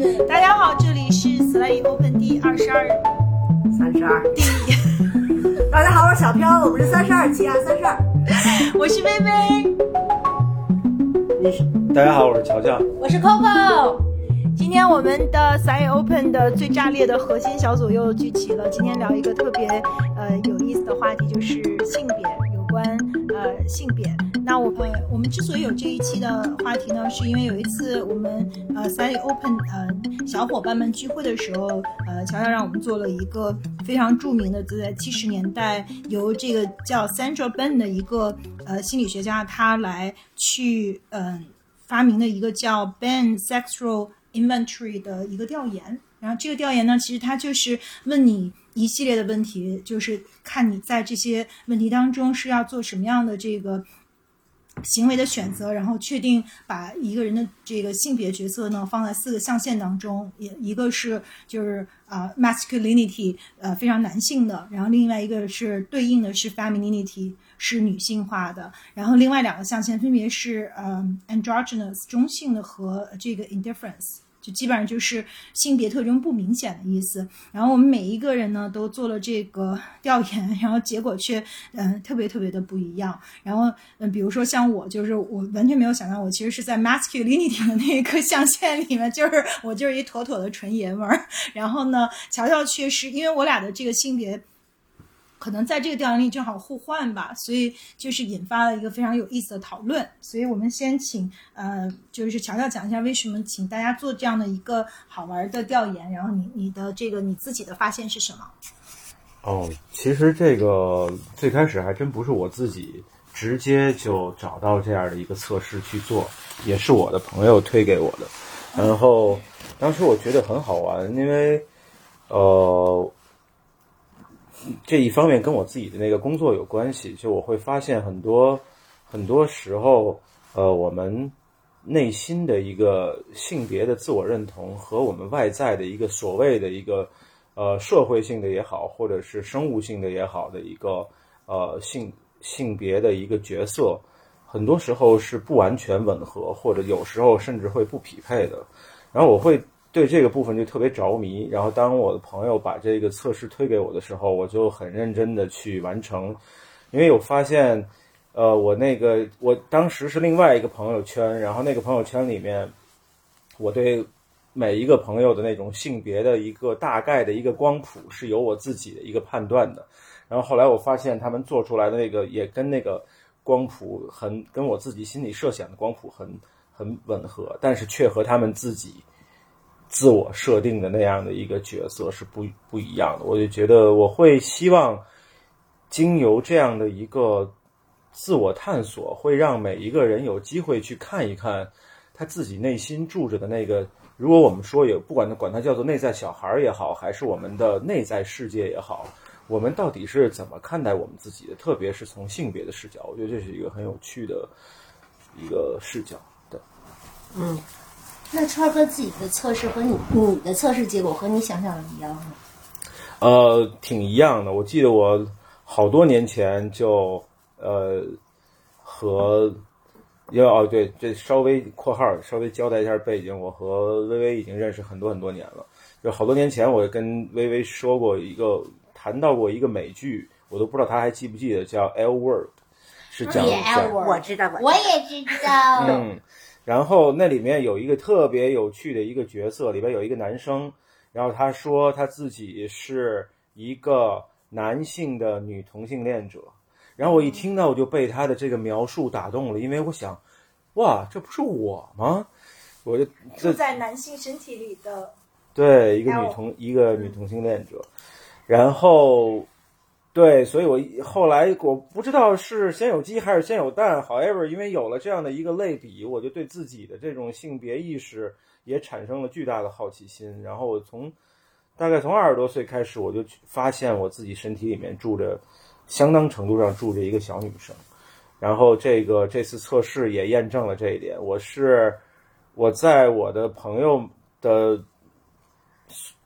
大家好，这里是 Slay Open 第二十二、三十二。第，大家好，我是小飘，我们是三十二期啊，三十二。我是薇薇，你是大家好，我是乔乔。我是 Coco。今天我们的 Slay Open 的最炸裂的核心小组又聚齐了。今天聊一个特别呃有意思的话题，就是性别，呃性别。那我们我们之所以有这一期的话题呢，是因为有一次我们呃 Slay Open 呃小伙伴们聚会的时候，呃乔乔让我们做了一个非常著名的，就在七十年代由这个叫 Sandra Ben 的一个呃心理学家，他来去嗯、发明的一个叫 Ben Sexual Inventory 的一个调研。然后这个调研呢，其实它就是问你一系列的问题，就是看你在这些问题当中是要做什么样的这个行为的选择，然后确定把一个人的这个性别角色呢放在四个象限当中，也一个是就是啊、masculinity 呃非常男性的，然后另外一个是对应的是 femininity 是女性化的，然后另外两个象限分别是呃 androgynous 中性的和这个 indifference。就基本上就是性别特征不明显的意思。然后我们每一个人呢都做了这个调研，然后结果却嗯、特别特别的不一样。然后嗯、比如说像我，就是我完全没有想到，我其实是在 masculinity 的那一个象限里面，就是我就是一妥妥的纯爷们儿。然后呢，乔乔却是因为我俩的这个性别。可能在这个调研里正好互换吧，所以就是引发了一个非常有意思的讨论。所以我们先请呃，就是乔乔讲一下为什么请大家做这样的一个好玩的调研，然后你你的这个你自己的发现是什么？哦，其实这个最开始还真不是我自己直接就找到这样的一个测试去做，也是我的朋友推给我的。然后当时我觉得很好玩，因为呃，这一方面跟我自己的那个工作有关系，就我会发现很多很多时候，呃，我们内心的一个性别的自我认同和我们外在的一个所谓的一个呃社会性的也好，或者是生物性的也好的一个呃性性别的一个角色，很多时候是不完全吻合，或者有时候甚至会不匹配的。然后我会对这个部分就特别着迷。然后当我的朋友把这个测试推给我的时候，我就很认真的去完成，因为我发现，呃，我那个我当时是另外一个朋友圈，然后那个朋友圈里面，我对每一个朋友的那种性别的一个大概的一个光谱是有我自己的一个判断的。然后后来我发现他们做出来的那个也跟那个光谱很跟我自己心里设想的光谱很很吻合，但是却和他们自己自我设定的那样的一个角色是不不一样的。我就觉得我会希望经由这样的一个自我探索，会让每一个人有机会去看一看他自己内心住着的那个。如果我们说也不管它管它叫做内在小孩也好，还是我们的内在世界也好，我们到底是怎么看待我们自己的？特别是从性别的视角，我觉得这是一个很有趣的一个视角。对，嗯，那川哥自己的测试和你你的测试结果和你想象的一样吗？呃，挺一样的。我记得我好多年前就呃和要哦对，这稍微括号稍微交代一下背景，我和微微已经认识很多很多年了。就好多年前，我跟微微说过一个谈到过一个美剧，我都不知道他还记不记得，叫《L Word》，是讲也讲 L word 我知道，我知道我也知道。嗯，然后那里面有一个特别有趣的一个角色，里边有一个男生，然后他说他自己是一个男性的女同性恋者，然后我一听到我就被他的这个描述打动了，因为我想，哇，这不是我吗？我就这住在男性身体里的，对，一个女同一个女同性恋者，然后对，所以我后来我不知道是先有鸡还是先有蛋，however，因为有了这样的一个类比，我就对自己的这种性别意识也产生了巨大的好奇心。然后我从大概从二十多岁开始，我就发现我自己身体里面住着相当程度上住着一个小女生。然后这个这次测试也验证了这一点。我是我在我的朋友的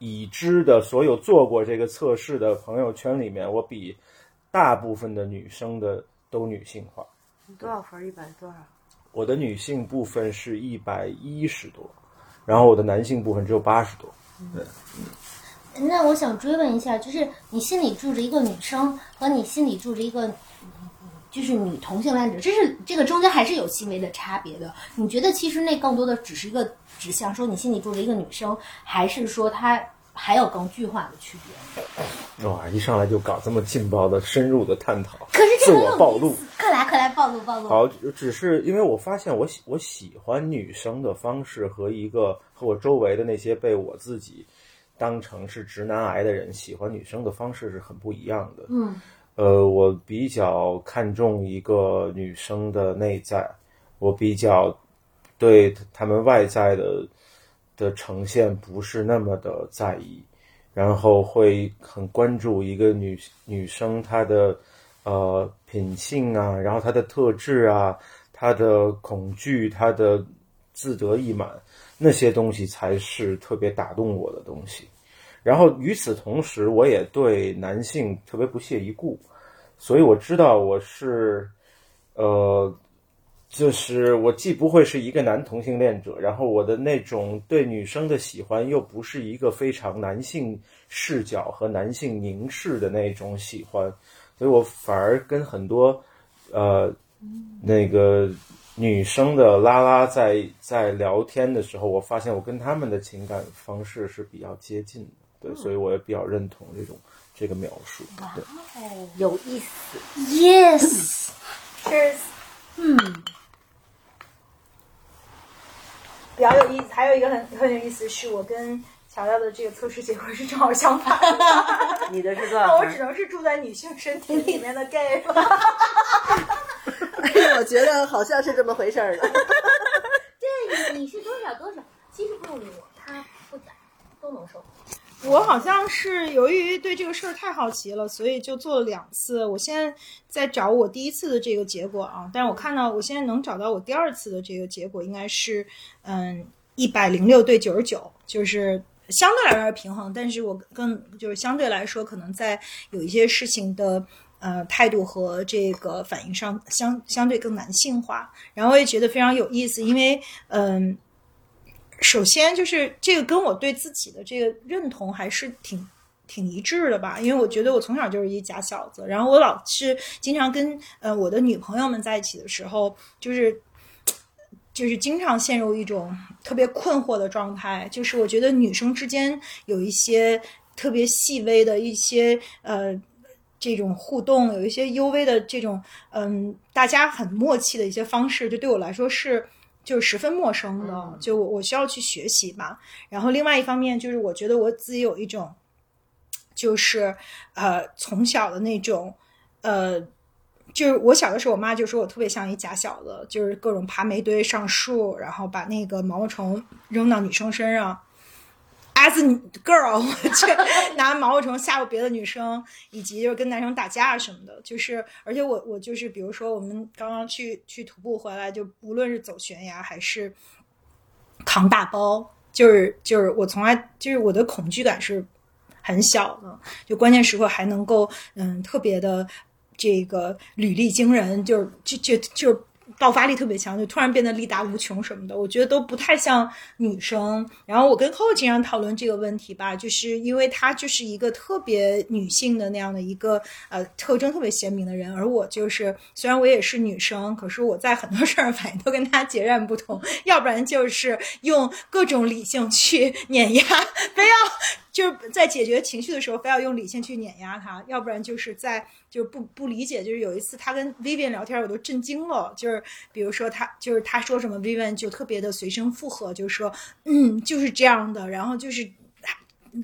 已知的所有做过这个测试的朋友圈里面，我比大部分的女生的都女性化。你多少分？一百多少？我的女性部分是一百一十多，然后我的男性部分只有八十多。对，嗯那我想追问一下，就是你心里住着一个女生，和你心里住着一个就是女同性恋者，这是这个中间还是有细微的差别的。你觉得其实那更多的只是一个指向，说你心里住着一个女生，还是说它还有更具化的区别？哇，一上来就搞这么劲爆的、深入的探讨，可是这自我暴露快来快来暴露暴露。好，只是因为我发现我喜我喜欢女生的方式和一个和我周围的那些被我自己当成是直男癌的人喜欢女生的方式是很不一样的。嗯呃，我比较看重一个女生的内在，我比较对他们外在的的呈现不是那么的在意，然后会很关注一个女女生她的呃品性啊，然后她的特质啊，她的恐惧，她的自得意满，那些东西才是特别打动我的东西。然后与此同时，我也对男性特别不屑一顾，所以我知道我是，呃，就是我既不会是一个男同性恋者，然后我的那种对女生的喜欢又不是一个非常男性视角和男性凝视的那种喜欢，所以我反而跟很多，呃，那个女生的拉拉在在聊天的时候，我发现我跟他们的情感方式是比较接近的，对，所以我也比较认同这种这个描述。对，哦有意思。，yes，Cheers，嗯，比较有意思。还有一个很很有意思，是我跟乔乔的这个测试结果是正好相反的。你的是多少那？我只能是住在女性身体里面的 gay 了。哎我觉得好像是这么回事儿的。对，你你是多少多少？其实不用理我，他不打，都能收。我好像是由于对这个事儿太好奇了，所以就做了两次。我现在在找我第一次的这个结果啊，但是我看到我现在能找到我第二次的这个结果，应该是嗯一百零六对九十九，就是相对来说平衡，但是我更就是相对来说可能在有一些事情的。呃，态度和这个反应上相相对更男性化，然后我也觉得非常有意思，因为嗯，首先就是这个跟我对自己的这个认同还是挺挺一致的吧，因为我觉得我从小就是一假小子，然后我老是经常跟呃我的女朋友们在一起的时候，就是就是经常陷入一种特别困惑的状态，就是我觉得女生之间有一些特别细微的一些呃。这种互动有一些幽微的这种，嗯，大家很默契的一些方式，就对我来说是就是十分陌生的，就我我需要去学习嘛。然后另外一方面就是我觉得我自己有一种，就是呃从小的那种，呃，就是我小的时候，我妈就说我特别像一假小子，就是各种爬煤堆、上树，然后把那个毛毛虫扔到女生身上。As a girl，我去拿毛毛虫吓唬别的女生，以及 就是跟男生打架什么的。就是，而且我我就是，比如说我们刚刚去去徒步回来，就无论是走悬崖还是扛大包，就是就是我从来就是我的恐惧感是很小的，就关键时刻还能够嗯特别的这个履历惊人，就是就就就。爆发力特别强，就突然变得力大无穷什么的，我觉得都不太像女生。然后我跟 Coco 经常讨论这个问题吧，就是因为她就是一个特别女性的那样的一个呃特征特别鲜明的人，而我就是虽然我也是女生，可是我在很多事儿反应都跟她截然不同，要不然就是用各种理性去碾压，非要就是在解决情绪的时候非要用理性去碾压他，要不然就是在就不不理解，就是有一次他跟 Vivian 聊天，我都震惊了，就是比如说他就是他说什么，Vivian 就特别的随声附和，就说嗯就是这样的，然后就是。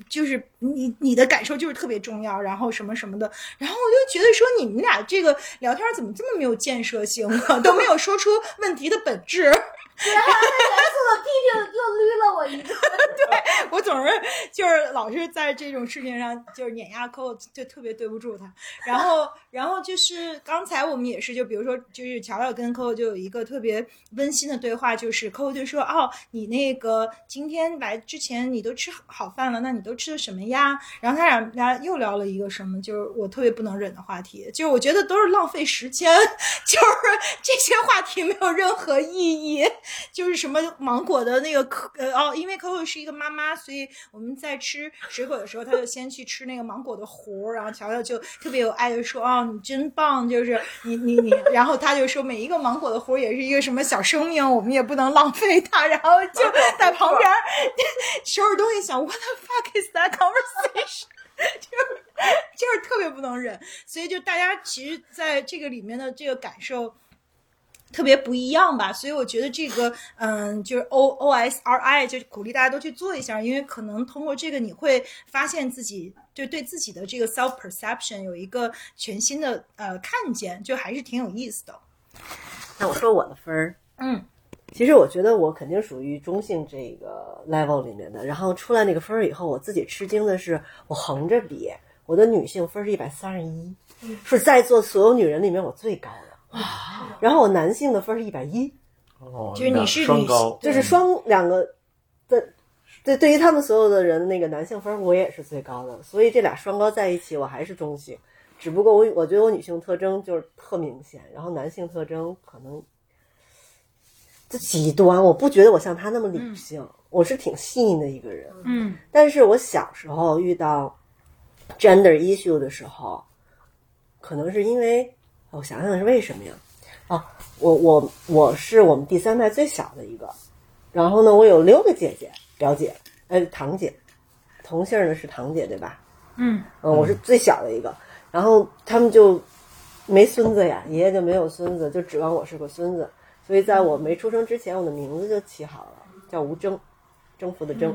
就是你你的感受就是特别重要，然后什么什么的，然后我就觉得说你们俩这个聊天怎么这么没有建设性，都没有说出问题的本质。然后他严肃的批评又捋了我一顿。对我总是就是老是在这种事情上就是碾压扣，就特别对不住他。然后，然后就是刚才我们也是，就比如说，就是乔乔跟 Coco 就有一个特别温馨的对话，就是 Coco 就说：“哦，你那个今天来之前你都吃好饭了，那你都吃的什么呀？”然后他俩俩又聊了一个什么，就是我特别不能忍的话题，就是我觉得都是浪费时间，就是这些话题没有任何意义，就是什么芒果的那个可，呃哦，因为 Coco 是一个妈妈，所以我们在吃水果的时候，她就先去吃那个芒果的核儿，然后乔乔就特别有爱的说：“哦，你真棒，就是你你你。”然后他就说：“每一个芒果的核儿也是一个什么小生命，我们也不能浪费它。”然后就在旁边收拾东西，想 “What the fuck is that conversation？” 就是就是特别不能忍，所以就大家其实在这个里面的这个感受。特别不一样吧，所以我觉得这个，嗯，就是 O O S R I，就鼓励大家都去做一下，因为可能通过这个你会发现自己就对自己的这个 self perception 有一个全新的呃看见，就还是挺有意思的。那我说我的分儿，嗯，其实我觉得我肯定属于中性这个 level 里面的。然后出来那个分儿以后，我自己吃惊的是，我横着比，我的女性分是一百三十一，是在座所有女人里面我最高的。然后我男性的分是一百一，哦，就是你是女双高，就是双两个的，对，对于他们所有的人那个男性分我也是最高的，所以这俩双高在一起我还是中性，只不过我我觉得我女性特征就是特明显，然后男性特征可能这极端，我不觉得我像他那么理性，我是挺细腻的一个人，嗯。但是我小时候遇到 gender issue 的时候，可能是因为我想想是为什么呀？啊，我我我是我们第三代最小的一个，然后呢，我有六个姐姐、表姐，呃，堂姐，同姓的是堂姐对吧？嗯嗯，我是最小的一个，然后他们就没孙子呀，爷爷就没有孙子，就指望我是个孙子，所以在我没出生之前，我的名字就起好了，叫吴征，征服的征。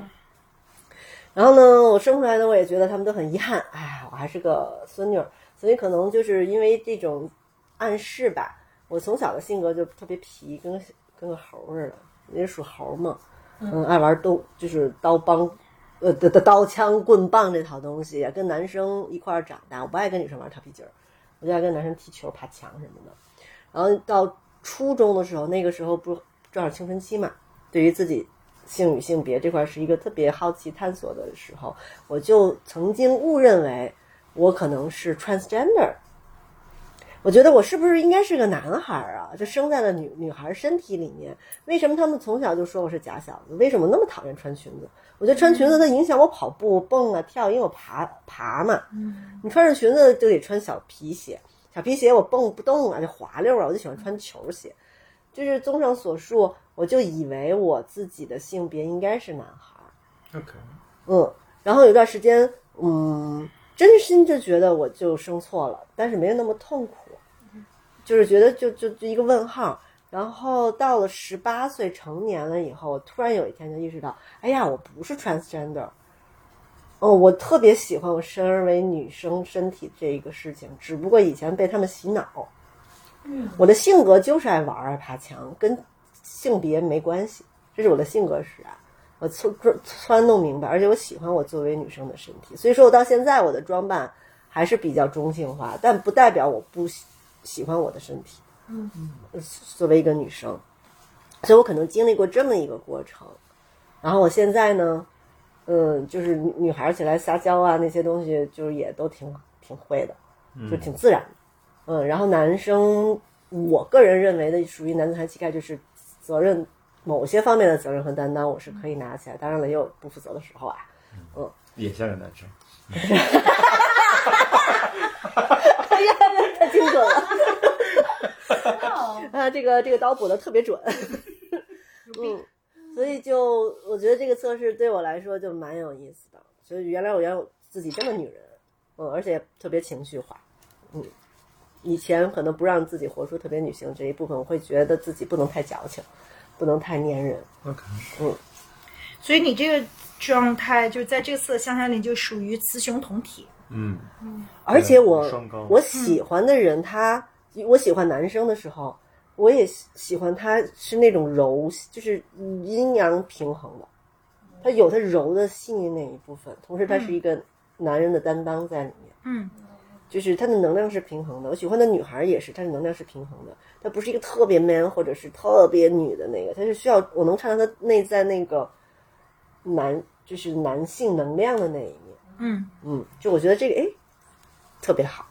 然后呢，我生出来呢，我也觉得他们都很遗憾，哎呀，我还是个孙女儿，所以可能就是因为这种暗示吧，我从小的性格就特别皮，跟跟个猴似的，因为属猴嘛，嗯，爱玩刀，就是刀帮，呃的的刀枪棍棒这套东西，跟男生一块儿长大，我不爱跟女生玩跳皮筋儿，我就爱跟男生踢球、爬墙什么的。然后到初中的时候，那个时候不正好青春期嘛，对于自己性与性别这块是一个特别好奇探索的时候，我就曾经误认为我可能是 transgender。我觉得我是不是应该是个男孩儿啊？就生在了女女孩身体里面。为什么他们从小就说我是假小子？为什么那么讨厌穿裙子？我觉得穿裙子它影响我跑步、蹦啊、跳，因为我爬爬嘛。你穿上裙子就得穿小皮鞋，小皮鞋我蹦不动啊，就滑溜啊，我就喜欢穿球鞋。就是综上所述，我就以为我自己的性别应该是男孩儿。OK，嗯，然后有段时间，嗯，真心就觉得我就生错了，但是没有那么痛苦，就是觉得就就就一个问号。然后到了十八岁成年了以后，我突然有一天就意识到，哎呀，我不是 transgender。哦，我特别喜欢我生而为女生身体这一个事情，只不过以前被他们洗脑。嗯我的性格就是爱玩儿爱爬墙，跟性别没关系，这是我的性格使然。我突然弄明白，而且我喜欢我作为女生的身体，所以说我到现在我的装扮还是比较中性化，但不代表我不喜喜欢我的身体。嗯，作为一个女生，所以我可能经历过这么一个过程，然后我现在呢，嗯，就是女女孩起来撒娇啊那些东西，就是也都挺挺会的，就挺自然的。嗯，然后男生，我个人认为的属于男子汉气概，就是责任某些方面的责任和担当，我是可以拿起来。当然了，也有不负责的时候啊。嗯也像个男生。哎呀，太精准了！啊，这个这个刀补的特别准。嗯，所以就我觉得这个测试对我来说就蛮有意思的。所以原来我原来我自己这么女人，嗯，而且特别情绪化，嗯。以前可能不让自己活出特别女性这一部分，我会觉得自己不能太矫情，不能太粘人。OK，所以你这个状态就在这个色相下里就属于雌雄同体。嗯，而且我我喜欢的人他，我喜欢男生的时候，我也喜喜欢他是那种柔，就是阴阳平衡的。他有他柔的细腻那一部分，同时他是一个男人的担当在里面。嗯就是他的能量是平衡的。我喜欢的女孩也是，她的能量是平衡的。她不是一个特别 man 或者是特别女的那个，她是需要我能看到她内在那个男，就是男性能量的那一面。嗯嗯，就我觉得这个哎特别好。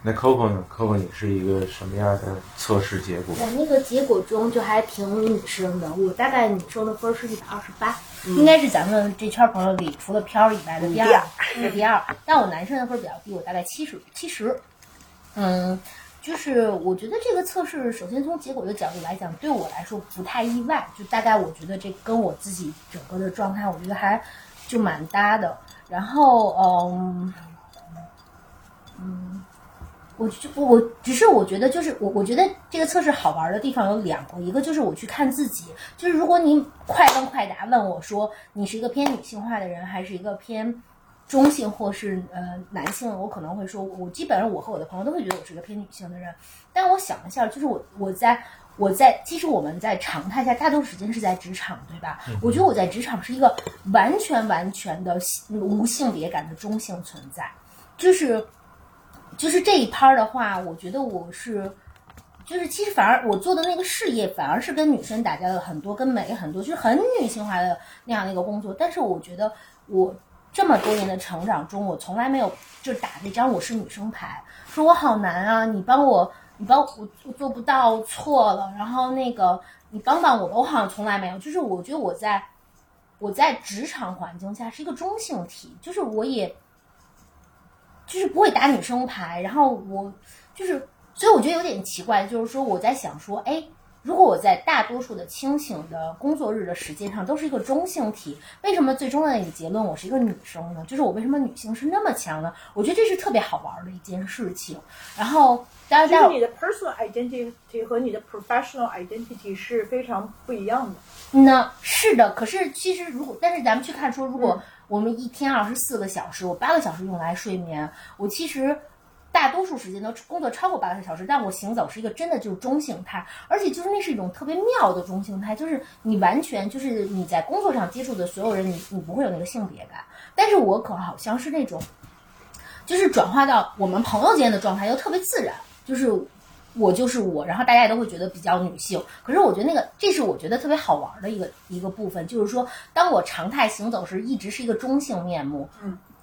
那 Coco 呢？Coco 你是一个什么样的测试结果？我那个结果中就还挺女生的，我大概女生的分是一百二十八，应该是咱们这圈朋友里除了飘儿以外的第二，是第二。但我男生的分比较低，我大概七十七十。嗯，就是我觉得这个测试，首先从结果的角度来讲，对我来说不太意外，就大概我觉得这跟我自己整个的状态，我觉得还就蛮搭的。然后，嗯。嗯我就我我只是我觉得就是我我觉得这个测试好玩的地方有两个，一个就是我去看自己，就是如果你快问快答问我说你是一个偏女性化的人，还是一个偏中性或是呃男性，我可能会说，我基本上我和我的朋友都会觉得我是个偏女性的人。但我想一下，就是我我在我在其实我们在常态下大多数时间是在职场，对吧？我觉得我在职场是一个完全完全的无性别感的中性存在，就是。就是这一趴的话，我觉得我是，就是其实反而我做的那个事业反而是跟女生打交道很多，跟美很多，就是很女性化的那样的一个工作。但是我觉得我这么多年的成长中，我从来没有就打那张我是女生牌，说我好难啊，你帮我，你帮我我做不到，错了，然后那个你帮帮我吧，我好像从来没有。就是我觉得我在我在职场环境下是一个中性体，就是我也。就是不会打女生牌，然后我就是，所以我觉得有点奇怪，就是说我在想说，哎，如果我在大多数的清醒的工作日的时间上都是一个中性体，为什么最终的那个结论我是一个女生呢？就是我为什么女性是那么强呢？我觉得这是特别好玩的一件事情。然后，当然，就是你的 personal identity 和你的 professional identity 是非常不一样的。那是的，可是其实如果，但是咱们去看说，如果我们一天二十四个小时，我八个小时用来睡眠，我其实大多数时间都工作超过八个小时，但我行走是一个真的就是中性态，而且就是那是一种特别妙的中性态，就是你完全就是你在工作上接触的所有人，你你不会有那个性别感，但是我可好像是那种，就是转化到我们朋友间的状态又特别自然，就是。我就是我，然后大家也都会觉得比较女性。可是我觉得那个，这是我觉得特别好玩的一个一个部分，就是说，当我常态行走时，一直是一个中性面目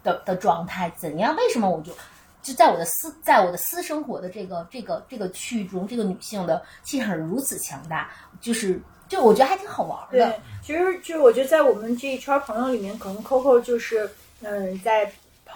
的的状态。怎样？为什么我就就在我的私在我的私生活的这个这个这个区域中，这个女性的气场如此强大？就是就我觉得还挺好玩的。对，其实就是我觉得在我们这一圈朋友里面，可能 Coco 就是嗯，在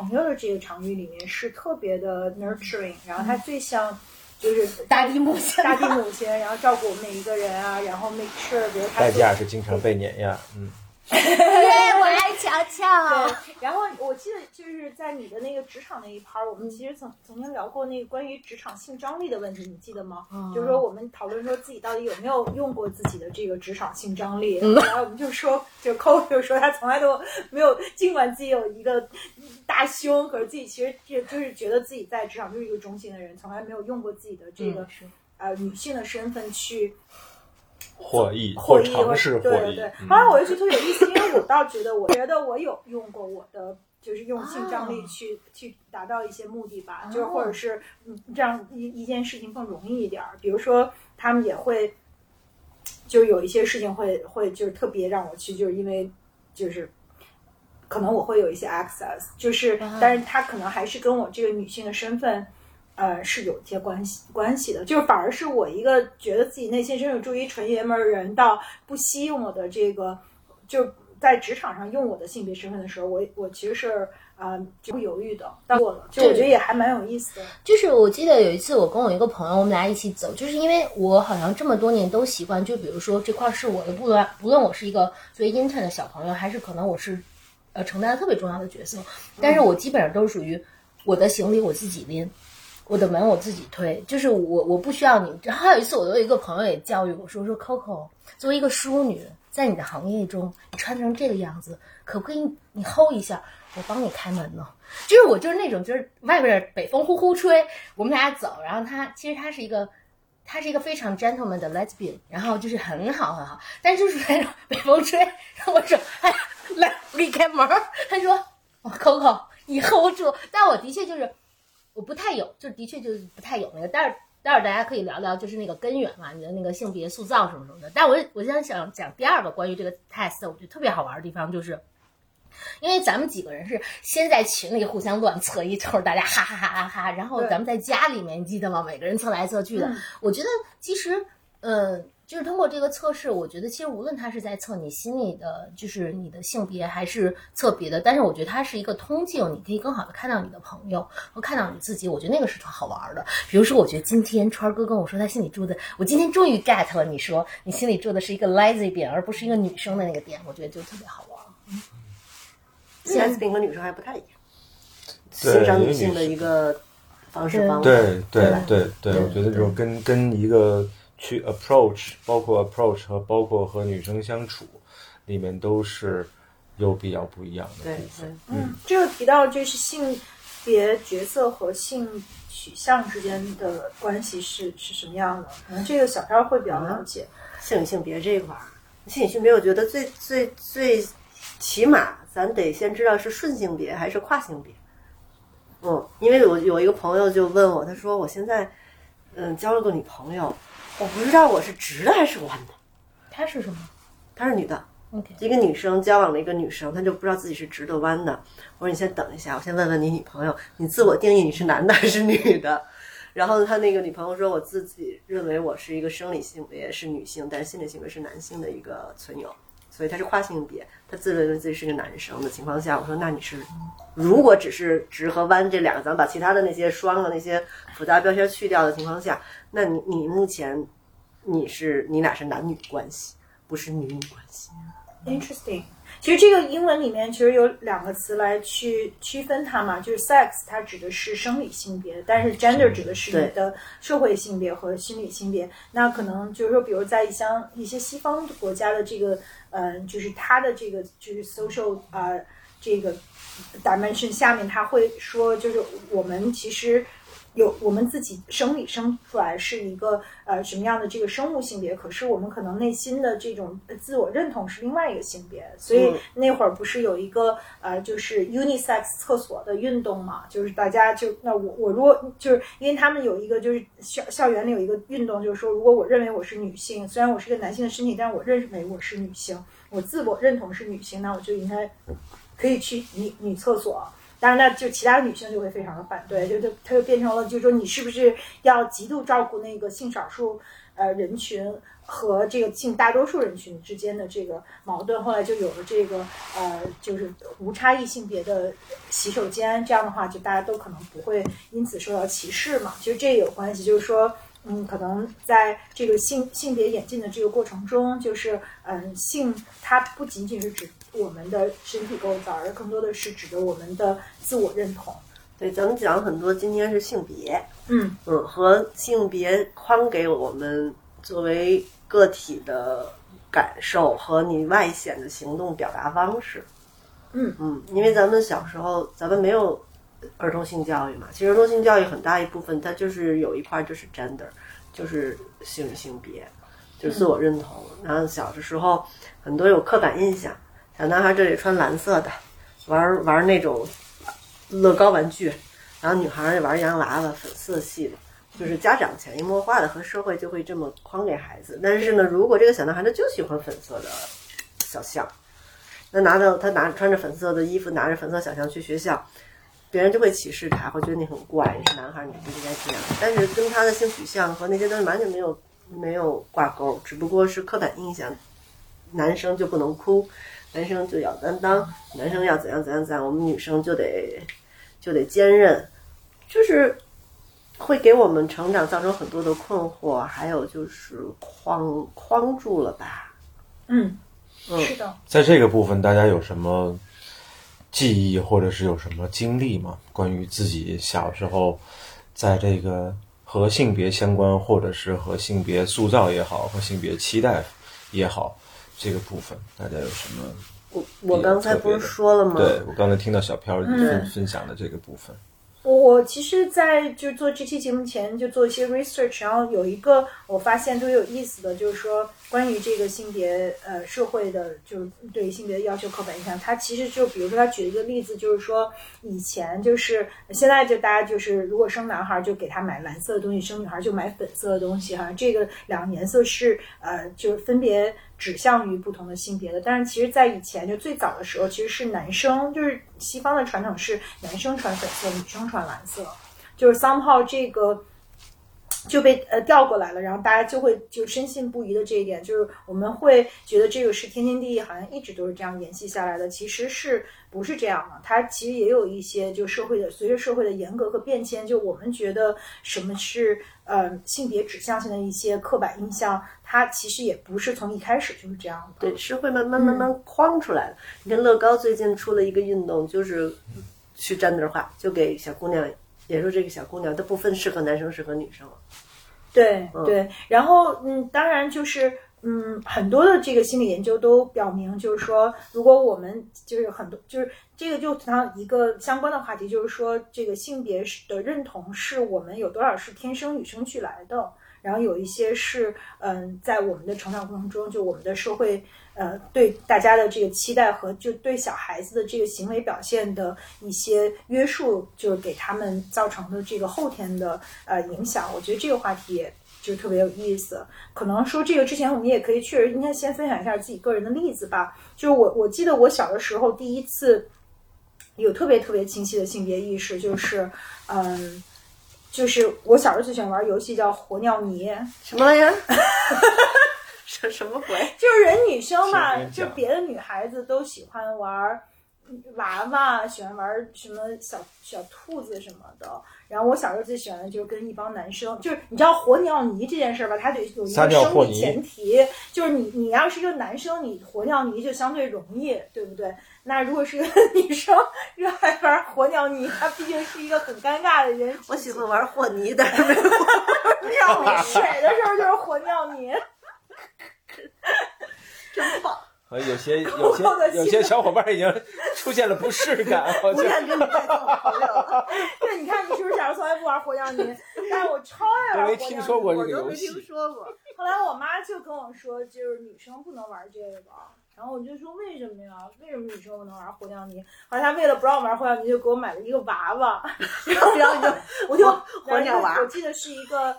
朋友的这个场域里面是特别的 nurturing，然后他最像。就是大地母亲，大地母亲，然后照顾我们每一个人啊，然后 make sure，比如他代价是经常被碾压，嗯。耶，我爱乔乔。对，然后我记得就是在你的那个职场那一趴，我们其实曾曾经聊过那个关于职场性张力的问题，你记得吗？就是说我们讨论说自己到底有没有用过自己的这个职场性张力，然后我们就说，就 Co 就说他从来都没有，尽管自己有一个大胸，可是自己其实就就是觉得自己在职场就是一个中性的人，从来没有用过自己的这个呃女性的身份去。获益，获益，尝试获益。对对对。后来我就觉得特有意思，因为我倒觉得，我觉得我有用过我的，就是用性张力去去达到一些目的吧，就是或者是嗯，这样一一件事情更容易一点儿。比如说，他们也会，就有一些事情会会就是特别让我去，就是因为就是可能我会有一些 access，就是但是他可能还是跟我这个女性的身份。呃，是有一些关系关系的，就是反而是我一个觉得自己内心深处住一纯爷们儿人，到不惜用我的这个，就在职场上用我的性别身份的时候，我我其实是啊不犹豫的，到过了，就我觉得也还蛮有意思的。就是我记得有一次我跟我一个朋友，我们俩一起走，就是因为我好像这么多年都习惯，就比如说这块是我的，不论不论我是一个作为 intern 的小朋友，还是可能我是呃承担特别重要的角色，但是我基本上都属于我的行李我自己拎。我的门我自己推，就是我我不需要你。然后还有一次，我有一个朋友也教育我说：“说 Coco 作为一个淑女，在你的行业中，你穿成这个样子，可不可以你 hold 一下，我帮你开门呢？”就是我就是那种，就是外边北风呼呼吹，我们俩走，然后他其实他是一个，他是一个非常 gentleman 的 lesbian，然后就是很好很好，但就是那种北风吹，然后我说：“哎。”来，我给你开门。他说，我 Coco 你 hold 住。但我的确就是，我不太有，就的确就是不太有那个。但是待会儿大家可以聊聊，就是那个根源嘛，你的那个性别塑造什么什么的。但我我现在想讲第二个关于这个 test，我觉得特别好玩的地方就是。因为咱们几个人是先在群里互相乱测一通，大家哈哈哈哈哈，然后咱们在家里面，你记得吗？每个人测来测去的。嗯我觉得其实，呃，就是通过这个测试，我觉得其实无论他是在测你心里的，就是你的性别，还是测别的，但是我觉得它是一个通镜，你可以更好的看到你的朋友和看到你自己。我觉得那个是特好玩的。比如说，我觉得今天川儿哥跟我说他心里住的，我今天终于 get 了，你说你心里住的是一个 lesbian 而不是一个女生的那个点，我觉得就特别好玩。lesbian 和女生还不太一样，欣赏女女性的一个方式对方法。对对对对对，对我觉得这种跟跟一个去 approach，包括 approach 和包括和女生相处，里面都是有比较不一样的对部分。对，嗯，这个提到就是性别角色和性取向之间的关系是是什么样的？可能这个小飘会比较了解。性与性别这一块儿，性与性别，我觉得最最最起码咱得先知道是顺性别还是跨性别。嗯，因为我有一个朋友就问我，他说我现在嗯交了个女朋友，我不知道我是直的还是弯的。她是什么她是女的一个女生交往了一个女生，她就不知道自己是直的弯的。我说你先等一下，我先问问你女朋友，你自我定义你是男的还是女的？然后他那个女朋友说，我自己认为我是一个生理性别是女性，但是心理性别是男性的一个存有，所以他是跨性别，他自认为自己是个男生的情况下，我说那你是，如果只是直和弯这两个，咱们把其他的那些双的那些复杂标签去掉的情况下，那你你目前你是你俩是男女关系，不是女女关系。Interesting。其实这个英文里面其实有两个词来去区分它嘛，就是 sex 它指的是生理性别，但是 gender 指的是你的社会性别和心理性别。那可能就是说，比如在一些一些西方国家的这个，嗯、就是它的这个就是 social 啊、这个 dimension 下面，他会说，就是我们其实。有我们自己生理生出来是一个呃什么样的这个生物性别，可是我们可能内心的这种呃自我认同是另外一个性别，所以嗯那会儿不是有一个呃就是 unisex 厕所的运动嘛，就是大家就那我我如果就是因为他们有一个就是校校园里有一个运动，就是说如果我认为我是女性，虽然我是个男性的身体，但是我认为我是女性，我自我认同是女性，那我就应该可以去女女厕所。当然，那就其他女性就会非常的反对，就就它就变成了，就是说你是不是要极度照顾那个性少数呃人群和这个性大多数人群之间的这个矛盾。后来就有了这个呃，就是无差异性别的洗手间，这样的话就大家都可能不会因此受到歧视嘛。其实这也有关系，就是说。嗯，可能在这个性性别演进的这个过程中，就是嗯，性它不仅仅是指我们的身体构造，而更多的是指的我们的自我认同。对，咱们讲很多，今天是性别，嗯嗯，和性别框给我们作为个体的感受和你外显的行动表达方式。嗯嗯，因为咱们小时候咱们没有儿童性教育嘛，其实儿童性教育很大一部分它就是有一块就是 gender，就是性与性别，就是自我认同。然后小的时候很多有刻板印象，小男孩这里穿蓝色的，玩玩那种乐高玩具，然后女孩儿玩洋娃娃，粉色系的。就是家长潜移默化的和社会就会这么框给孩子，但是呢，如果这个小男孩他就喜欢粉色的小象，那拿着他拿穿着粉色的衣服，拿着粉色小象去学校，别人就会歧视他，会觉得你很怪，你是男孩，你不应该这样。但是跟他的性取向和那些东西完全没有没有挂钩，只不过是刻板印象。男生就不能哭，男生就要担当，男生要怎样怎样怎样，我们女生就得就得坚韧，就是会给我们成长造成很多的困惑，还有就是框框住了吧。嗯，嗯是的。在这个部分，大家有什么记忆或者是有什么经历吗？关于自己小时候在这个和性别相关，或者是和性别塑造也好，和性别期待也好，这个部分大家有什么？我我刚才不是说了吗？对我刚才听到小飘分、嗯分享的这个部分，我我其实，在就做这期节目前就做一些 research，然后有一个我发现特别有意思的，就是说关于这个性别呃社会的，就是对性别的要求刻板印象，它其实就比如说他举了一个例子，就是说以前就是现在就大家就是如果生男孩就给他买蓝色的东西，生女孩就买粉色的东西哈，这个两个颜色是呃就是分别指向于不同的性别的，但是其实，在以前就最早的时候，其实是男生就是西方的传统是男生穿粉色，女生穿蓝色，就是 somehow 这个就被呃调过来了，然后大家就会就深信不疑的这一点，就是我们会觉得这个是天经地义，好像一直都是这样沿袭下来的，其实是不是这样的？它其实也有一些就社会的随着社会的严格和变迁，就我们觉得什么是呃性别指向性的一些刻板印象，它其实也不是从一开始就是这样的。对，是会慢慢慢慢框出来的。你看乐高最近出了一个运动，就是去站那儿画，就给小姑娘，也说这个小姑娘，她不分适合男生适合女生了。对嗯对，然后嗯，当然就是嗯，很多的这个心理研究都表明，就是说，如果我们就是很多就是这个就像一个相关的话题，就是说这个性别是的认同是我们有多少是天生与生俱来的，然后有一些是嗯，在我们的成长过程中，就我们的社会呃对大家的这个期待和就对小孩子的这个行为表现的一些约束，就是给他们造成的这个后天的呃影响。我觉得这个话题也就特别有意思。可能说这个之前我们也可以确实应该先分享一下自己个人的例子吧。就是我我记得我小的时候第一次有特别特别清晰的性别意识，就是嗯。就是我小时候最喜欢玩游戏叫活尿泥，什么呀？什什么鬼？就是人女生嘛，就别的女孩子都喜欢玩娃娃，喜欢玩什么小小兔子什么的。然后我小时候最喜欢的就是跟一帮男生，就是你知道和尿泥这件事儿吧，它得有一个生理前提，就是你你要是一个男生，你和尿泥就相对容易，对不对？那如果是一个女生热爱玩和尿泥，她毕竟是一个很尴尬的人。我喜欢玩和泥，但是没有玩尿你水的时候就是和尿泥。真棒！和有些 有些有些小伙伴已经出现了不适感，我不像想跟你再做朋友了。对，你看你是不是小时候从来不玩火药泥？但是我超爱玩火药泥。都没听说过这我都没个游戏听。说过。后来我妈就跟我说，就是女生不能玩这个。然后我就说为什么呀？为什么女生不能玩火药泥？后来她为了不让我玩火药泥，就给我买了一个娃娃，然后然后你就我就和尿娃我记得是一个，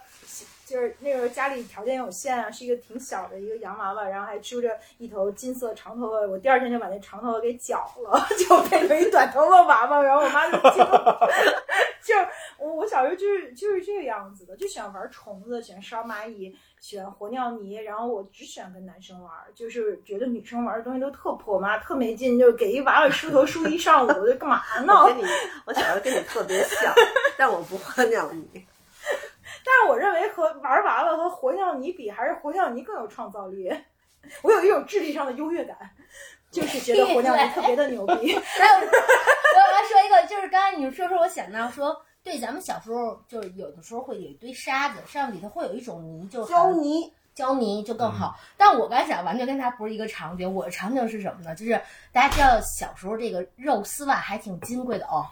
就是那个家里条件有限啊，是一个挺小的一个洋娃娃，然后还梳着一头金色长头发。我第二天就把那长头发给绞了，就变成一短头发娃娃。然后我妈就惊了，就我我小时候就是就是这个样子的，就喜欢玩虫子，喜欢烧蚂蚁，喜欢和尿泥。然后我只喜欢跟男生玩，就是觉得女生玩的东西都特破我妈，特没劲，就给一娃娃梳头梳一上午，我就干嘛呢？我跟你，我小时候跟你特别像，但我不和尿泥。但是我认为和玩娃娃和活尿泥比，还是活尿泥更有创造力。我有一种智力上的优越感，就是觉得活尿泥特别的牛逼。还有我要说一个，就是刚才你说说，我想到说，对，咱们小时候就是有的时候会有一堆沙子，沙子里头会有一种泥，就胶泥，胶泥就更好。但我刚才讲完全跟它不是一个场景，我的场景是什么呢？就是大家知道小时候这个肉丝袜还挺金贵的哦。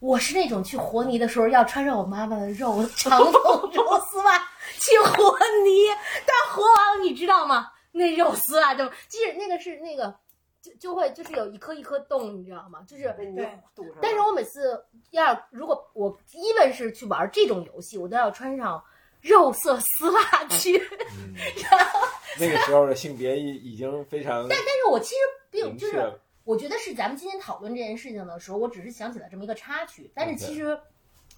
嗯。我是那种去和泥的时候要穿上我妈妈的肉长筒肉丝袜去和泥，但和完了你知道吗？那肉丝袜就就是那个是那个就就会就是有一颗一颗洞，你知道吗？就是对。但是我每次要如果我一本是去玩这种游戏，我都要穿上肉色丝袜去。嗯那个时候的性别已已经非常但但是我其实并就是，我觉得是咱们今天讨论这件事情的时候，我只是想起了这么一个插曲，但是其实。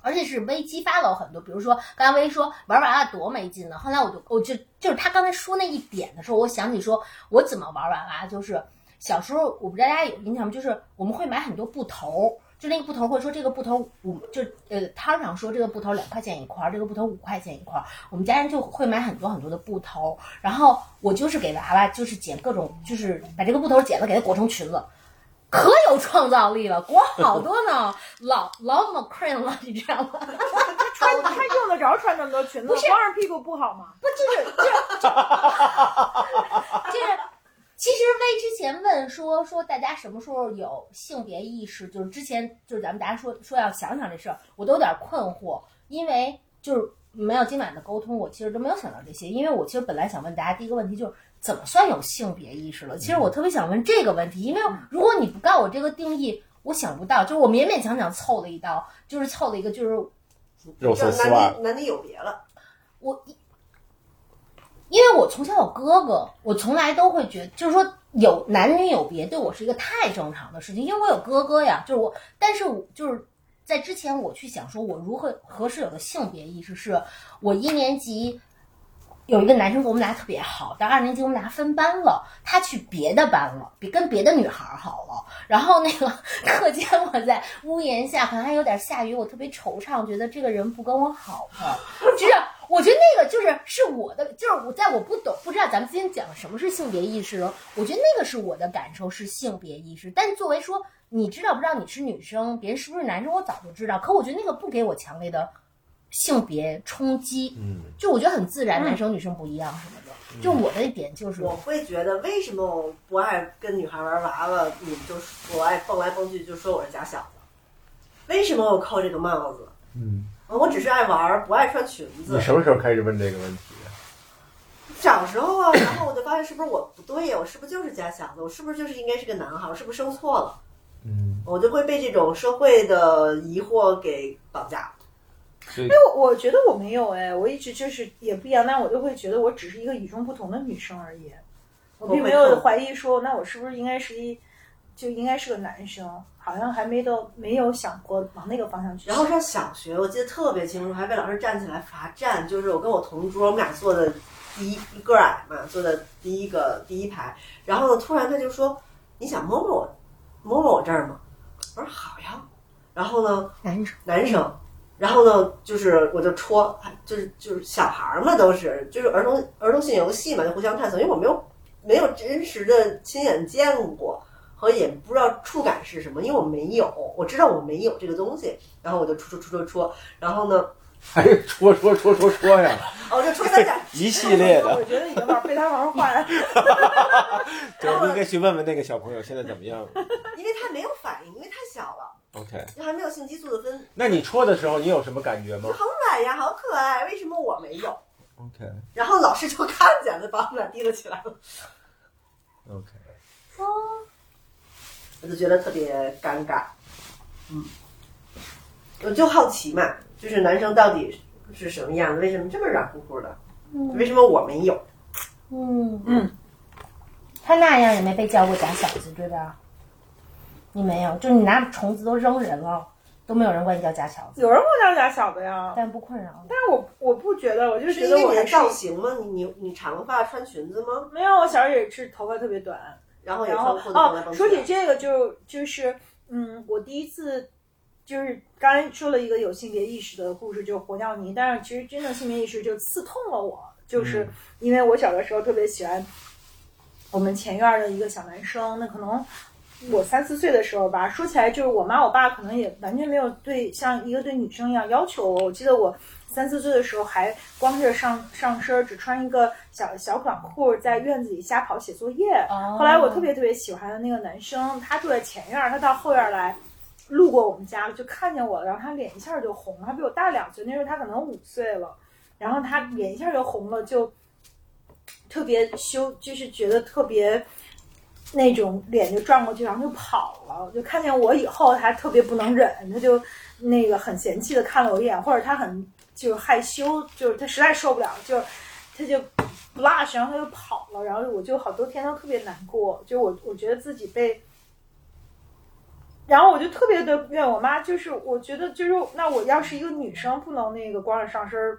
而且是微激发了我很多，比如说刚才微说玩娃娃多没劲呢，后来我就我就就是他刚才说那一点的时候，我想起说我怎么玩娃娃，就是小时候我不知道大家有印象吗？就是我们会买很多布头，就那个布头会说这个布头五就呃摊上说这个布头两块钱一块儿，这个布头五块钱一块儿，我们家人就会买很多很多的布头，然后我就是给娃娃就是剪各种就是把这个布头剪了给它裹成裙子。可有创造力了，裹好多呢，老老 McQueen 了，你知道吗？穿他用得着穿那么多裙子，光着屁股不好吗？不就是就是 就是就是其实薇之前问说说大家什么时候有性别意识，就是之前就是咱们大家说说要想想这事儿，我都有点困惑，因为就是没有今晚的沟通，我其实都没有想到这些，因为我其实本来想问大家第一个问题就是怎么算有性别意识了？其实我特别想问这个问题，因为如果你不告诉我这个定义，我想不到，就是我勉勉强强凑了一刀，就是凑了一个就是肉就男色丝袜，女男女有别了。我一，因为我从小有哥哥，我从来都会觉得，就是说有男女有别，对我是一个太正常的事情，因为我有哥哥呀，就是我，但是我就是在之前我去想说，我如何何时有的性别意识，是我一年级。有一个男生跟我们俩特别好，到二年级我们俩分班了，他去别的班了，比跟别的女孩好了。然后那个 课间我在屋檐下，可能还有点下雨，我特别惆怅，觉得这个人不跟我好了。就是我觉得那个就是是我的，就是我在我不懂不知道咱们今天讲什么是性别意识了，我觉得那个是我的感受是性别意识。但作为说你知道不知道你是女生，别人是不是男生，我早就知道。可我觉得那个不给我强烈的性别冲击，嗯，就我觉得很自然，男生女生不一样什么的。就我的一点就是，我会觉得为什么我不爱跟女孩玩娃娃，你们就我爱蹦来蹦去就说我是假小子？为什么我扣这个帽子？嗯，我只是爱玩，不爱穿裙子你。什么时候开始问这个问题的？小时候啊，然后我就发现是不是我不对呀？我是不是就是假小子？我是不是就是应该是个男孩？我是不是生错了？嗯，我就会被这种社会的疑惑给绑架。因为我觉得我没有哎，我一直就是也不一样，但我就会觉得我只是一个与众不同的女生而已，我并没有怀疑说那我是不是应该是一就应该是个男生，好像还没到没有想过往那个方向去。然后上小学，我记得特别清楚，还被老师站起来罚站。就是我跟我同桌，我们俩坐的第一一个矮嘛，坐的第一个第一排。然后呢，突然他就说：“你想摸摸我，摸摸我这儿吗？”我说：“好呀。”然后呢，男生男生，然后呢，就是我就戳，就是就是小孩儿嘛，都是就是儿童儿童性游戏嘛，就互相探索。因为我没有没有真实的亲眼见过，和也不知道触感是什么，因为我没有，我知道我没有这个东西，然后我就戳戳戳戳戳，然后呢，还是戳戳戳戳戳呀，哦，我就戳三下，一系列的我。觉得已经玩被他玩坏了。对，我应该去问问那个小朋友现在怎么样了。因为他没有反应，因为太小了，OK，就还没有性激素的分，那你戳的时候你有什么感觉吗好软呀，好可爱，为什么我没有？？OK 然后老师就看见了，把我们俩提了起来了，OK，哦我就觉得特别尴尬，嗯，我就好奇嘛，就是男生到底是什么样子？为什么这么软乎乎的？为什么我没有？嗯嗯，他那样也没被叫过假小子，对吧？你没有，就是你拿虫子都扔人了，都没有人管你叫假小子，有人管我叫假小子呀，但不困扰你。但是我我不觉得，我就是觉因为你的得我还是造型吗？你你你长发穿裙子吗？没有，我小时候也是头发特别短，然后也然后穿裤子哦，说起这个就就是嗯，我第一次就是刚才说了一个有性别意识的故事，就是活尿泥，但是其实真正性别意识就刺痛了我，就是因为我小的时候特别喜欢我们前院的一个小男生，那可能。我三四岁的时候吧，说起来就是我妈我爸可能也完全没有对像一个对女生一样要求我。我记得我三四岁的时候还光着上上身，只穿一个小小短裤，在院子里瞎跑写作业。哦后来我特别特别喜欢的那个男生，他住在前院儿，他到后院儿来，路过我们家了就看见我了，然后他脸一下就红了，他比我大两岁，那时候他可能五岁了，然后他脸一下就红了，就特别羞，就是觉得特别那种脸就转过去，然后就跑了，就看见我以后，他特别不能忍，他就那个很嫌弃的看了我一眼，或者他很就是害羞，就是他实在受不了，就他就 blush，然后他就跑了，然后我就好多天都特别难过，就我我觉得自己被。然后我就特别的怨我妈，就是我觉得就是那我要是一个女生，不能那个光着上身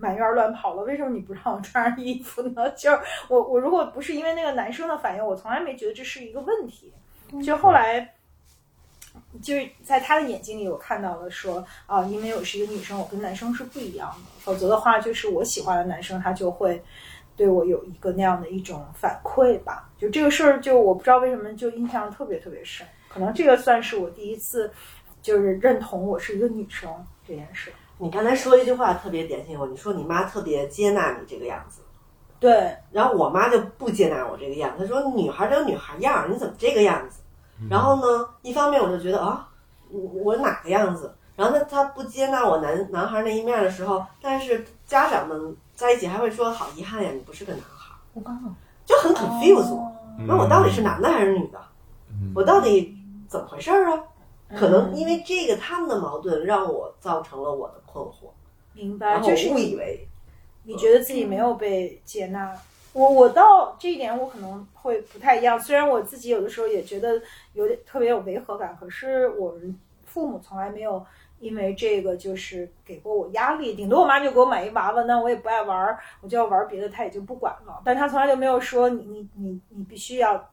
满院儿乱跑了，为什么你不让我穿上衣服呢？就是我我如果不是因为那个男生的反应，我从来没觉得这是一个问题。就后来就是在他的眼睛里，我看到了说啊，因为我是一个女生，我跟男生是不一样的，否则的话，就是我喜欢的男生他就会对我有一个那样的一种反馈吧。就这个事儿，就我不知道为什么就印象特别特别深，可能这个算是我第一次就是认同我是一个女生这件事。你刚才说一句话特别点醒我，你说你妈特别接纳你这个样子，对，然后我妈就不接纳我这个样，她说女孩儿都有女孩样儿，你怎么这个样子？然后呢，一方面我就觉得啊，我我哪个样子？然后她，她不接纳我男男孩儿那一面的时候，但是家长们在一起还会说好遗憾呀，你不是个男孩儿，我刚好就很 confuse 那我到底是男的还是女的？嗯我到底怎么回事儿啊？可能因为这个他们的矛盾，让我造成了我的困惑，明白，就是误以为你觉得自己没有被接纳。我我到这一点我可能会不太一样，虽然我自己有的时候也觉得有点特别有违和感，可是我们父母从来没有因为这个就是给过我压力，顶多我妈就给我买一娃娃，那我也不爱玩儿，我就要玩别的，她也就不管了。但她从来就没有说你你你你必须要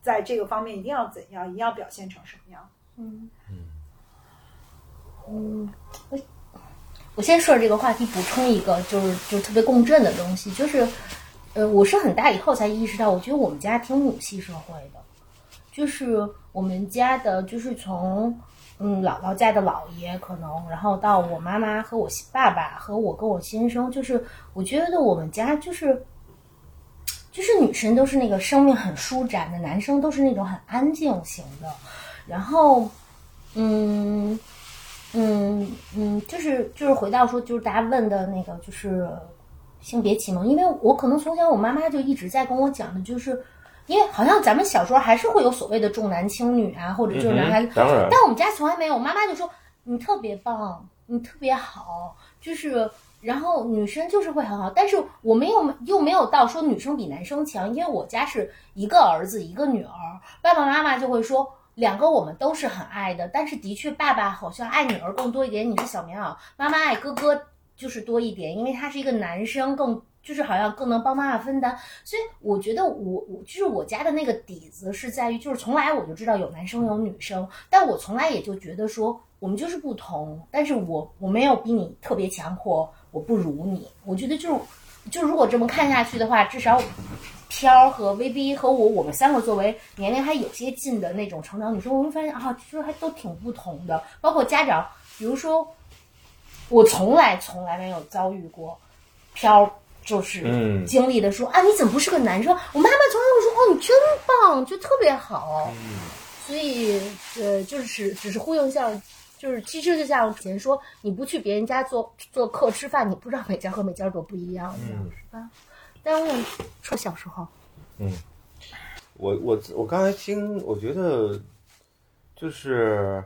在这个方面一定要怎样，一定要表现成什么样。嗯嗯，我我先顺着这个话题补充一个，就是就特别共振的东西，就是呃，我是很大以后才意识到，我觉得我们家挺母系社会的，就是我们家的，就是从嗯姥姥家的姥爷可能，然后到我妈妈和我爸爸和我跟我先生，就是我觉得我们家就是。就是女生都是那个生命很舒展的，男生都是那种很安静型的，然后，嗯，嗯嗯，就是就是回到说，就是大家问的那个，就是性别启蒙，因为我可能从小我妈妈就一直在跟我讲的，就是因为好像咱们小时候还是会有所谓的重男轻女啊，或者就是男孩子，嗯当然，但我们家从来没有，我妈妈就说你特别棒，你特别好，就是。然后女生就是会很好，但是我没有又没有到说女生比男生强，因为我家是一个儿子一个女儿，爸爸妈妈就会说两个我们都是很爱的，但是的确爸爸好像爱女儿更多一点，你是小棉袄，妈妈爱哥哥就是多一点，因为他是一个男生更。就是好像更能帮妈妈分担，所以我觉得我我就是我家的那个底子是在于，就是从来我就知道有男生有女生，但我从来也就觉得说我们就是不同，但是我我没有比你特别强或我不如你，我觉得就是就如果这么看下去的话，至少飘儿和 VV 和我我们三个作为年龄还有些近的那种成长女生，我会发现啊，其实还都挺不同的，包括家长，比如说我从来从来没有遭遇过飘儿。就是嗯经历的说、啊，你怎么不是个男生？我妈妈从来会说哦，你真棒，就特别好。所以呃，就是只只是呼应一下，就是其实就像之前说，你不去别人家做做客吃饭，你不知道每家和每家都不一样、是吧？但我说小时候，嗯。我我我刚才听，我觉得就是，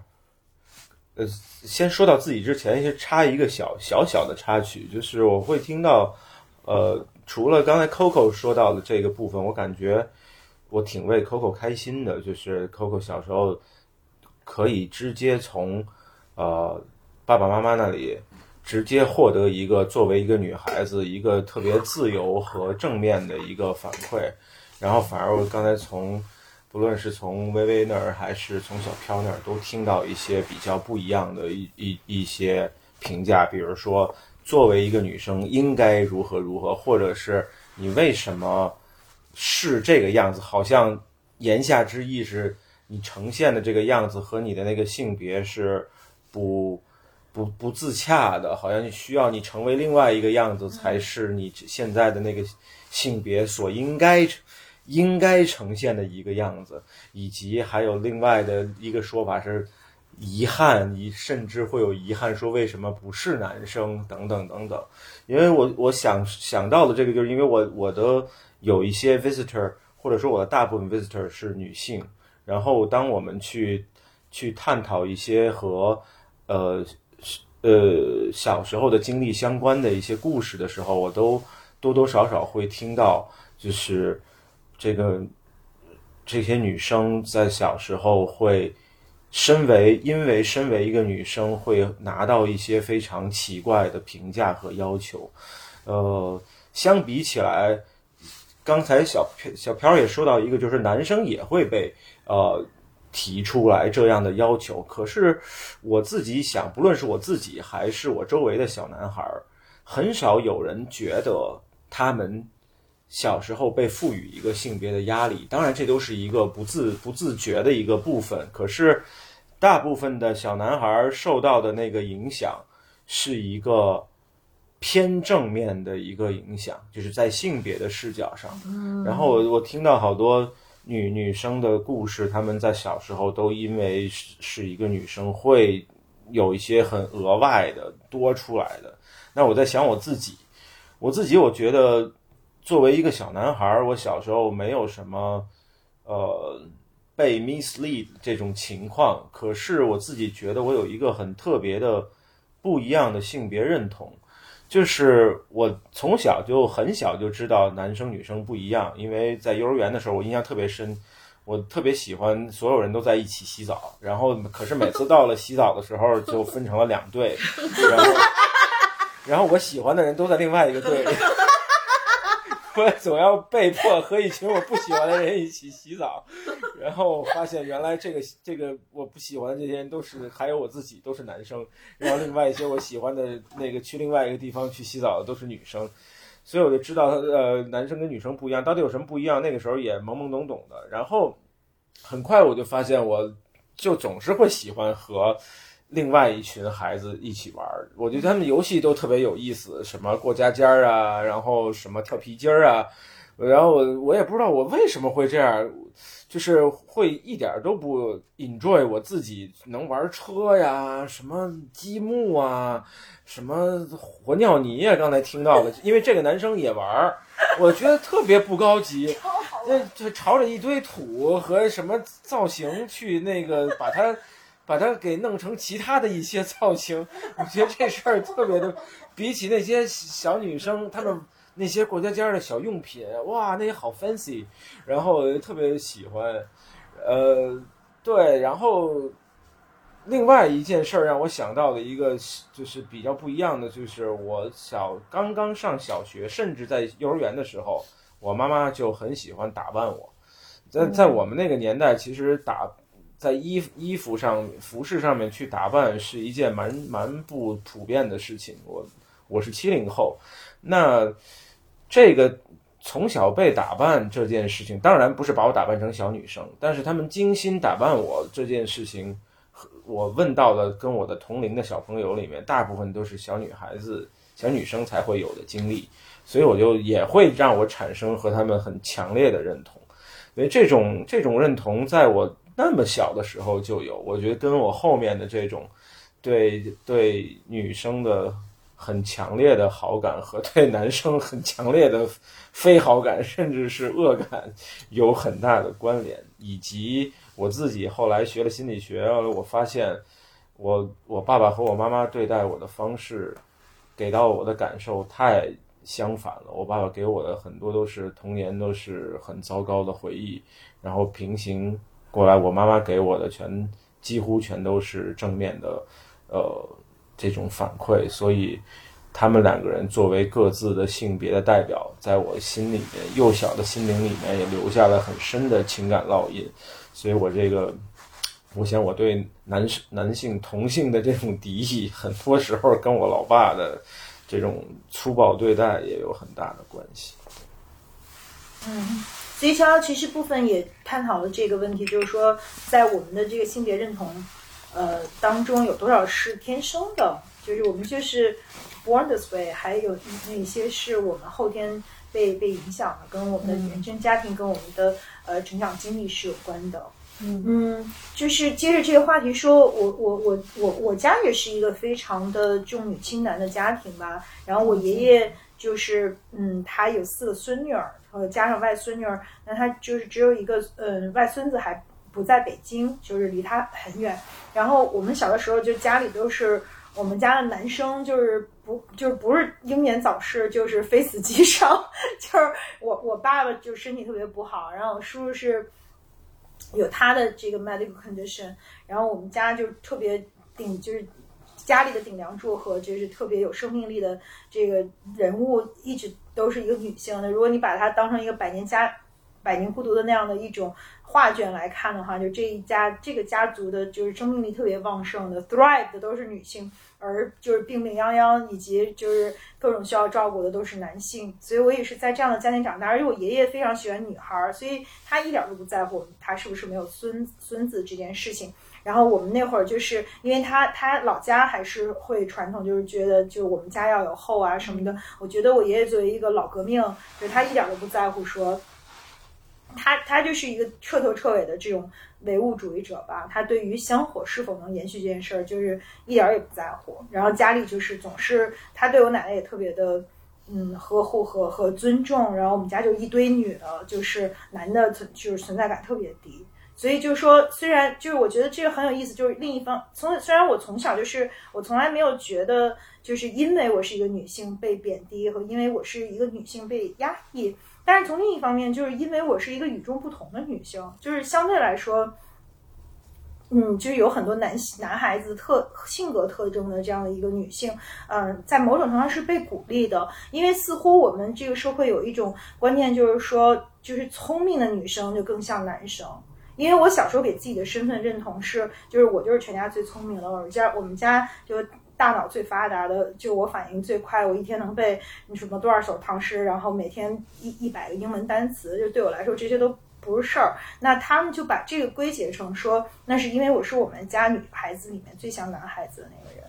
呃，先说到自己之前，先插一个小小小的插曲，就是我会听到，呃，除了刚才 Coco 说到的这个部分，我感觉我挺为 Coco 开心的，就是 Coco 小时候可以直接从呃爸爸妈妈那里直接获得一个作为一个女孩子一个特别自由和正面的一个反馈。然后反而我刚才从不论是从微微那儿还是从小飘那儿，都听到一些比较不一样的一一 一些评价，比如说作为一个女生应该如何如何，或者是你为什么是这个样子，好像言下之意是你呈现的这个样子和你的那个性别是不。不不自洽的，好像你需要你成为另外一个样子，才是你现在的那个性别所应该应该呈现的一个样子，以及还有另外的一个说法是遗憾，你甚至会有遗憾说为什么不是男生等等等等。因为我我想想到的这个，就是因为我我的有一些 visitor，或者说我的大部分 visitor 是女性，然后当我们去去探讨一些和呃呃小时候的经历相关的一些故事的时候，我都多多少少会听到，就是这个这些女生在小时候会身为因为身为一个女生会拿到一些非常奇怪的评价和要求，呃，相比起来，刚才小小飘也说到一个，就是男生也会被呃。提出来这样的要求，可是我自己想，不论是我自己还是我周围的小男孩儿，很少有人觉得他们小时候被赋予一个性别的压力。当然，这都是一个不自 不自觉的一个部分。可是，大部分的小男孩儿受到的那个影响是一个偏正面的一个影响，就是在性别的视角上。然后我我听到好多女女生的故事，她们在小时候都因为是是一个女生，会有一些很额外的多出来的。那我在想我自己，我自己我觉得作为一个小男孩儿，我小时候没有什么呃被 mislead 这种情况，可是我自己觉得我有一个很特别的不一样的性别认同。就是我从小就很小就知道男生女生不一样，因为在幼儿园的时候，我印象特别深。我特别喜欢所有人都在一起洗澡，然后可是每次到了洗澡的时候就分成了两队，然后 然后我喜欢的人都在另外一个队，我总要被迫和一群我不喜欢的人一起洗澡，然后发现原来这个这个我不喜欢的这些人都是还有我自己都是男生，然后另外一些我喜欢的那个去另外一个地方去洗澡的都是女生。所以我就知道，呃，男生跟女生不一样，到底有什么不一样？那个时候也懵懵懂懂的。然后很快我就发现，我就总是会喜欢和另外一群孩子一起玩儿。我觉得他们游戏都特别有意思，什么过家家儿啊，然后什么跳皮筋儿啊。然后我我也不知道我为什么会这样，就是会一点都不 enjoy 我自己能玩车呀，什么积木啊。什么活尿泥啊？刚才听到的，因为这个男生也玩儿，我觉得特别不高级。那就朝着一堆土和什么造型去那个把它，把它给弄成其他的一些造型。我觉得这事儿特别的，比起那些小女生她们那些过家家的小用品，哇，那些好 fancy，然后特别喜欢。呃，对，然后。另外一件事儿让我想到的一个就是比较不一样的，就是我小刚刚上小学，甚至在幼儿园的时候，我妈妈就很喜欢打扮我。在在我们那个年代，其实打在衣衣服上、服饰上面去打扮是一件蛮蛮不普遍的事情。我我是七零后，那这个从小被打扮这件事情，当然不是把我打扮成小女生，但是他们精心打扮我这件事情。我问到的跟我的同龄的小朋友里面，大部分都是小女孩子、小女生才会有的经历，所以我就也会让我产生和他们很强烈的认同。因为这种这种认同，在我那么小的时候就有，我觉得跟我后面的这种对对女生的很强烈的好感和 对男生很强烈的非好感，甚至是恶感有很大的关联，以及。我自己后来学了心理学，我发现，我我爸爸和我妈妈对待我的方式，给到我的感受太相反了。我爸爸给我的很多都是童年都是很糟糕的回忆，然后平行过来，我妈妈给我的全几乎全都是正面的，呃，这种反馈。所以，他们两个人作为各自的性别的代表，在我心里面幼小的心灵里面也留下了很深的情感烙印。所以，我这个，我想我对男生、男性同性的这种敌意，很多时候跟我老爸的这种粗暴对待也有很大的关系。嗯，所以逍遥其实部分也探讨了这个问题，就是说，在我们的这个性别认同，呃，当中有多少是天生的，就是我们就是 born this way，还有哪些是我们后天被被影响的，跟我们的原生家庭，跟我们的。呃，成长经历是有关的。嗯，就是接着这个话题说，我我我我我家也是一个非常的重女轻男的家庭吧。然后我爷爷就是，嗯，他有四个孙女儿，呃，加上外孙女儿，那他就是只有一个，嗯，外孙子还不在北京，就是离他很远。然后我们小的时候就家里都是。我们家的男生就是不就是不是英年早逝，就是非死即伤。就是我我爸爸就身体特别不好，然后我叔叔是有他的这个 medical condition，然后我们家就特别顶，就是家里的顶梁柱和就是特别有生命力的这个人物，一直都是一个女性的。如果你把它当成一个百年家百年孤独的那样的一种。画卷来看的话，就这一家这个家族的，就是生命力特别旺盛的，thrive 的都是女性，而就是病病殃殃以及就是各种需要照顾的都是男性。所以我也是在这样的家庭长大，而且我爷爷非常喜欢女孩，所以他一点都不在乎他是不是没有孙孙子这件事情。然后我们那会儿就是因为他他老家还是会传统，就是觉得就我们家要有后啊什么的。我觉得我爷爷作为一个老革命，就他一点都不在乎说，他他就是一个彻头彻尾的这种唯物主义者吧。他对于香火是否能延续这件事儿，就是一点儿也不在乎。然后家里就是总是他对我奶奶也特别的。嗯，呵护和和尊重，然后我们家就一堆女的，就是男的存就是存在感特别低，所以就是说，虽然就是我觉得这个很有意思，就是另一方从虽然我从小就是我从来没有觉得就是因为我是一个女性被贬低和因为我是一个女性被压抑，但是从另一方面就是因为我是一个与众不同的女性，就是相对来说。嗯，就是有很多男男孩子特性格特征的这样的一个女性，嗯，在某种程度上是被鼓励的，因为似乎我们这个社会有一种观念，就是说，就是聪明的女生就更像男生。因为我小时候给自己的身份认同是，就是我就是全家最聪明的，我们家我们家就大脑最发达的，就我反应最快，我一天能背什么多少首唐诗，然后每天一一百个英文单词，就对我来说这些都。不是事儿，那他们就把这个归结成说，那是因为我是我们家女孩子里面最像男孩子的那个人。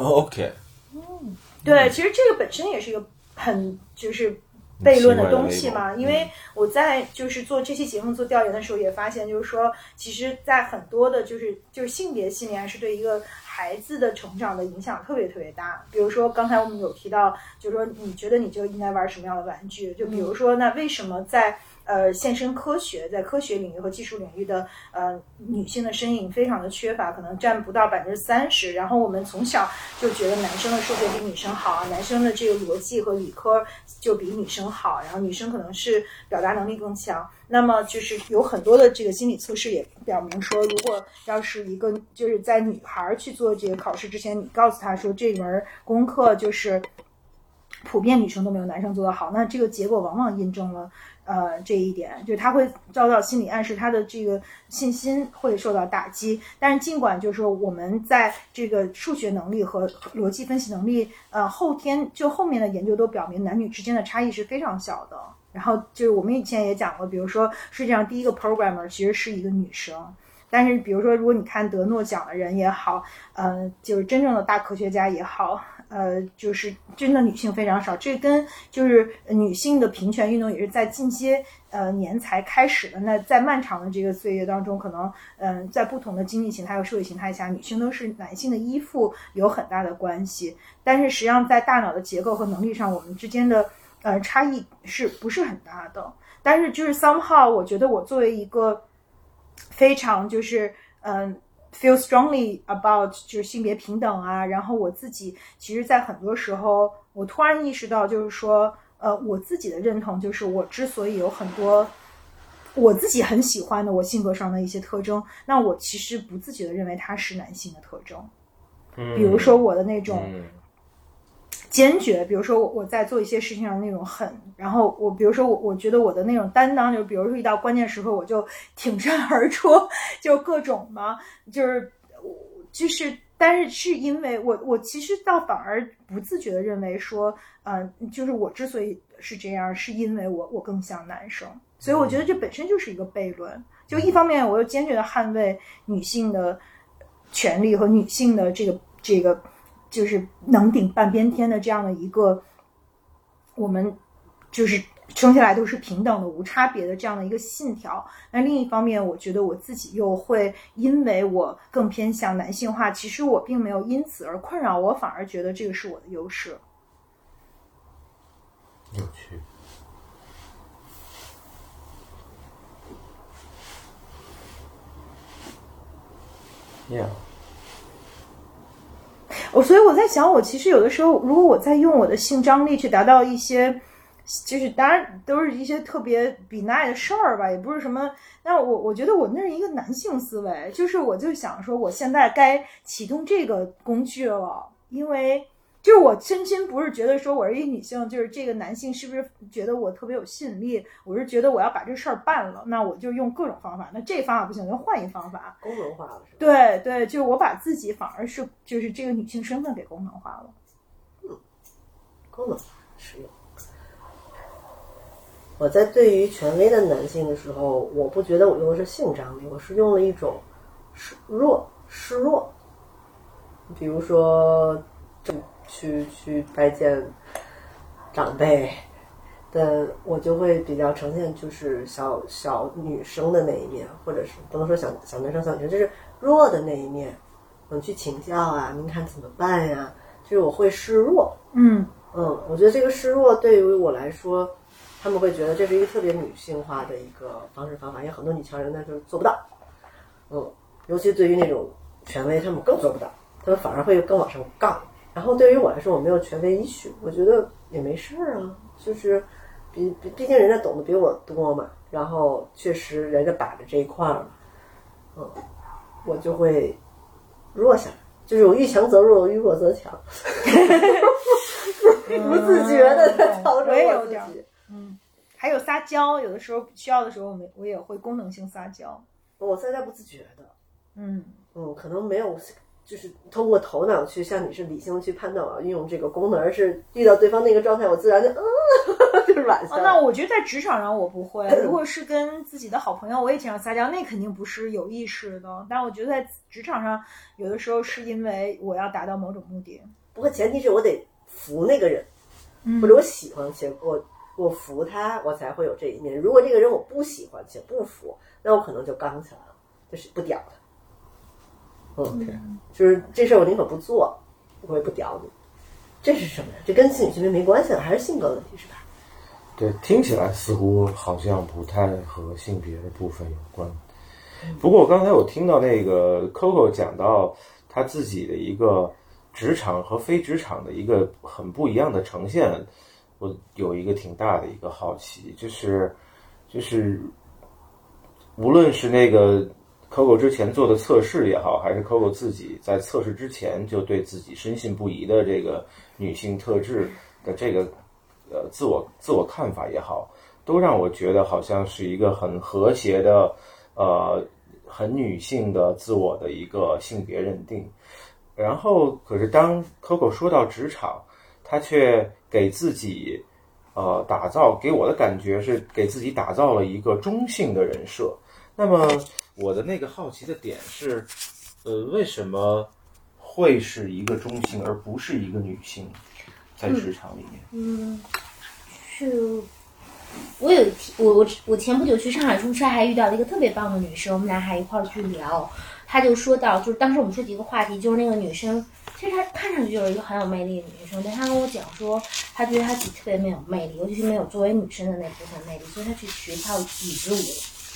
OK，嗯，对，其实这个本身也是一个很就是悖论的东西嘛。因为我在就是做这期节目做调研的时候，也发现就是说，其实，在很多的就是就是性别信念是对一个孩子的成长的影响特别特别大。比如说刚才我们有提到，就是说你觉得你就应该玩什么样的玩具？就比如说，那为什么在呃，现身科学在科学领域和技术领域的呃女性的身影非常的缺乏，可能占不到百分之三十。然后我们从小就觉得男生的数学比女生好啊，男生的这个逻辑和理科就比女生好，然后女生可能是表达能力更强。那么就是有很多的这个心理测试也表明说，如果要是一个就是在女孩去做这个考试之前，你告诉她说这门功课就是普遍女生都没有男生做得好，那这个结果往往印证了。呃，这一点就是他会遭到心理暗示，他的这个信心会受到打击。但是尽管就是说我们在这个数学能力和逻辑分析能力，呃，后天就后面的研究都表明男女之间的差异是非常小的。然后就是我们以前也讲过，比如说世界上第一个 programmer 其实是一个女生。但是比如说如果你看得诺奖的人也好，呃，就是真正的大科学家也好。呃，就是真的女性非常少，这跟就是女性的平权运动也是在近些呃年才开始的。那在漫长的这个岁月当中，可能嗯，在不同的经济形态和社会形态下，女性都是男性的依附，有很大的关系。但是实际上，在大脑的结构和能力上，我们之间的呃差异是不是很大的？但是就是 somehow，我觉得我作为一个非常就是嗯。Feel strongly about 就是性别平等啊，然后我自己其实，在很多时候，我突然意识到，就是说，呃，我自己的认同，就是我之所以有很多我自己很喜欢的我性格上的一些特征，那我其实不自觉的认为它是男性的特征，比如说我的那种。坚决，比如说我我在做一些事情上那种狠，然后我比如说我我觉得我的那种担当，就比如说遇到关键时刻我就挺身而出，就各种嘛，就 是就是，但是是因为我我其实倒反而不自觉的认为说，嗯，就是我之所以是这样，是因为我我更像男生，所以我觉得这本身就是一个悖论。就一方面我又坚决的捍卫女性的权利和女性的这个这个。就是能顶半边天的这样的一个，我们就是生下来都是平等的、无差别的这样的一个信条。那另一方面，我觉得我自己又会因为我更偏向男性化，其实我并没有因此而困扰，我反而觉得这个是我的优势。有趣。Yeah。我所以我在想，我其实有的时候，如果我在用我的性张力去达到一些，就是当然都是一些特别比奈的事儿吧，也不是什么。那我我觉得我那是一个男性思维，就是我就想说，我现在该启动这个工具了，因为。就是我真心不是觉得说我是一女性，就是这个男性是不是觉得我特别有吸引力？我是觉得我要把这事儿办了，那我就用各种方法。那这方法不行，就换一方法。功能化了是吧？对对，就是我把自己反而是就是这个女性身份给功能化了。嗯，功能化实用。我在对于权威的男性的时候，我不觉得我用的是性张力，我是用了一种示弱示弱，比如说就去去拜见长辈。但，我就会比较呈现就是小小女生的那一面，或者是不能说小小男生小女生，就是弱的那一面，嗯，去请教啊，您看怎么办呀？就是我会示弱，嗯。嗯，我觉得这个示弱对于我来说，他们会觉得这是一个特别女性化的一个方式方法，因为很多女强人呢就是做不到，嗯，尤其对于那种权威，他们更做不到，他们反而会更往上杠。然后对于我来说，我没有权威依据，我觉得也没事儿啊，就是毕毕毕竟人家懂得比我多嘛，然后确实人家把着这一块儿嘛，嗯，我就会弱下来，就是我遇强则弱，遇弱则强。不自觉的在操着我也有点。嗯，还有撒娇，有的时候需要的时候，我们我也会功能性撒娇。我现在不自觉的，嗯，嗯，可能没有，就是通过头脑去像你是理性去判断我要运用这个功能，而是遇到对方那个状态，我自然就嗯，就是软下哦，那我觉得在职场上我不会，如果 是跟自己的好朋友，我也经常撒娇，那肯定不是有意识的。但我觉得在职场上，有的时候是因为我要达到某种目的。不过前提是我得服那个人，嗯或者我喜欢且我我服他，我才会有这一面。如果这个人我不喜欢且不服，那我可能就刚起来了，就是不屌他。嗯，就是这事儿我宁可不做，我也不屌你。这是什么呀？这跟性取没没关系了，还是性格问题是吧？对，听起来似乎好像不太和性别的部分有关。不过刚才我听到那个 Coco 讲到他自己的一个职场和非职场的一个很不一样的呈现，我有一个挺大的一个好奇，就是就是无论是那个 Coco 之前做的测试也好，还是 Coco 自己在测试之前就对自己深信不疑的这个女性特质的这个呃自我自我看法也好，都让我觉得好像是一个很和谐的呃很女性的自我的一个性别认定。然后，可是当 Coco 说到职场，她却给自己呃打造，给我的感觉是给自己打造了一个中性的人设。那么我的那个好奇的点是，呃，为什么会是一个中性而不是一个女性在职场里面？嗯，是我有一天，我我我前不久去上海出差，还遇到了一个特别棒的女生，我们俩还一块儿去聊。她就说到，就是当时我们说的一个话题，就是那个女生，其实她看上去就是一个很有魅力的女生，但她跟我讲说，她觉得她自己特别没有魅力，尤其是没有作为女生的那部分魅力，所以她去学跳椅子舞，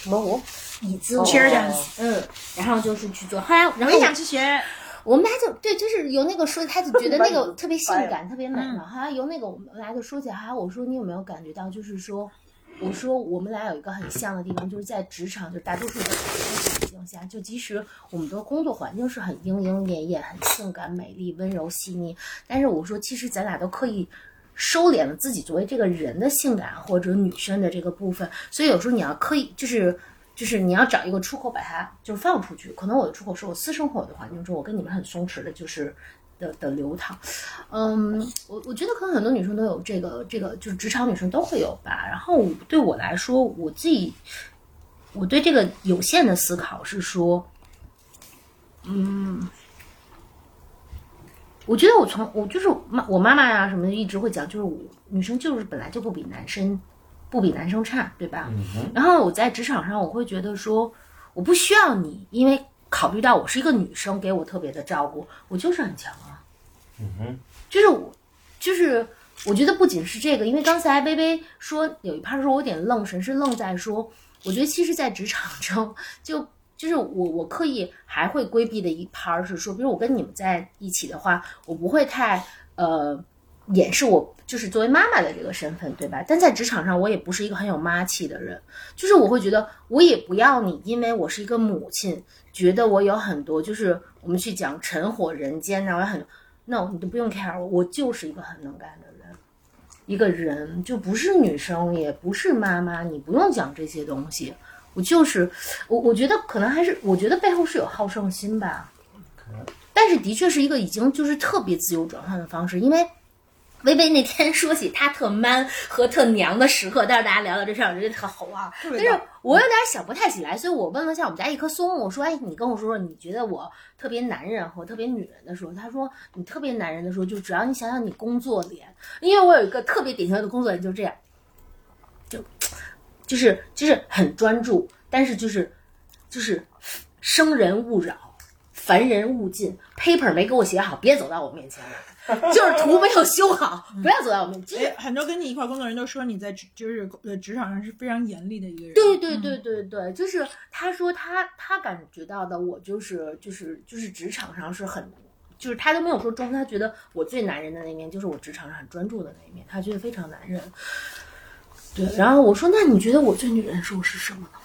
什么舞？椅子舞 Chair dance 嗯，然后就是去做。后来，然我后也想去学。我们俩就对，就是由那个说，他就觉得那个特别性感、特别美嘛。后来由那个我们俩就说起来，我说你有没有感觉到，就是说，我说我们俩有一个很像的地方，就是在职场，就大多数的环境下，就即使我们的工作环境是很莺莺燕燕、很性感、美丽、温柔细腻，但是我说其实咱俩都刻意。收敛了自己作为这个人的性感或者女生的这个部分，所以有时候你要刻意就是就是你要找一个出口把它就是放出去。可能我的出口是我私生活的环境中，我跟你们很松弛的，就是的的流淌。嗯，我我觉得可能很多女生都有这个这个，就是职场女生都会有吧。然后对我来说，我自己我对这个有限的思考是说，嗯。我觉得我从我就是妈我妈妈呀、什么的一直会讲，就是我女生就是本来就不比男生不比男生差，对吧？然后我在职场上，我会觉得说，我不需要你，因为考虑到我是一个女生，给我特别的照顾，我就是很强啊。嗯哼，就是我，就是我觉得不仅是这个，因为刚才微微说有一趴说我有点愣神，是愣在说，我觉得其实，在职场中就。就是我，我刻意还会规避的一趴儿是说，比如我跟你们在一起的话，我不会太呃掩饰我就是作为妈妈的这个身份，对吧？但在职场上，我也不是一个很有妈气的人，就是我会觉得，我也不要你，因为我是一个母亲，觉得我有很多，就是我们去讲尘火人间呐，我有很多，no，你都不用 care 我，我就是一个很能干的人，一个人就不是女生，也不是妈妈，你不用讲这些东西。我就是我，我觉得可能还是，我觉得背后是有好胜心吧。但是的确是一个已经就是特别自由转换的方式，因为微微那天说起他特 man 和特娘的时刻，但是大家聊聊这事儿，我觉得特好玩儿。但是我有点想不太起来，所以我问了一下我们家一棵松，我说：“哎，你跟我说说，你觉得我特别男人和特别女人的时候？”他说：“你特别男人的时候，就只要你想想你工作脸，因为我有一个特别典型的工作脸，就是这样，就就是就是很专注，但是就是就是生人勿扰，凡人勿近，paper 没给我写好，别走到我面前来。” 就是图没有修好，不要走到我面前。哎，很多跟你一块工作人都说你在职就是呃职场上是非常严厉的一个人。对对对对对，就是他说他他感觉到的我就是就是就是职场上是很，就是他都没有说装，他觉得我最男人的那一面就是我职场上很专注的那一面，他觉得非常男人。对，然后我说那你觉得我最女人的时候是什么呢？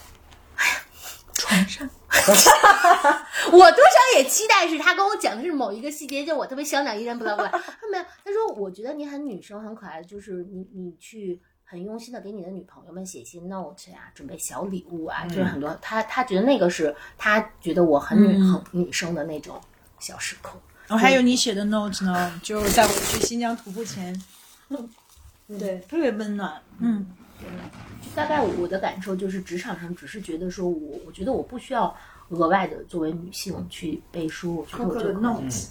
哎呀，床上。我多少也期待是他跟我讲的是某一个细节，就我特别小鸟依人，不啦不啦。他没有，他说我觉得你很女生，很可爱，就是你你去很用心的给你的女朋友们写一些 note 呀，准备小礼物啊，就是很多他他觉得那个是他觉得我很女很女生的那种小时刻。然后还有你写的 note 呢，就是在我去新疆徒步前，对，特别温暖，嗯。大概我的感受就是，职场上只是觉得说我，我觉得我不需要额外的作为女性去背书，苛刻的 notes。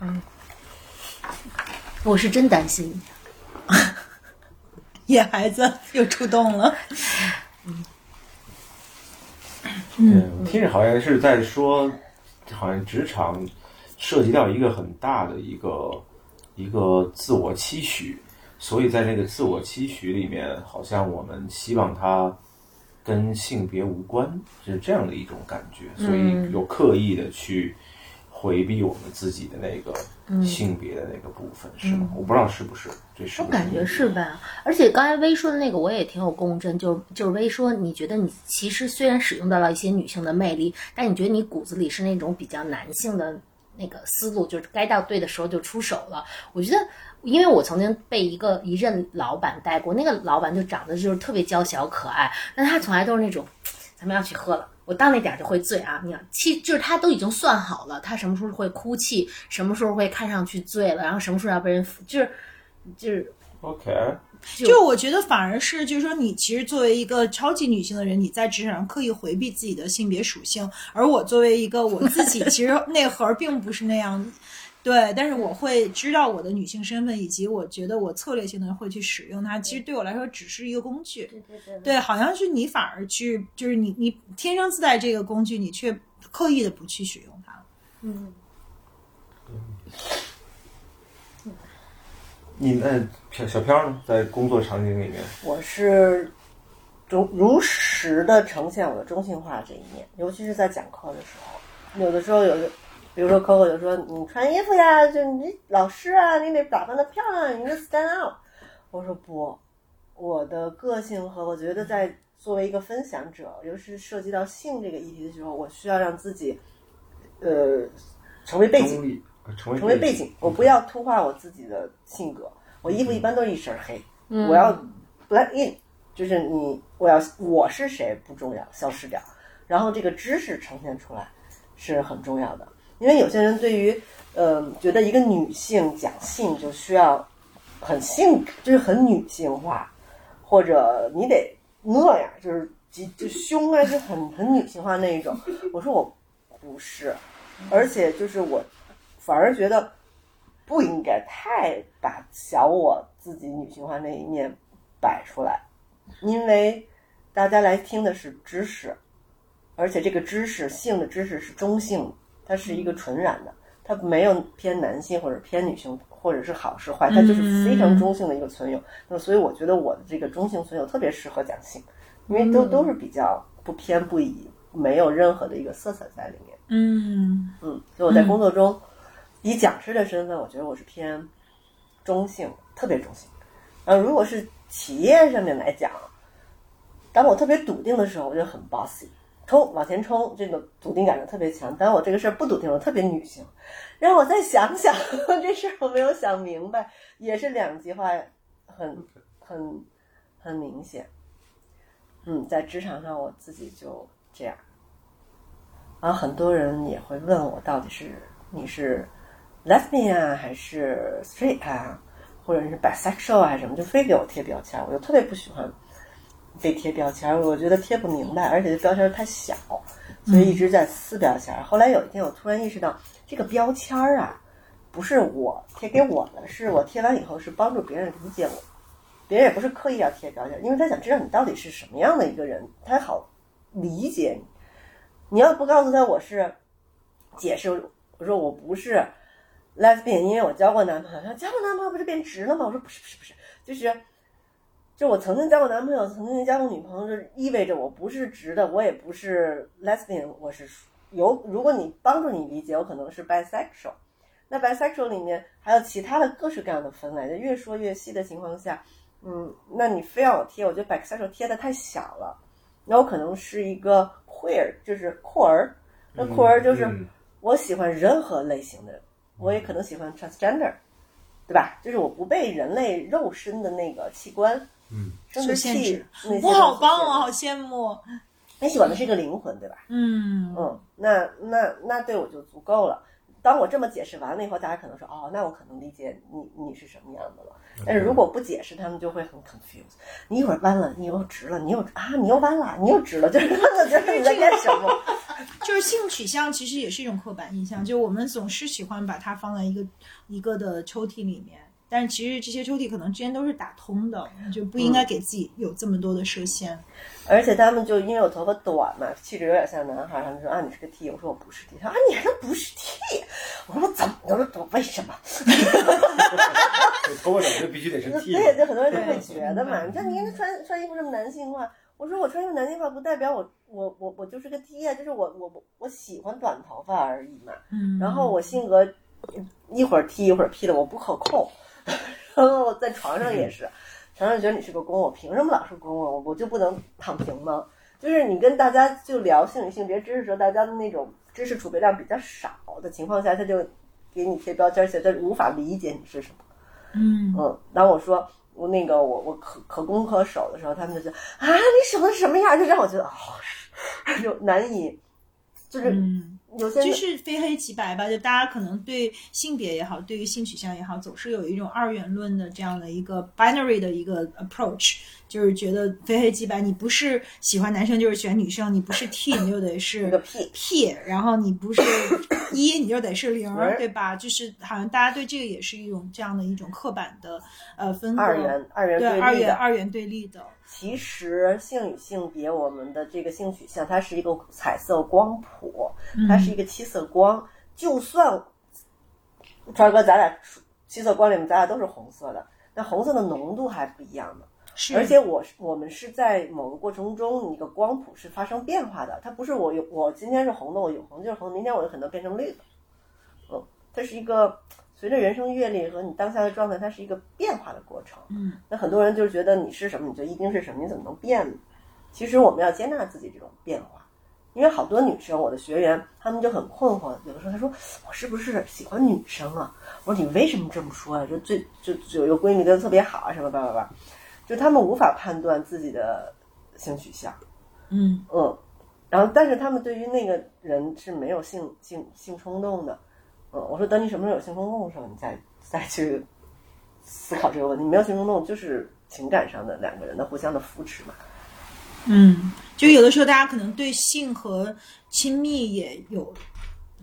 嗯，我是真担心，野孩子又出动了。嗯，嗯，听着好像是在说，好像职场涉及到一个很大的一个一个自我期许。所以在那个自我期许里面，好像我们希望它跟性别无关，是这样的一种感觉。所以有刻意的去回避我们自己的那个性别的那个部分，是吗？我不知道是不是，这是我感觉是吧？而且刚才薇说的那个，我也挺有共振。就就是薇说，你觉得你其实虽然使用到了一些女性的魅力，但你觉得你骨子里是那种比较男性的那个思路，就是该到对的时候就出手了。我觉得。因为我曾经被一个一任老板带过，那个老板就长得就是特别娇小可爱，但他从来都是那种，咱们要去喝了，我到那点就会醉啊。你要，其就是他都已经算好了，他什么时候会哭泣，什么时候会看上去醉了，然后什么时候要被人就是就是 OK。就我觉得反而是就是说，你其实作为一个超级女性的人，你在职场上刻意回避自己的性别属性，而我作为一个我自己，其实内核并不是那样。对，但是我会知道我的女性身份，以及我觉得我策略性的会去使用它。其实对我来说只是一个工具。对对对。对，好像是你反而去，就是你你天生自带这个工具，你却刻意的不去使用它。嗯。你那飘小飘呢？在工作场景里面，我是如如实的呈现我的中性化这一面，尤其是在讲课的时候，有的时候有的。比如说，Coco 就说：“你穿衣服呀，就你老师啊，你得打扮的漂亮，你得 stand out。”我说：“不，我的个性和我觉得在作为一个分享者，尤其是涉及到性这个议题的时候，我需要让自己，呃，成为背景，成为背景。我不要突化我自己的性格。我衣服一般都是一身黑，我要 black in，就是你，我要我是谁不重要，消失掉。然后这个知识呈现出来是很重要的。”因为有些人对于，呃，觉得一个女性讲性就需要很性，就是很女性化，或者你得那样，就是极就凶啊，就很很女性化那一种。我说我不是，而且就是我反而觉得不应该太把小我自己女性化那一面摆出来，因为大家来听的是知识，而且这个知识性的知识是中性的。它是一个纯然的，它没有偏男性或者偏女性，或者是好是坏，它就是非常中性的一个存有。那所以我觉得我的这个中性存有特别适合讲性，因为都都是比较不偏不倚，没有任何的一个色彩在里面。嗯嗯，所以我在工作中以讲师的身份，我觉得我是偏中性，特别中性。呃，如果是企业上面来讲，当我特别笃定的时候，我就很 bossy。冲往前冲，这个笃定感就特别强。但我这个事儿不笃定，我特别女性。让我再想想，这事儿我没有想明白，也是两极化，很很很明显。嗯，在职场上我自己就这样。然后很多人也会问我，到底是你是 lesbian 啊，还是 straight 啊，或者是 bisexual 啊什么，就非给我贴标签儿，我就特别不喜欢被贴标签儿，我觉得贴不明白，而且这标签儿太小，所以一直在撕标签儿。后来有一天，我突然意识到，这个标签儿啊，不是我贴给我的，是我贴完以后是帮助别人理解我，别人也不是刻意要贴标签儿，因为他想知道你到底是什么样的一个人，他好理解你。你要不告诉他我是解释，我说我不是 lesbian，因为我交过男朋友。他交过男朋友不是变直了吗？我说不是不是不是，就是就我曾经交过男朋友，曾经交过女朋友，就意味着我不是直的，我也不是 lesbian，我是有。如果你帮助你理解，我可能是 bisexual。那 bisexual 里面还有其他的各式各样的分类，就越说越细的情况下，嗯，那你非要我贴，我觉得 bisexual 贴的太小了。那我可能是一个 queer，就是酷儿。那酷儿就是嗯我喜欢任何类型的人，我也可能喜欢 transgender，对吧？就是我不被人类肉身的那个器官，嗯，生限制我好棒哦，限制好羡慕。你喜欢的是一个灵魂，对吧？嗯嗯，那那那对我就足够了。当我这么解释完了以后，大家可能说哦，那我可能理解你你是什么样的了。但是如果不解释，他们就会很 confused。你一会儿弯了，你又直了，你又啊，你又弯了，你又直了，就是他们觉得你在干什么？就是性取向其实也是一种刻板印象，就我们总是喜欢把它放在一个一个的抽屉里面，但是其实这些抽屉可能之间都是打通的，就不应该给自己有这么多的设限。而且他们就因为我头发短嘛，气质有点像男孩，他们说啊你是个 T，我说我不是 T，他说啊你还能不是 T？我说我怎么我说我为什么？头发短就必须得是 T，对，就很多人就会觉得嘛，你看你看他穿穿衣服这么男性化，我说我穿衣服男性化不代表我我我我就是个 T 啊，就是我我我我喜欢短头发而已嘛。嗯，然后我性格一会儿 T 一会儿 P 的，我不可控。然后在床上也是，床上觉得你是个公，我凭什么老是公啊？我我就不能躺平吗？就是你跟大家就聊性与性别知识的时候，大家的那种知识储备量比较少的情况下，他就给你贴标签，而且他无法理解你是什么。嗯嗯，当我说我那个我我可可攻可守的时候，他们就觉得啊，你守的什么样？就让我觉得哦，就难以，就是嗯。有些就是非黑即白吧，就大家可能对性别也好，对于性取向也好，总是有一种二元论的这样的一个 binary 的一个 approach，就是觉得非黑即白，你不是喜欢男生就是喜欢女生，你不是 T 你就得是 P 然后你不是一你就得是零零，对吧？就是好像大家对这个也是一种这样的一种刻板的呃分割，二元二元对二。元二元对立的，其实性与性别，我们的这个性取向，它是一个彩色光谱，它是一个七色光。就算川哥，咱俩七色光里面，咱俩都是红色的，那红色的浓度还不一样呢。是而且我是我们是在某个过程中，一个光谱是发生变化的。它不是我有我今天是红的，我有红就是红，明天我有可能变成绿的。嗯，它是一个随着人生阅历和你当下的状态，它是一个变化的过程。嗯，那很多人就是觉得你是什么，你就一定是什么，你怎么能变呢？其实我们要接纳自己这种变化，因为好多女生，我的学员她们就很困惑，有的时候她说我是不是喜欢女生啊？我说你为什么这么说啊？就最就就有闺蜜跟她特别好啊，什么叭叭叭，就她们无法判断自己的性取向，嗯嗯，然后但是她们对于那个人是没有性性性冲动的，嗯，我说等你什么时候有性冲动的时候，你再再去思考这个问题。你没有性冲动，就是情感上的两个人的互相的扶持嘛。嗯，就有的时候大家可能对性和亲密也有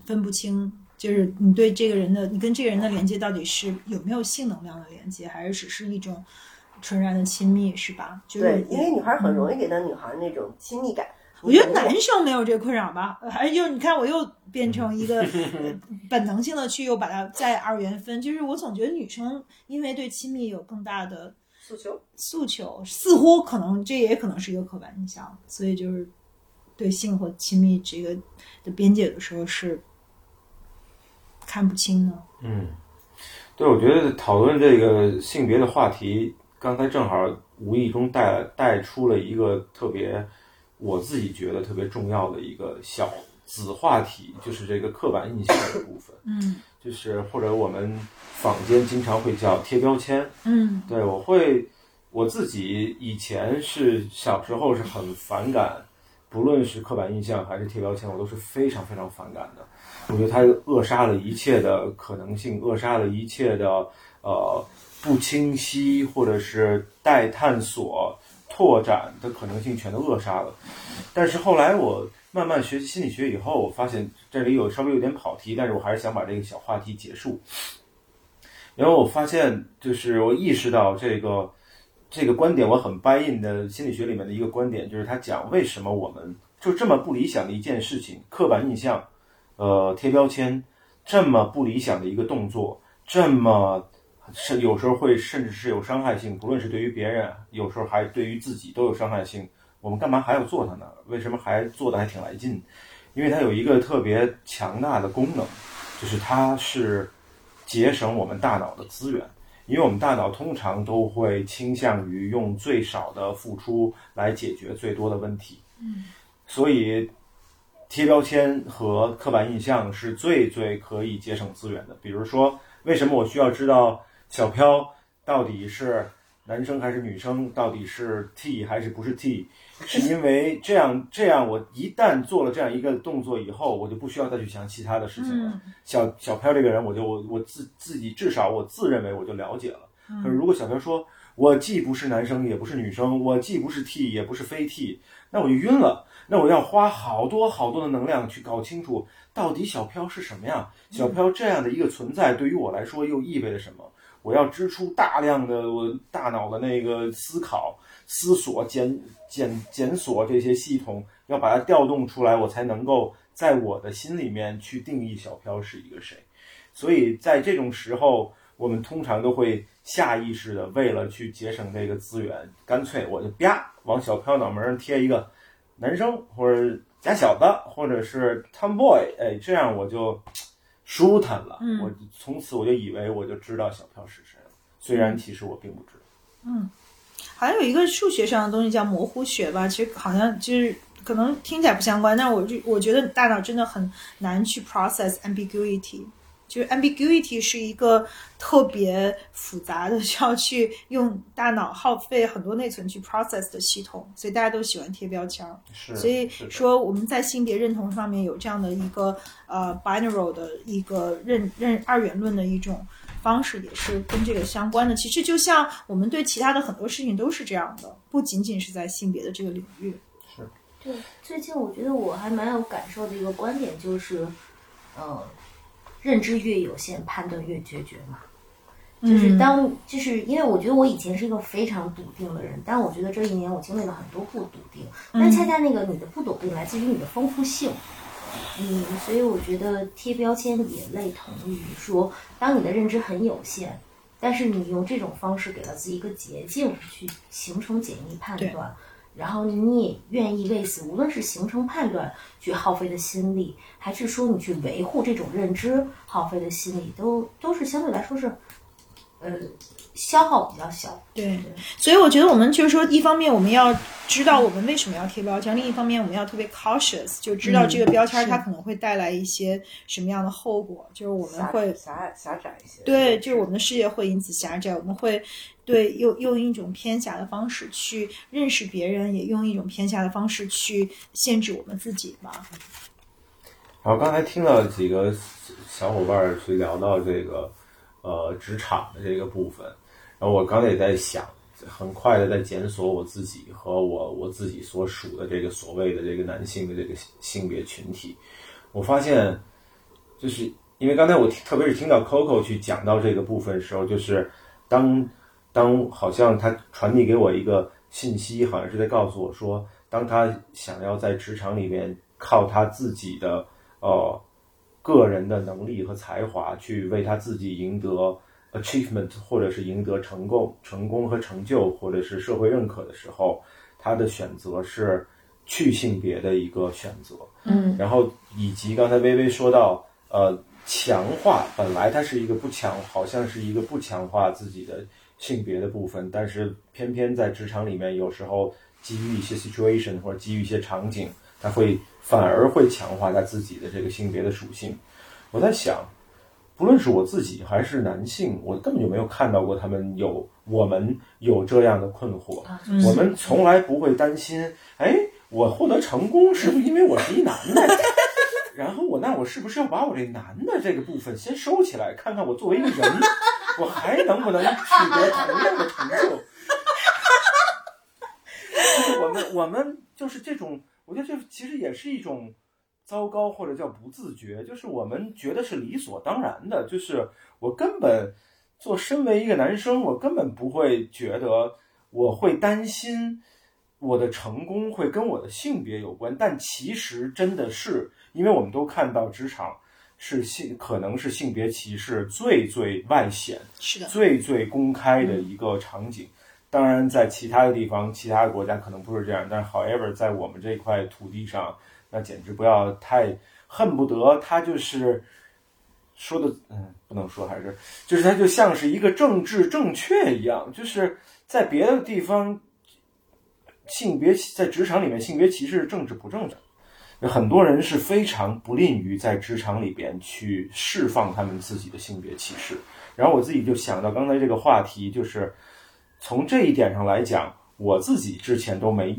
分不清，就是你对这个人的，你跟这个人的连接到底是有没有性能量的连接，还是只是一种纯然的亲密，是吧？就是对，因为女孩很容易给到女孩那种亲密感。我觉得男生没有这个困扰吧，还是就是你看我又变成一个呃本能性的去又把它再二元分，就是我总觉得女生因为对亲密有更大的诉求，诉求，似乎可能这也可能是一个刻板印象，所以就是对性和亲密这个的边界，有的时候是看不清的。嗯，对，我觉得讨论这个性别的话题，刚才正好无意中带带出了一个特别我自己觉得特别重要的一个小子话题，就是这个刻板印象的部分，嗯就是或者我们坊间经常会叫贴标签。嗯对，我会我自己以前是小时候是很反感不论是刻板印象还是贴标签，我都是非常非常反感的。我觉得它扼杀了一切的可能性，扼杀了一切的呃不清晰或者是待探索、拓展的可能性，全都扼杀了。但是后来我慢慢学习心理学以后，我发现这里有稍微有点跑题，但是我还是想把这个小话题结束。然后我发现，就是我意识到这个这个观点，我很 buy in 的心理学里面的一个观点，就是他讲为什么我们就这么不理想的一件事情，刻板印象，呃，贴标签，这么不理想的一个动作，这么是有时候会甚至是有伤害性，不论是对于别人，有时候还对于自己都有伤害性。我们干嘛还要做它呢？为什么还做的还挺来劲？因为它有一个特别强大的功能，就是它是。节省我们大脑的资源，因为我们大脑通常都会倾向于用最少的付出来解决最多的问题。嗯，所以贴标签和刻板印象是最最可以节省资源的。比如说，为什么我需要知道小飘到底是男生还是女生，到底是 T 还是不是 T？是因为这样，这样我一旦做了这样一个动作以后，我就不需要再去想其他的事情了。小小飘这个人，我就我我自自己至少我自认为我就了解了。可是如果小飘说我既不是男生也不是女生，我既不是 T 也不是非 T，那我就晕了。那我要花好多好多的能量去搞清楚到底小飘是什么样。小飘这样的一个存在对于我来说又意味着什么？我要支出大量的我大脑的那个思考。思索、检检检索这些系统，要把它调动出来，我才能够在我的心里面去定义小飘是一个谁。所以在这种时候，我们通常都会下意识的为了去节省这个资源，干脆我就啪往小飘脑门上贴一个男生或者假小子或者是 tomboy，哎，这样我就舒坦了。我从此我就以为我就知道小票是谁了，虽然其实我并不知道。嗯。还有一个数学上的东西叫模糊学吧，其实好像就是可能听起来不相关，但是我就我觉得大脑真的很难去 process ambiguity，就是 ambiguity 是一个特别复杂的，需要去用大脑耗费很多内存去 process 的系统，所以大家都喜欢贴标签。是，所以说我们在性别认同上面有这样的一个呃 binary 的一个认认二元论的一种。方式也是跟这个相关的，其实就像我们对其他的很多事情都是这样的，不仅仅是在性别的这个领域。是，对。最近我觉得我还蛮有感受的一个观点就是，呃，认知越有限，判断越决绝嘛。就是当，就是因为我觉得我以前是一个非常笃定的人，但我觉得这一年我经历了很多不笃定，但恰恰那个你的不笃定来自于你的丰富性。嗯，所以我觉得贴标签也类同于说，当你的认知很有限，但是你用这种方式给了自己一个捷径去形成简易判断，然后你也愿意为此，无论是形成判断去耗费的心力，还是说你去维护这种认知耗费的心力，都都是相对来说是，呃。消耗比较小，对，所以我觉得我们就是说，一方面我们要知道我们为什么要贴标签，另一方面我们要特别 cautious，就知道这个标签它可能会带来一些什么样的后果，就是我们会狭狭窄一些，对，就是我们的视野会因此狭窄，我们会对用用一种偏狭的方式去认识别人，也用一种偏狭的方式去限制我们自己吧。然后刚才听了几个小伙伴去聊到这个呃职场的这个部分。然后我刚才也在想，很快的在检索我自己和我我自己所属的这个所谓的这个男性的这个性别群体，我发现，就是因为刚才我特别是听到 Coco 去讲到这个部分的时候，就是当当好像他传递给我一个信息，好像是在告诉我说，当他想要在职场里面靠他自己的呃个人的能力和才华去为他自己赢得。achievement 或者是赢得成功、成功和成就，或者是社会认可的时候，他的选择是去性别的一个选择。嗯，然后以及刚才微微说到，呃，强化本来它是一个不强，好像是一个不强化自己的性别的部分，但是偏偏在职场里面，有时候基于一些 situation 或者基于一些场景，他会反而会强化他自己的这个性别的属性。我在想。不论是我自己还是男性，我根本就没有看到过他们有我们有这样的困惑。我们从来不会担心，哎，我获得成功是不是因为我是一男的？然后我那我是不是要把我这男的这个部分先收起来，看看我作为一个人，我还能不能取得同样的成就？就是我们我们就是这种，我觉得这其实也是一种糟糕或者叫不自觉，就是我们觉得是理所当然的，就是我根本做身为一个男生，我根本不会觉得我会担心我的成功会跟我的性别有关，但其实真的是，因为我们都看到职场是性可能是性别歧视最最外显、是的，最最公开的一个场景。当然，在其他的地方、其他的国家可能不是这样，但是 however 在我们这块土地上，那简直不要太恨不得他就是说的，嗯，不能说还是就是他就像是一个政治正确一样，就是在别的地方性别在职场里面性别歧视政治不正确。很多人是非常不吝于在职场里边去释放他们自己的性别歧视。然后我自己就想到刚才这个话题，就是从这一点上来讲，我自己之前都没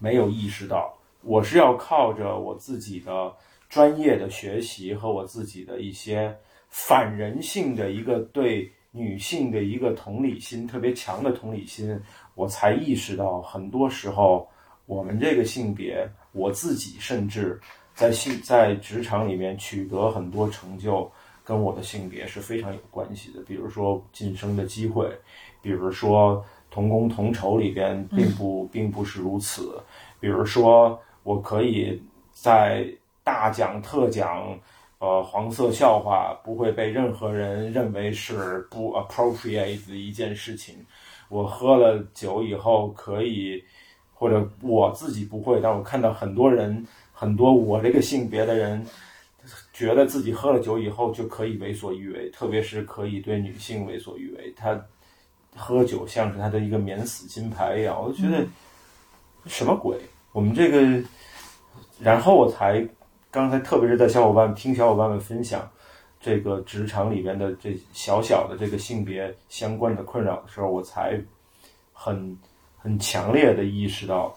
没有意识到，我是要靠着我自己的专业的学习和我自己的一些反人性的一个对女性的一个同理心特别强的同理心，我才意识到很多时候我们这个性别，我自己甚至在性在职场里面取得很多成就，跟我的性别是非常有关系的。比如说晋升的机会，比如说同工同酬里边并不并不是如此，比如说我可以在大讲特讲。呃，黄色笑话不会被任何人认为是不 appropriate 的一件事情。我喝了酒以后可以，或者我自己不会，但我看到很多人，很多我这个性别的人，觉得自己喝了酒以后就可以为所欲为，特别是可以对女性为所欲为。他喝酒像是他的一个免死金牌一样，我就觉得什么鬼？我们这个，然后我才。刚才特别是在小伙伴听小伙伴们分享这个职场里边的这小小的这个性别相关的困扰的时候，我才很很强烈的意识到，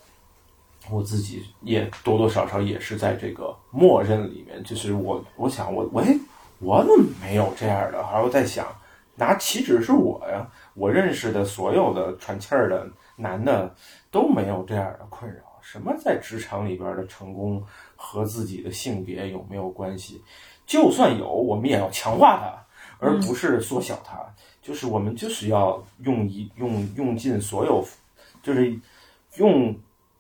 我自己也多多少少也是在这个默认里面。就是我我想我喂我怎么没有这样的？然后在想，拿岂止是我呀？我认识的所有的喘气儿的男的都没有这样的困扰。什么在职场里边的成功？和自己的性别有没有关系？就算有，我们也要强化它，而不是缩小它。就是我们就是要用一用用尽所有，就是用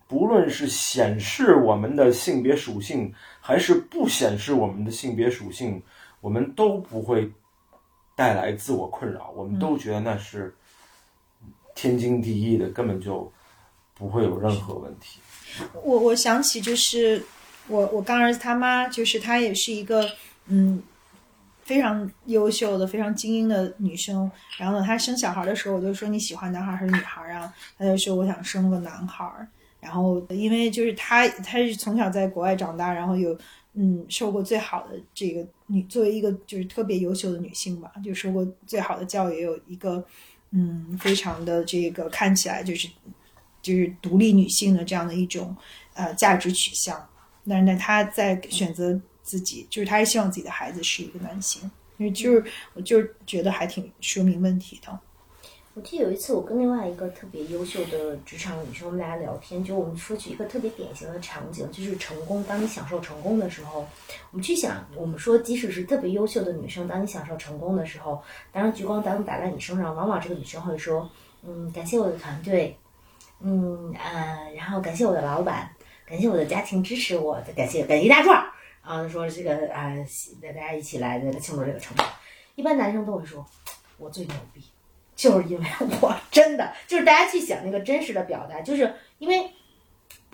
不论是显示我们的性别属性，还是不显示我们的性别属性，我们都不会带来自我困扰。我们都觉得那是天经地义的，根本就不会有任何问题。我我想起就是。我我干儿子他妈就是他也是一个嗯非常优秀的非常精英的女生，然后呢，她生小孩的时候，我就说你喜欢男孩还是女孩啊？她就说我想生个男孩。然后因为就是她她是从小在国外长大，然后有嗯受过最好的这个女作为一个就是特别优秀的女性吧，就受过最好的教育，有一个嗯非常的这个看起来就是就是独立女性的这样的一种呃价值取向。但是呢，他在选择自己，就是他是希望自己的孩子是一个男性，因为就是我就觉得还挺说明问题的。我记得有一次，我跟另外一个特别优秀的职场女生，我们俩聊天，就我们说起一个特别典型的场景，就是成功。当你享受成功的时候，我们去想，我们说，即使是特别优秀的女生，当你享受成功的时候，当聚光灯打在你身上，往往这个女生会说：“嗯，感谢我的团队，嗯呃，然后感谢我的老板。”感谢我的家庭支持，我的感谢感谢一大串啊！说这个啊，大家一起来庆祝这个成功。一般男生都会说，我最牛逼，就是因为我真的就是大家去想那个真实的表达，就是因为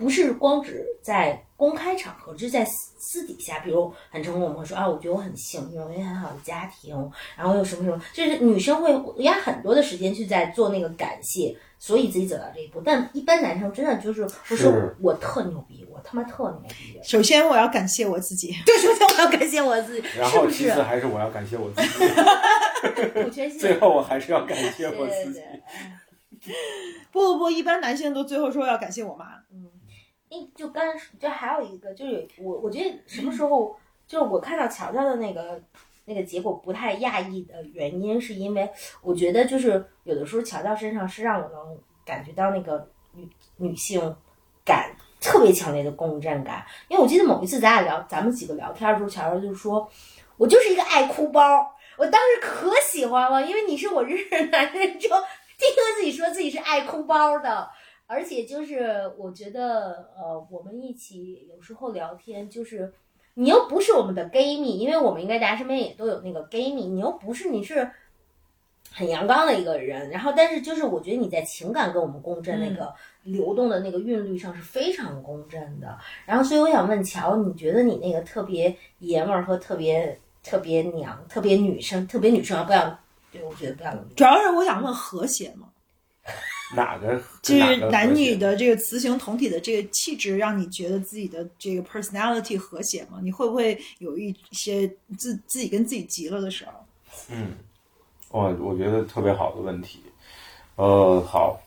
不是光指在公开场合，就是在私底下，比如很成功，我们会说啊，我觉得我很幸运，我有很好的家庭，然后又什么什么，就是女生会压很多的时间去在做那个感谢。所以自己走到这一步，但一般男生真的就是不是我特牛逼，我他妈特牛逼。首先我要感谢我自己，对，首先我要感谢我自己，然后其次还是我要感谢我自己 最后我还是要感谢我自己。不不不，一般男性都最后说要感谢我妈。嗯，诶，就刚就还有一个，就是我我觉得什么时候，就是我看到乔乔的那个那个结果不太讶异的原因，是因为我觉得就是有的时候乔乔身上是让我能感觉到那个女女性感特别强烈的共振感，因为我记得某一次咱俩聊，咱们几个聊天的时候，乔乔就说，我就是一个爱哭包，我当时可喜欢了，因为你是我认识的男人中第一个自己说自己是爱哭包的。而且就是我觉得，呃，我们一起有时候聊天，就是你又不是我们的 gay 蜜，因为我们应该大家身边也都有那个 gay 蜜，你又不是你是很阳刚的一个人，然后但是就是我觉得你在情感跟我们共振那个流动的那个韵律上是非常共振的，然后所以我想问乔，你觉得你那个特别爷们儿和特别特别娘、特别女生、特别女生啊，不要，对我觉得不要主要是我想问和谐嘛，哪个就是男女的这个雌雄同体的这个气质，让你觉得自己的这个 personality 和谐吗？你会不会有一些自自己跟自己急了的时候？嗯，我，我觉得特别好的问题。呃，好，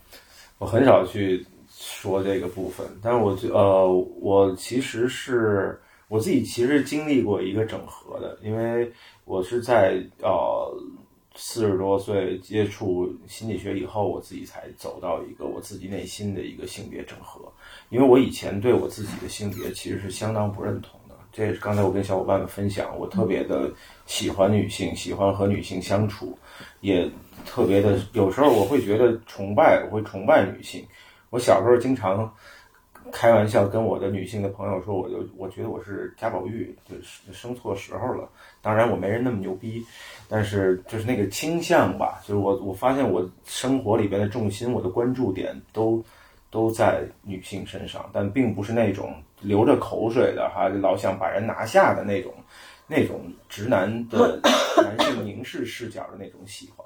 我很少去说这个部分，但是我觉呃，我其实是我自己其实经历过一个整合的，因为我是在呃四十多岁接触心理学以后，我自己才走到一个我自己内心的一个性别整合，因为我以前对我自己的性别其实是相当不认同的。这也是刚才我跟小伙伴们分享，我特别的喜欢女性，喜欢和女性相处，也特别的有时候我会觉得崇拜，我会崇拜女性。我小时候经常开玩笑跟我的女性的朋友说，我就我觉得我是贾宝玉，就是生错时候了。当然我没人那么牛逼，但是就是那个倾向吧，就是我我发现我生活里边的重心，我的关注点都都在女性身上，但并不是那种流着口水的哈，老想把人拿下的那种那种直男的 男性凝视视角的那种喜欢。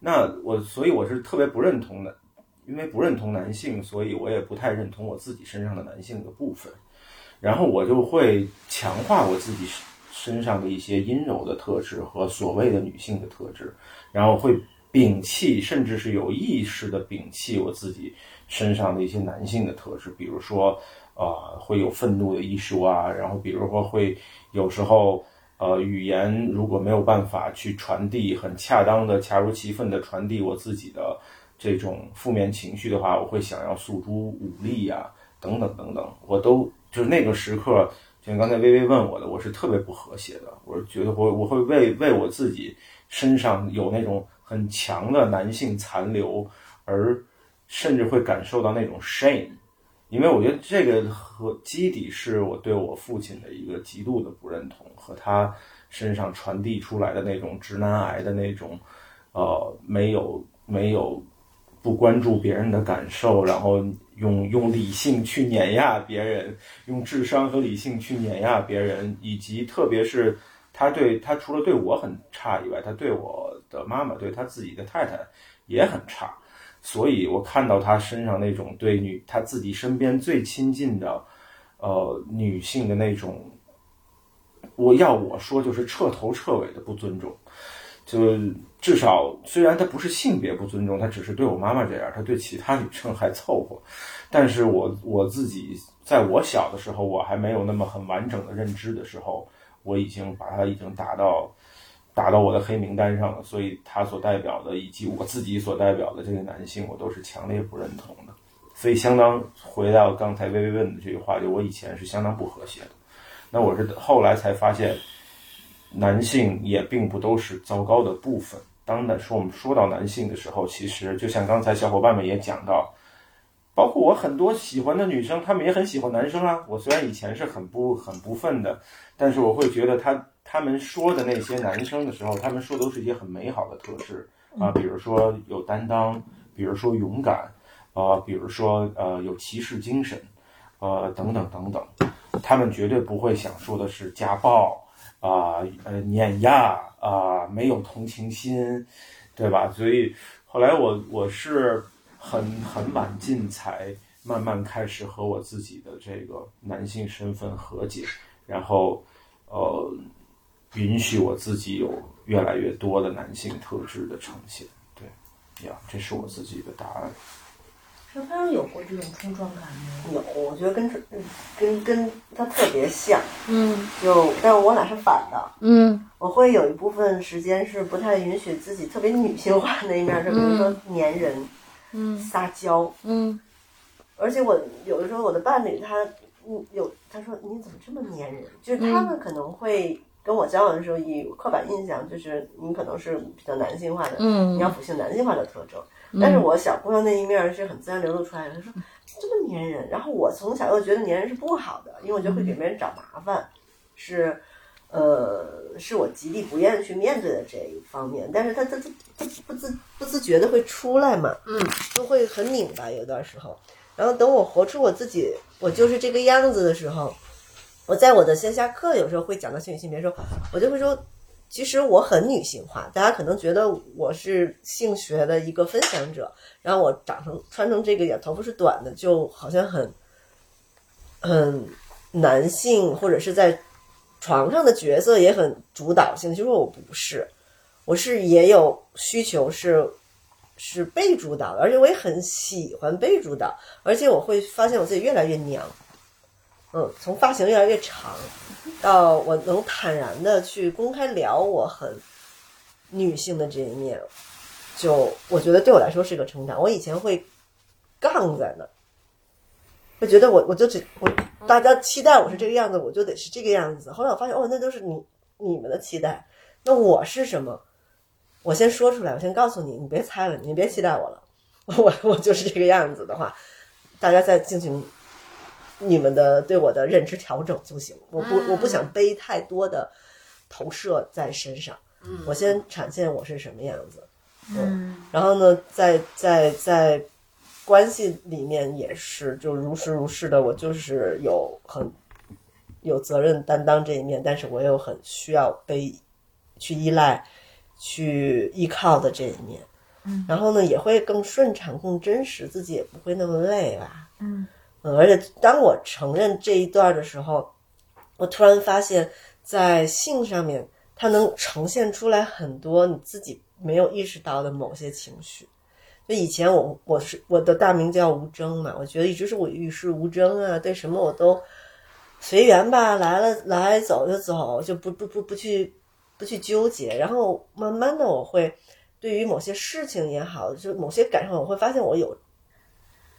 那我所以我是特别不认同的，因为不认同男性，所以我也不太认同我自己身上的男性的部分，然后我就会强化我自己身上的一些阴柔的特质和所谓的女性的特质，然后会摒弃，甚至是有意识的摒弃我自己身上的一些男性的特质，比如说，呃，会有愤怒的艺术啊，然后比如说会有时候。呃，语言如果没有办法去传递很恰当的、恰如其分的传递我自己的这种负面情绪的话，我会想要诉诸武力呀、等等等等，我都就是那个时刻，就像刚才微微问我的，我是特别不和谐的。我是觉得我我会为为我自己身上有那种很强的男性残留，而甚至会感受到那种 shame。因为我觉得这个和基底是我对我父亲的一个极度的不认同，和他身上传递出来的那种直男癌的那种，呃，没有没有不关注别人的感受，然后用用理性去碾压别人，用智商和理性去碾压别人，以及特别是他对他除了对我很差以外，他对我的妈妈，对他自己的太太也很差。所以我看到他身上那种对女他自己身边最亲近的，呃女性的那种，我要我说就是彻头彻尾的不尊重，就至少虽然他不是性别不尊重，他只是对我妈妈这样，他对其他女生还凑合，但是我我自己在我小的时候，我还没有那么很完整的认知的时候，我已经把他已经打到。打到我的黑名单上了，所以他所代表的以及我自己所代表的这个男性，我都是强烈不认同的。所以，相当回到刚才微微问的这句话，就我以前是相当不和谐的。那我是后来才发现，男性也并不都是糟糕的部分。当然说我们说到男性的时候，其实就像刚才小伙伴们也讲到，包括我很多喜欢的女生，她们也很喜欢男生啊。我虽然以前是很不很不忿的，但是我会觉得他。他们说的那些男生的时候，他们说的都是一些很美好的特质啊，比如说有担当，比如说勇敢，啊，比如说呃有骑士精神，呃等等等等，他们绝对不会想说的是家暴啊，呃碾压啊，没有同情心，对吧？所以后来我我是很很晚近才慢慢开始和我自己的这个男性身份和解，然后呃。允许我自己有越来越多的男性特质的呈现，对，呀，这是我自己的答案。小朋友有过这种冲撞感吗？有，我觉得跟跟跟他特别像，嗯就但是我俩是反的。嗯我会有一部分时间是不太允许自己特别女性化那一面，就比如说粘人、嗯撒娇，嗯而且我有的时候我的伴侣他嗯有他说你怎么这么粘人？就是他们可能会跟我交往的时候以刻板印象就是你可能是比较男性化的，嗯你要辅性男性化的特征。但是我小姑娘那一面是很自然流露出来的。她说这么粘人，然后我从小又觉得粘人是不好的，因为我觉得会给别人找麻烦，是呃是我极力不愿意去面对的这一方面。但是她她她她不自不自觉的会出来嘛，嗯，就会很拧巴有段时候。然后等我活出我自己，我就是这个样子的时候，我在我的线下课有时候会讲到性与性别的时候，我就会说，其实我很女性化，大家可能觉得我是性学的一个分享者，然后我长成穿成这个样，头发是短的，就好像很很男性，或者是在床上的角色也很主导性。其实我不是，我是也有需求是是被主导的，而且我也很喜欢被主导，而且我会发现我自己越来越娘。嗯，从发型越来越长，到 我能坦然的去公开聊我很女性的这一面，就我觉得对我来说是个成长。我以前会杠在那儿，会觉得我我就只我大家期待我是这个样子，我就得是这个样子。后来我发现，哦，那都是你你们的期待，那我是什么？我先说出来，我先告诉你，你别猜了，你别期待我了，我我就是这个样子的话，大家再进行你们的对我的认知调整就行。我不我不想背太多的投射在身上，我先展现我是什么样子，嗯，然后呢，在在在关系里面也是就如实如是的，我就是有很有责任担当这一面，但是我又很需要被去依赖、去依靠的这一面。嗯，然后呢，也会更顺畅、更真实，自己也不会那么累吧。嗯而且当我承认这一段的时候，我突然发现，在性上面，它能呈现出来很多你自己没有意识到的某些情绪。就以前我我是我的大名叫吴征嘛，我觉得一直是我与世无争啊，对什么我都随缘吧，来了来走就走，就不不不不去不去纠结。然后慢慢的，我会对于某些事情也好，就某些感受，我会发现我有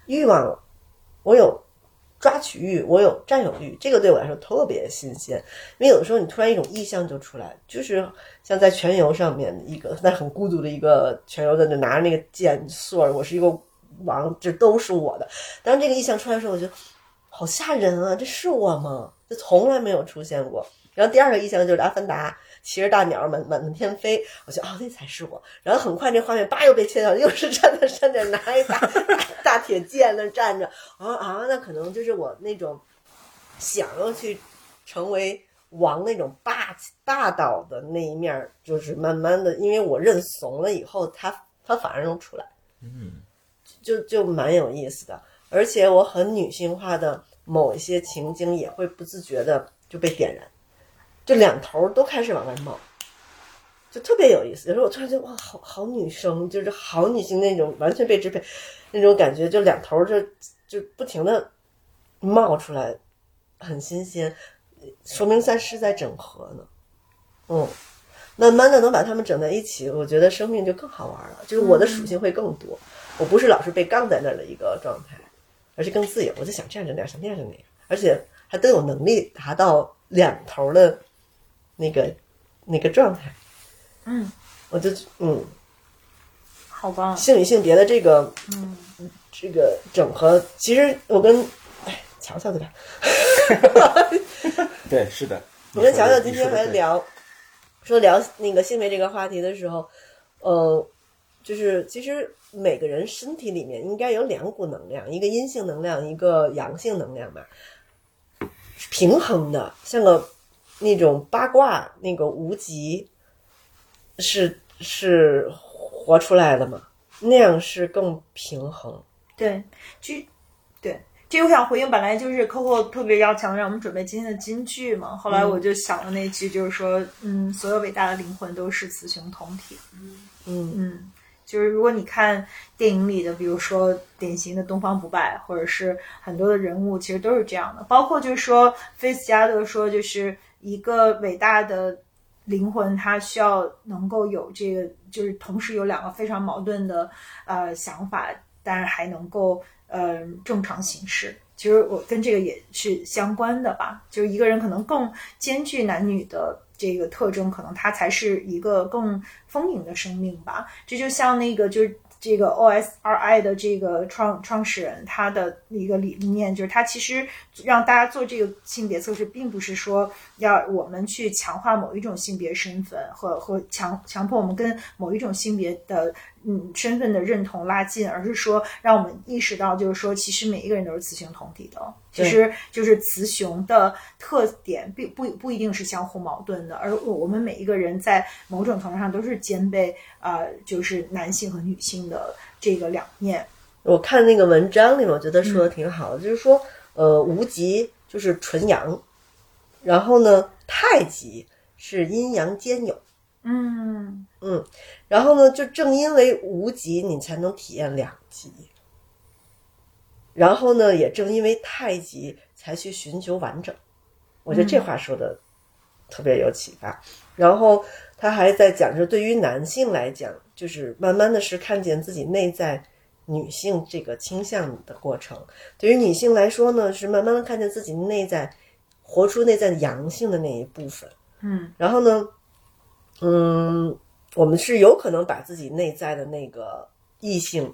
欲望了，我有抓取欲，我有占有欲，这个对我来说特别新鲜。因为有的时候你突然一种意象就出来，就是像在全游上面一个那很孤独的一个全游的，就拿着那个剑索儿，我是一个王，这都是我的。当这个意象出来的时候，我觉得好吓人啊！这是我吗？这从来没有出现过。然后第二个意象就是阿凡达骑着大鸟满满满天飞，我觉得哦那才是我。然后很快这画面叭又被切掉，又是站在山顶拿一把大大铁剑那站着，啊啊，那可能就是我那种想要去成为王那种霸气霸道的那一面儿，就是慢慢的，因为我认怂了以后，他他反而能出来，嗯，就就蛮有意思的。而且我很女性化的某一些情景也会不自觉的就被点燃，这两头都开始往外冒，就特别有意思。有时候我突然觉得哇，好好女生，就是好女性那种完全被支配那种感觉，就两头就就不停的冒出来，很新鲜，说明咱是在整合呢。嗯，慢慢的能把它们整在一起，我觉得生命就更好玩了，就是我的属性会更多。我不是老是被杠在那儿的一个状态，而是更自由。我就想这样整点，想那样整那样，而且还都有能力达到两头的那个那个状态。嗯，我就嗯，好吧。性与性别的这个嗯这个整合，其实我跟哎乔乔对吧？对，是的。我跟乔乔今天还聊，说聊那个性别这个话题的时候，呃，就是其实每个人身体里面应该有两股能量，一个阴性能量，一个阳性能量吧，平衡的，像个那种八卦那个无极，是是活出来的嘛，那样是更平衡。对，就对，这我想回应，本来就是 Coco 特别要强让我们准备今天的金句嘛，后来我就想了那句，就是说，嗯，所有伟大的灵魂都是雌雄同体，嗯嗯，就是如果你看电影里的，比如说典型的东方不败，或者是很多的人物，其实都是这样的。包括就是说，菲斯加德说，就是一个伟大的灵魂，他需要能够有这个，就是同时有两个非常矛盾的呃想法，但是还能够呃正常行事。其实我跟这个也是相关的吧，就是一个人可能更兼具男女的这个特征，可能他才是一个更丰盈的生命吧。这就像那个就是这个 OSRI 的这个创创始人，他的一个理念就是，他其实让大家做这个性别测试，并不是说要我们去强化某一种性别身份和和强强迫我们跟某一种性别的嗯身份的认同拉近，而是说让我们意识到，就是说其实每一个人都是雌雄同体的，其实就是雌雄的特点并不不一定是相互矛盾的，而我们每一个人在某种程度上都是兼备呃就是男性和女性的这个两面。我看那个文章里面，我觉得说的挺好的，就是说，呃，无极就是纯阳，然后呢，太极是阴阳兼有，嗯嗯，然后呢，就正因为无极，你才能体验两极，然后呢，也正因为太极，才去寻求完整。我觉得这话说的特别有启发。然后他还在讲说，对于男性来讲，就是慢慢的是看见自己内在女性这个倾向的过程；对于女性来说呢，是慢慢的看见自己内在活出内在阳性的那一部分。嗯然后呢，嗯，我们是有可能把自己内在的那个异性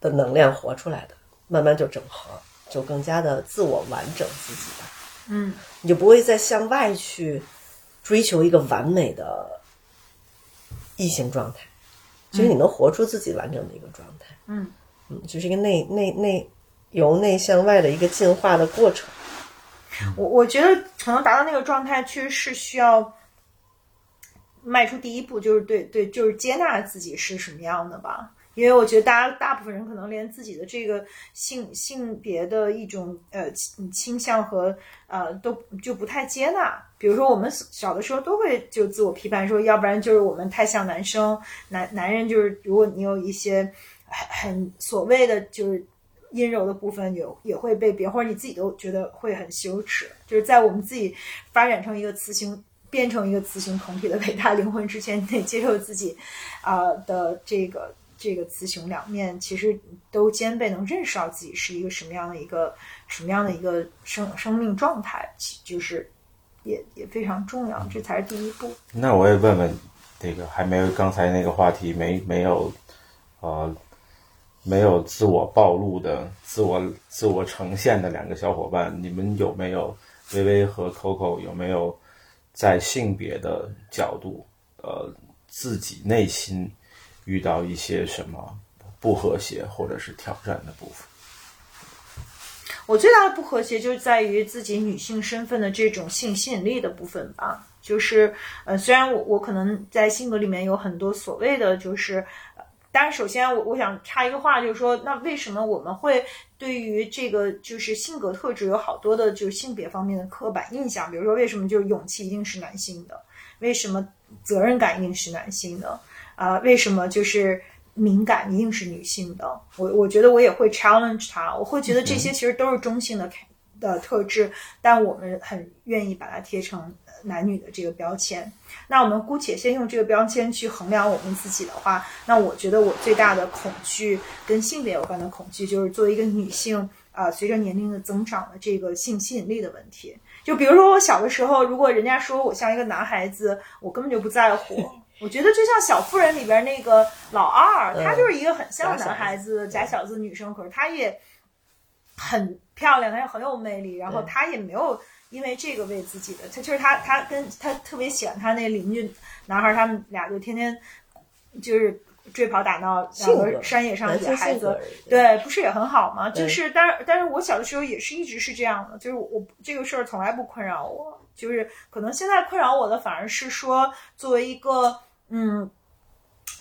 的能量活出来的，慢慢就整合，就更加的自我完整自己吧。嗯你就不会再向外去追求一个完美的异性状态，其实你能活出自己完整的一个状态。嗯嗯，就是一个内内内由内向外的一个进化的过程。我我觉得可能达到那个状态，确实是需要迈出第一步，就是对对，就是接纳自己是什么样的吧。因为我觉得大家大部分人可能连自己的这个性性别的一种呃倾向和呃都就不太接纳。比如说我们小的时候都会就自我批判说，要不然就是我们太像男生，男男人就是如果你有一些很很所谓的就是阴柔的部分也也会被别或者你自己都觉得会很羞耻，就是在我们自己发展成一个雌性。变成一个雌雄同体的伟大灵魂之前，你得接受自己，啊、的这个这个雌雄两面，其实都兼备，能认识到自己是一个什么样的一个什么样的一个生生命状态，其就是也也非常重要，这才是第一步。那我也问问这个还没有刚才那个话题没没有呃没有自我暴露的自我自我呈现的两个小伙伴，你们有没有微微和 Coco 有没有在性别的角度呃自己内心遇到一些什么不和谐或者是挑战的部分？我最大的不和谐就是在于自己女性身份的这种性吸引力的部分吧。就是呃，虽然我我可能在性格里面有很多所谓的就是，当然首先我我想插一个话，就是说，那为什么我们会对于这个就是性格特质有好多的就是性别方面的刻板印象？比如说，为什么就是勇气一定是男性的？为什么责任感一定是男性的？啊、为什么就是敏感一定是女性的？我我觉得我也会 challenge 它，我会觉得这些其实都是中性的的特质，但我们很愿意把它贴成呃男女的这个标签。那我们姑且先用这个标签去衡量我们自己的话，那我觉得我最大的恐惧跟性别有关的恐惧，就是作为一个女性，啊，随着年龄的增长的这个性吸引力的问题。就比如说我小的时候，如果人家说我像一个男孩子，我根本就不在乎。我觉得就像《小妇人》里边那个老二，他就是一个很像男孩子的假小子女生，可是他也很漂亮，他也很有魅力，然后他也没有因为这个为自己的，他就是他他跟他特别喜欢他那邻居男孩，他们俩就天天就是追跑打闹，两个山野上男性野孩子对，不是也很好吗？就是，但是但是我小的时候也是一直是这样的，就是我我这个事儿从来不困扰我，就是可能现在困扰我的反而是说，作为一个嗯。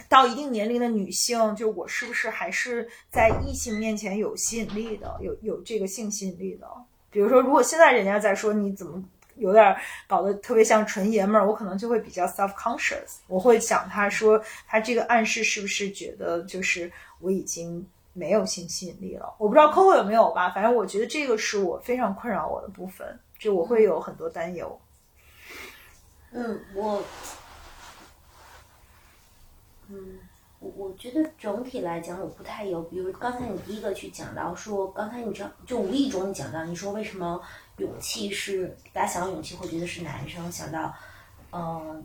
到一定年龄的女性，就我是不是还是在异性面前有吸引力的，有有这个性吸引力的？比如说，如果现在人家在说你怎么有点搞得特别像纯爷们儿，我可能就会比较 self conscious，我会想他说他这个暗示是不是觉得就是我已经没有性吸引力了？我不知道 Coco 有没有吧，反正我觉得这个是我非常困扰我的部分，就我会有很多担忧。嗯，我，嗯，我我觉得整体来讲我不太有，比如刚才你第一个去讲到说，刚才你这就无意中你讲到，你说为什么勇气是大家想到勇气会觉得是男生，想到，嗯、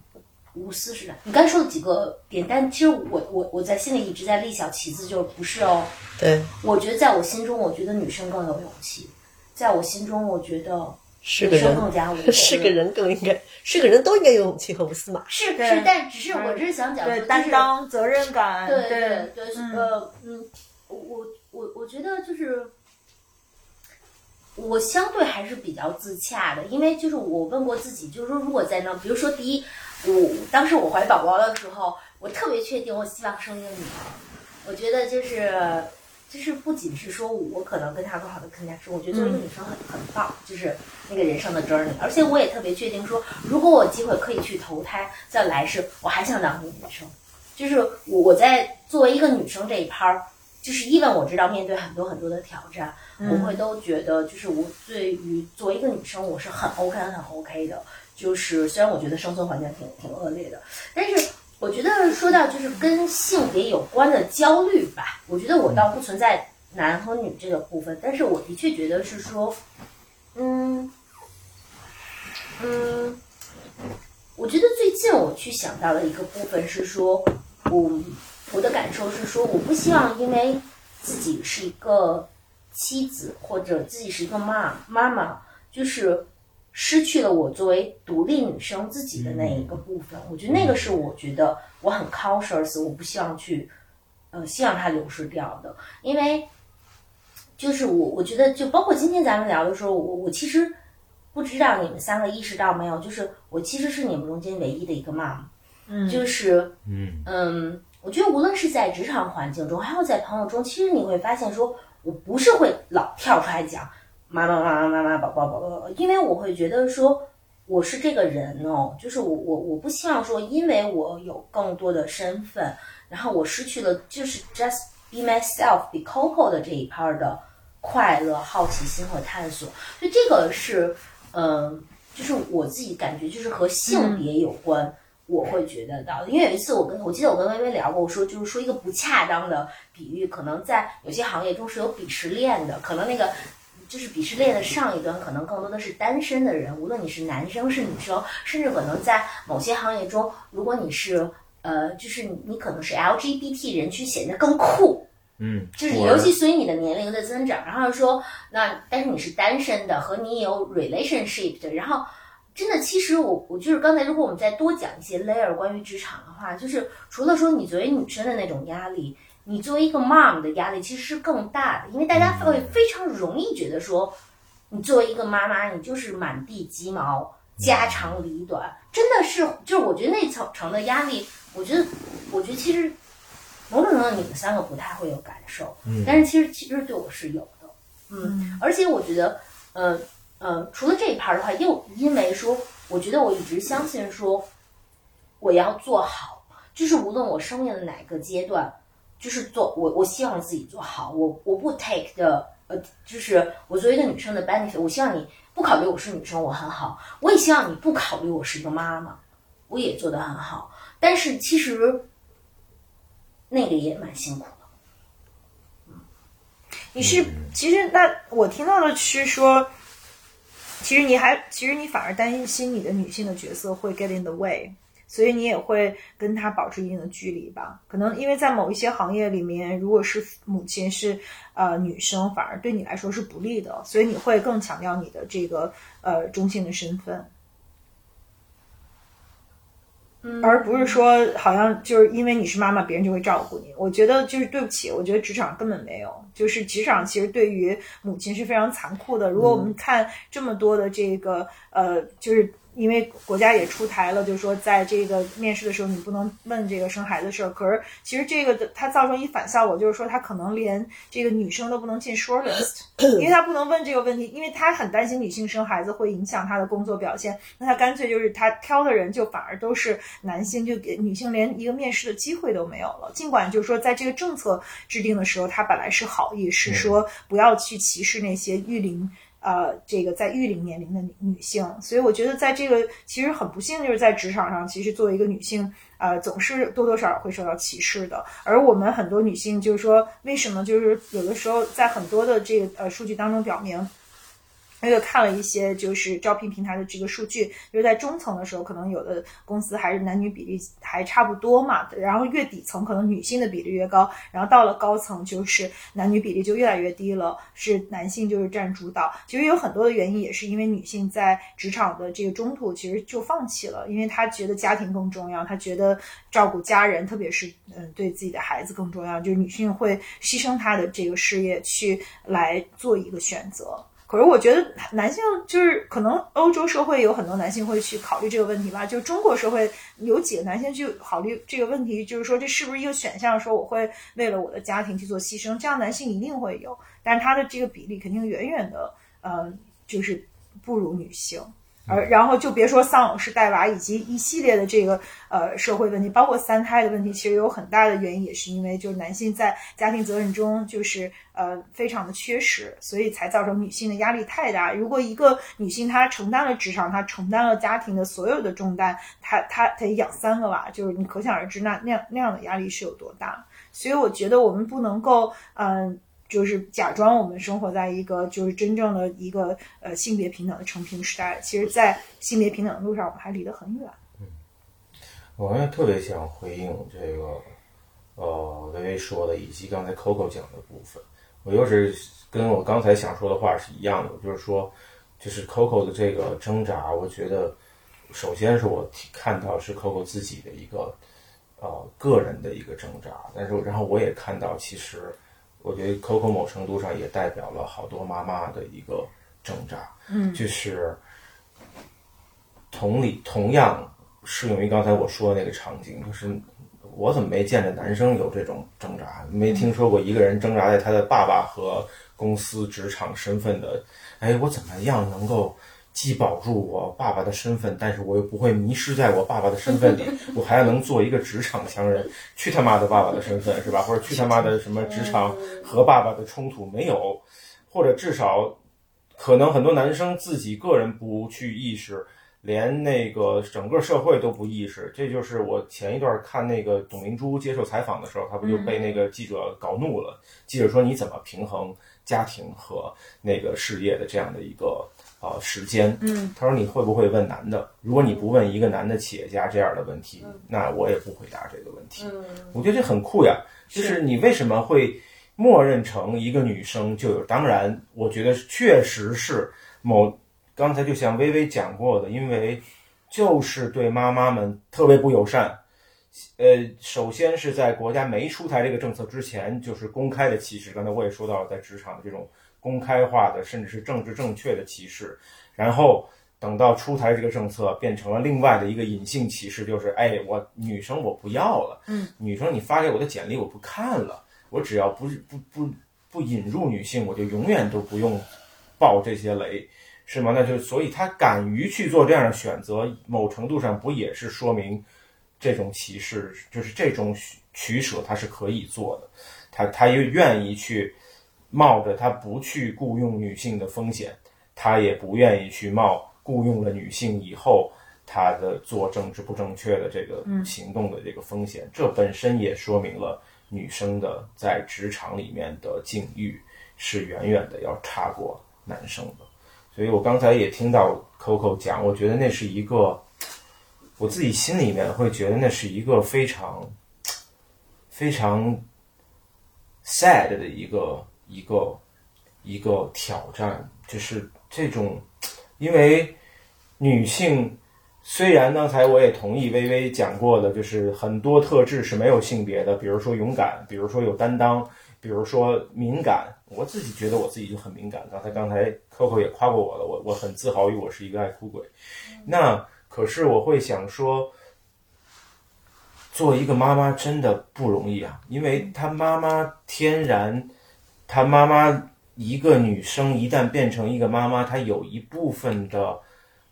无私是男，你刚才说了几个点，但其实我我我在心里一直在立小旗子，就是不是哦，对，我觉得在我心中，我觉得女生更有勇气，在我心中，我觉得是个女生更加无 人，是个人更应该，是个人都应该有勇气和无私嘛。是是，但只是我只是想讲，对担当、责任感，对对对呃嗯，我我我我觉得就是。我相对还是比较自洽的，因为就是我问过自己，就是说如果在那，比如说第一，我当时我怀宝宝的时候，我特别确定我希望生一个女儿，我觉得就是就是不仅是说我可能跟他更好的 connection，我觉得作为一个女生很很棒，就是那个人生的 journey，而且我也特别确定说，如果我有机会可以去投胎，在来世我还想当一个女生，就是我我在作为一个女生这一趴儿，就是因为我知道面对很多很多的挑战，我会都觉得就是我对于作为一个女生，我是很 OK 很 OK 的。就是虽然我觉得生存环境挺挺恶劣的，但是我觉得说到就是跟性别有关的焦虑吧，我觉得我倒不存在男和女这个部分，但是我的确觉得是说，嗯嗯，我觉得最近我去想到的一个部分是说，我我的感受是说，我不希望因为自己是一个妻子或者自己是一个妈妈妈，就是失去了我作为独立女生自己的那一个部分。我觉得那个是我觉得我很 cautious，我不希望去呃希望它流失掉的，因为就是我我觉得就包括今天咱们聊的时候，我我其实不知道你们三个意识到没有，就是我其实是你们中间唯一的一个 mom，嗯。就是嗯。嗯，我觉得无论是在职场环境中，还有在朋友中，其实你会发现说，我不是会老跳出来讲妈妈妈妈妈妈宝宝宝宝，因为我会觉得说。我是这个人哦，就是我我我不希望说，因为我有更多的身份，然后我失去了就是 just be myself be Coco 的这一 part 的快乐、好奇心和探索。所以这个是，嗯、就是我自己感觉就是和性别有关。我会觉得到，因为有一次我跟我记得我跟微微聊过，我说就是说一个不恰当的比喻，可能在有些行业中是有鄙视链的，可能那个就是鄙视链的上一端，可能更多的是单身的人，无论你是男生是女生，甚至可能在某些行业中，如果你是呃，就是你你可能是 LGBT 人群，显得更酷，嗯，就是尤其随你的年龄的增长，然后说那但是你是单身的，和你有 relationship 的，然后真的其实我我就是刚才如果我们再多讲一些 layer 关于职场的话，就是除了说你作为女生的那种压力，你作为一个 mom 的压力其实是更大的，因为大家会非常容易觉得说，你作为一个妈妈，你就是满地鸡毛。家长里短，真的是，就是我觉得那层层的压力，我觉得，我觉得其实某种程度上你们三个不太会有感受，嗯。但是其实其实对我是有的，嗯，而且我觉得，呃呃，除了这一盘的话，又因为说，我觉得我一直相信说，我要做好，就是无论我生命的哪个阶段，就是做我我希望自己做好，我我不 take 的呃，就是我作为一个女生的 benefit，我希望你不考虑我是女生，我很好，我也希望你不考虑我是一个妈妈，我也做得很好，但是其实那个也蛮辛苦的。你是其实那我听到的是说，其实你还其实你反而担心你的女性的角色会 get in the way，所以你也会跟他保持一定的距离吧？可能因为在某一些行业里面，如果是母亲是呃女生，反而对你来说是不利的，所以你会更强调你的这个呃中性的身份。而不是说好像就是因为你是妈妈，别人就会照顾你。我觉得就是对不起，我觉得职场根本没有，就是职场其实对于母亲是非常残酷的。如果我们看这么多的这个呃，就是因为国家也出台了，就是说在这个面试的时候你不能问这个生孩子的事儿。可是其实这个的它造成一反效果，就是说他可能连这个女生都不能进 shortlist，因为他不能问这个问题，因为他很担心女性生孩子会影响她的工作表现。那他干脆就是他挑的人就反而都是男性，就给女性连一个面试的机会都没有了。尽管就是说在这个政策制定的时候，他本来是好意，是说不要去歧视那些育龄。呃，这个在育龄年龄的女女性，所以我觉得在这个其实很不幸，就是在职场上，其实作为一个女性，呃，总是多多少少会受到歧视的。而我们很多女性，就是说，为什么就是有的时候在很多的这个呃数据当中表明。我也看了一些，就是招聘平台的这个数据，就是在中层的时候，可能有的公司还是男女比例还差不多嘛。然后越底层可能女性的比例越高，然后到了高层就是男女比例就越来越低了，是男性就是占主导。其实有很多的原因，也是因为女性在职场的这个中途其实就放弃了，因为她觉得家庭更重要，她觉得照顾家人，特别是嗯对自己的孩子更重要，就是女性会牺牲她的这个事业去来做一个选择。可是我觉得男性就是可能欧洲社会有很多男性会去考虑这个问题吧，就中国社会有几个男性去考虑这个问题，就是说这是不是一个选项？说我会为了我的家庭去做牺牲，这样男性一定会有，但是他的这个比例肯定远远的呃就是不如女性。而然后就别说丧偶式带娃以及一系列的这个呃社会问题，包括三胎的问题，其实有很大的原因也是因为就是男性在家庭责任中就是呃非常的缺失，所以才造成女性的压力太大。如果一个女性她承担了职场，她承担了家庭的所有的重担，她她得养三个娃，就是你可想而知那那样那样的压力是有多大。所以我觉得我们不能够嗯。就是假装我们生活在一个就是真正的一个呃性别平等的成平时代，其实，在性别平等的路上，我们还离得很远。嗯，我也特别想回应这个呃微微说的，以及刚才 Coco 讲的部分。我又是跟我刚才想说的话是一样的，就是说，就是 Coco 的这个挣扎，我觉得首先是我看到是 Coco 自己的一个呃个人的一个挣扎，但是然后我也看到其实。我觉得 Coco 某程度上也代表了好多妈妈的一个挣扎，嗯，就是同理，同样适用于刚才我说的那个场景，就是我怎么没见着男生有这种挣扎？没听说过一个人挣扎在他的爸爸和公司职场身份的，哎，我怎么样能够？既保住我爸爸的身份，但是我又不会迷失在我爸爸的身份里，我还能做一个职场强人。去他妈的爸爸的身份是吧？或者去他妈的什么职场和爸爸的冲突没有？或者至少，可能很多男生自己个人不去意识，连那个整个社会都不意识。这就是我前一段看那个董明珠接受采访的时候，他不就被那个记者搞怒了？记者说你怎么平衡家庭和那个事业的这样的一个？啊，时间。嗯，他说你会不会问男的？如果你不问一个男的企业家这样的问题，那我也不回答这个问题。嗯，我觉得这很酷呀。就是你为什么会默认成一个女生就有？当然，我觉得确实是某刚才就像微微讲过的，因为就是对妈妈们特别不友善。呃，首先是在国家没出台这个政策之前，就是公开的歧视。刚才我也说到了，在职场的这种。公开化的，甚至是政治正确的歧视，然后等到出台这个政策，变成了另外的一个隐性歧视，就是哎，我女生我不要了，嗯，女生你发给我的简历我不看了，我只要不不不不引入女性，我就永远都不用爆这些雷，是吗？那就所以他敢于去做这样的选择，某程度上不也是说明这种歧视，就是这种取舍他是可以做的，他他又愿意去。冒着他不去雇佣女性的风险，他也不愿意去冒雇佣了女性以后他的做政治不正确的这个行动的这个风险。这本身也说明了女生的在职场里面的境遇是远远的要差过男生的。所以我刚才也听到 Coco 讲，我觉得那是一个我自己心里面会觉得那是一个非常非常 sad 的一个。一个一个挑战，就是这种，因为女性虽然刚才我也同意微微讲过的，就是很多特质是没有性别的，比如说勇敢，比如说有担当，比如说敏感，我自己觉得我自己就很敏感。刚才刚才 Coco 也夸过我了，我我很自豪于我是一个爱哭鬼。那可是我会想说，做一个妈妈真的不容易啊，因为她妈妈天然，她妈妈一个女生一旦变成一个妈妈，她有一部分的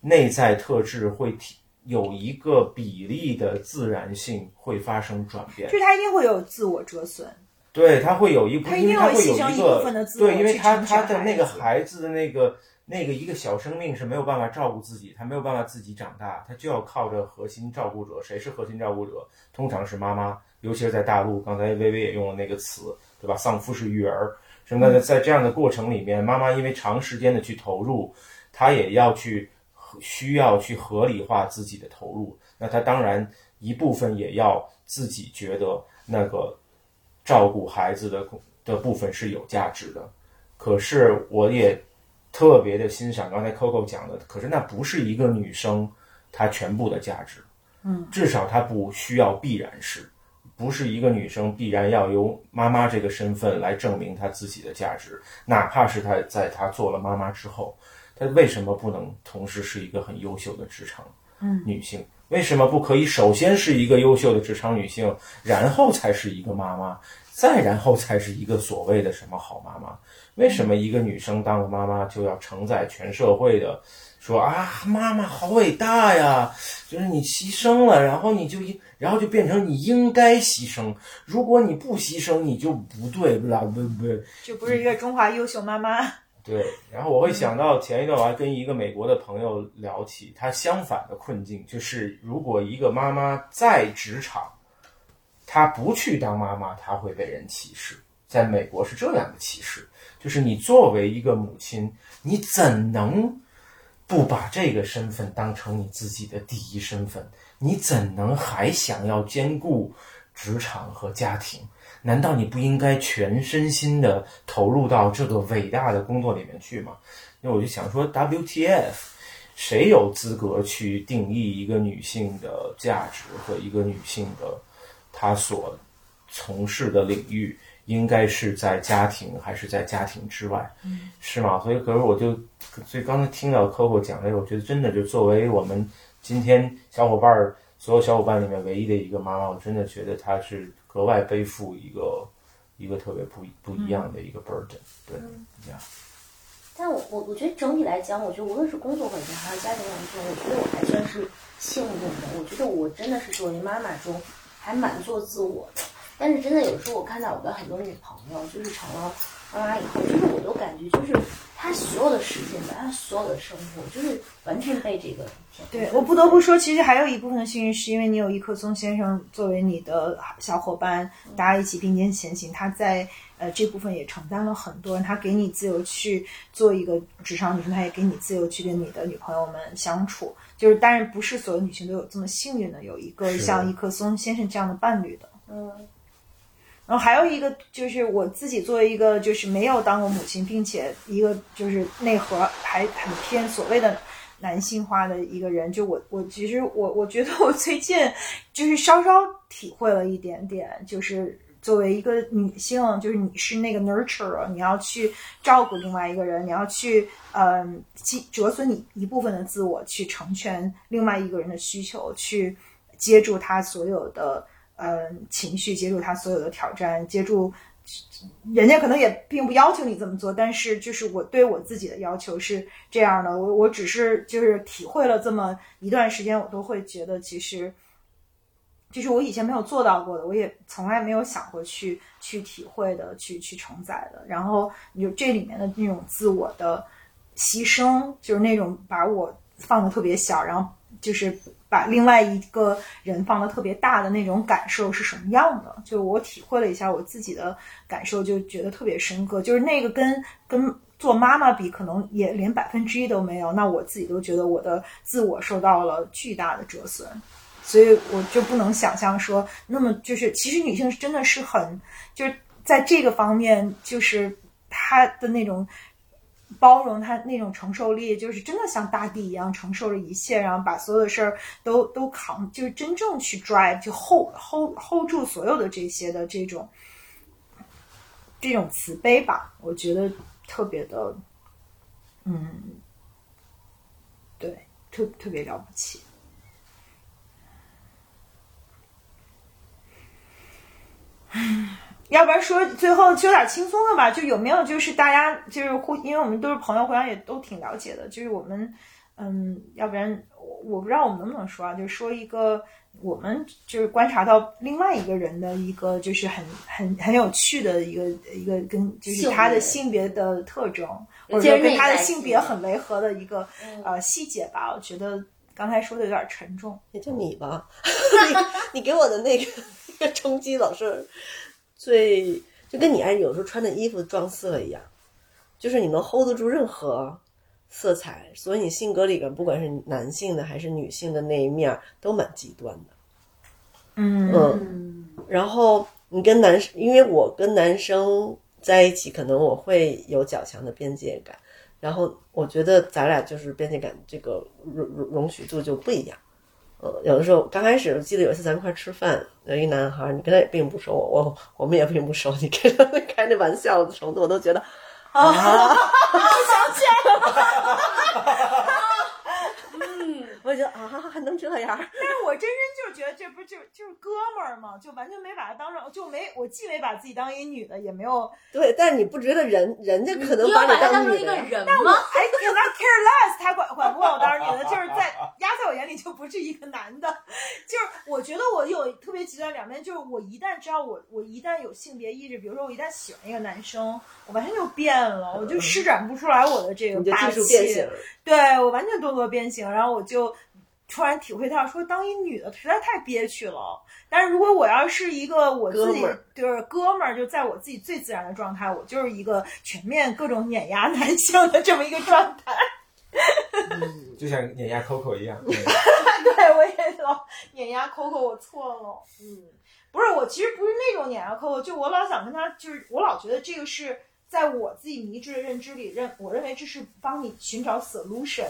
内在特质会体有一个比例的自然性会发生转变就。是他一定会有自我折损。对，她会有一部，他一定因为他会有会牺牲一个部分的自我对，因为去他成全他的那个孩子的那个那个一个小生命是没有办法照顾自己，她没有办法自己长大，她就要靠着核心照顾者。谁是核心照顾者？通常是妈妈，尤其是在大陆，刚才薇薇也用了那个词，对吧？丧夫是育儿，什么的，在这样的过程里面，妈妈因为长时间的去投入，她也要去需要去合理化自己的投入。那她当然一部分也要自己觉得那个照顾孩子的的部分是有价值的。可是我也特别的欣赏刚才 Coco 讲的，可是那不是一个女生她全部的价值，嗯，至少她不需要必然是，不是一个女生必然要由妈妈这个身份来证明她自己的价值，哪怕是她在她做了妈妈之后，她为什么不能同时是一个很优秀的职场女性？为什么不可以首先是一个优秀的职场女性，然后才是一个妈妈，再然后才是一个所谓的什么好妈妈？为什么一个女生当了妈妈就要承载全社会的说啊，妈妈好伟大呀，就是你牺牲了，然后你就应，然后就变成你应该牺牲，如果你不牺牲，你就不对，不啦不不。就不是一个中华优秀妈妈。对，然后我会想到前一段我还跟一个美国的朋友聊起，他相反的困境，就是如果一个妈妈在职场，她不去当妈妈，她会被人歧视。在美国是这样的歧视，就是你作为一个母亲，你怎能不把这个身份当成你自己的第一身份？你怎能还想要兼顾职场和家庭？难道你不应该全身心的投入到这个伟大的工作里面去吗？那我就想说，WTF，谁有资格去定义一个女性的价值和一个女性的她所从事的领域应该是在家庭还是在家庭之外？嗯，是吗？所以，可是我就，所以刚才听到 Coco 讲的，我觉得真的就作为我们今天小伙伴儿所有小伙伴里面唯一的一个妈妈，我真的觉得她是格外背负一个一个特别不不一样的一个 burden，对，呀、但我我我觉得整体来讲，我觉得无论是工作环境还是家庭环境，我觉得我还算是幸运的。我觉得我真的是作为妈妈中还蛮做自我的。但是真的有时候我看到我的很多女朋友，就是成了妈妈以后，就是我都感觉就是她所有的时间吧，她所有的生活，就是完全被这个对我不得不说，其实还有一部分的幸运，是因为你有一棵松先生作为你的小伙伴，大家一起并肩前行。他在呃这部分也承担了很多，他给你自由去做一个职场女生，他也给你自由去跟你的女朋友们相处。就是当然不是所有女性都有这么幸运的有一个像一棵松先生这样的伴侣的。嗯然后还有一个就是我自己作为一个就是没有当过母亲，并且一个就是内核还很偏所谓的男性化的一个人，就我我其实我我觉得我最近就是稍稍体会了一点点，就是作为一个女性，就是你是那个 nurturer，你要去照顾另外一个人，你要去嗯击折损你一部分的自我，去成全另外一个人的需求，去接住他所有的。嗯，情绪接住他所有的挑战，接住人家可能也并不要求你这么做，但是就是我对我自己的要求是这样的，我我只是就是体会了这么一段时间，我都会觉得其实就是我以前没有做到过的，我也从来没有想过去去体会的，去去承载的。然后有这里面的那种自我的牺牲，就是那种把我放的特别小，然后就是。把另外一个人放的特别大的那种感受是什么样的？就我体会了一下我自己的感受，就觉得特别深刻。就是那个跟跟做妈妈比，可能也连百分之一都没有。那我自己都觉得我的自我受到了巨大的折损，所以我就不能想象说，那么就是其实女性真的是很就是在这个方面，就是她的那种。包容他那种承受力，就是真的像大地一样承受着一切，然后把所有的事儿都都扛，就是真正去 drive，就 hold hold hold 住所有的这些的这种这种慈悲吧，我觉得特别的，嗯，对，特特别了不起。要不然说最后说点轻松的吧，就有没有就是大家就是互，因为我们都是朋友，互相也都挺了解的，就是我们，嗯，要不然我我不知道我们能不能说啊，就说一个我们就是观察到另外一个人的一个就是很很很有趣的一个一个跟就是他的性别的特征，或者说跟他的性别很违和的一个呃细节吧，我觉得刚才说的有点沉重，也就你吧，你你给我的那个那个冲击老是。最就跟你爱有时候穿的衣服撞色一样，就是你能 hold 得住任何色彩，所以你性格里边不管是男性的还是女性的那一面都蛮极端的。嗯嗯，然后你跟男生，因为我跟男生在一起，可能我会有较强的边界感，然后我觉得咱俩就是边界感这个容容容许度就不一样。呃，有的时候刚开始，我记得有一次咱一块吃饭，有一男孩，你跟他也并不熟，我我们也并不熟，你跟他开那玩笑的程度，我都觉得啊，我想起来了。我觉得啊，还能这样？但是我真真就是觉得这不是就就是哥们儿吗？就完全没把他当成，就没我既没把自己当一女的，也没有对。但是你不觉得人人家可能把你当女的？但我哎，cannot care less，他管管不管我当女的，就是在 压在我眼里就不是一个男的。就是我觉得我有特别极端两面，就是我一旦知道我我一旦有性别意识，比如说我一旦喜欢一个男生，我完全就变了，我就施展不出来我的这个霸气。对我完全咄咄变形，然后我就。突然体会到，说当一女的实在太憋屈了。但是如果我要是一个我自己就是哥们儿，就在我自己最自然的状态，我就是一个全面各种碾压男性的这么一个状态。就像碾压 Coco 一样。对，我也老碾压 Coco，我错了。嗯，不是，我其实不是那种碾压 Coco，就我老想跟他，就是我老觉得这个是在我自己迷之的认知里认，我认为这是帮你寻找 solution。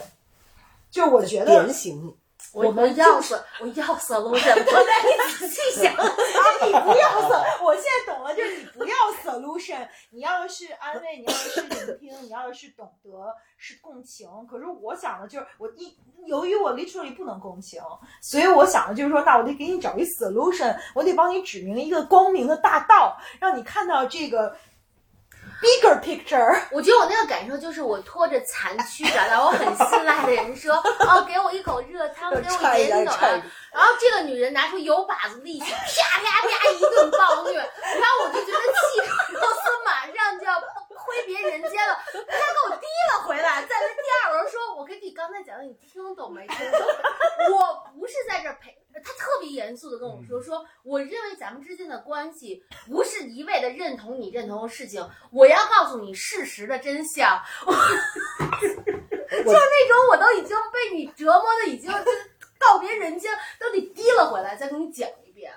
就我觉得。典型。我们要死，我要死了！我忍不住，你仔细想，你不要死。我现在懂了，就是你不要 solution，你要的是安慰，你要的是聆听，你要的是懂得，是共情。可是我想的就是，我一由于我 literally 不能共情，所以我想的就是说，那我得给你找一 solution，我得帮你指明一个光明的大道，让你看到这个。Bigger picture，我觉得我那个感受就是我拖着残躯找到我很信赖的人，说哦，给我一口热汤，给我一点暖。然后这个女人拿出有把子力气，啪啪啪一顿暴虐，然后我就觉得气如游丝，马上就要挥别人间了。她给我提了回来，在那第二轮说：“我跟你刚才讲的，你听懂没听懂？我不是在这陪。”他特别严肃的跟我说：“说我认为咱们之间的关系不是一味的认同你认同的事情，我要告诉你事实的真相。就那种我都已经被你折磨的已经告别人间，都得提了回来再跟你讲一遍。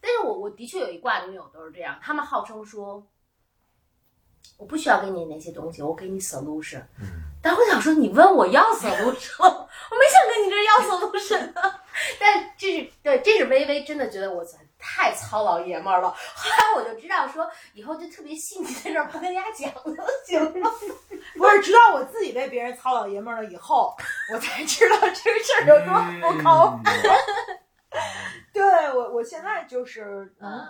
但是我我的确有一挂女友都是这样，他们号称说我不需要给你那些东西，我给你 solution。但我想说，你问我要 solution，我没想跟你这要 solution 的。”但这是对，这是微微真的觉得我太糙老爷们儿了。后来我就知道说，以后就特别细腻，在这儿不跟人家讲了，行吗？不是，直到我自己被别人操老爷们儿了以后，我才知道这个事儿有多不靠谱。对我，我现在就是嗯。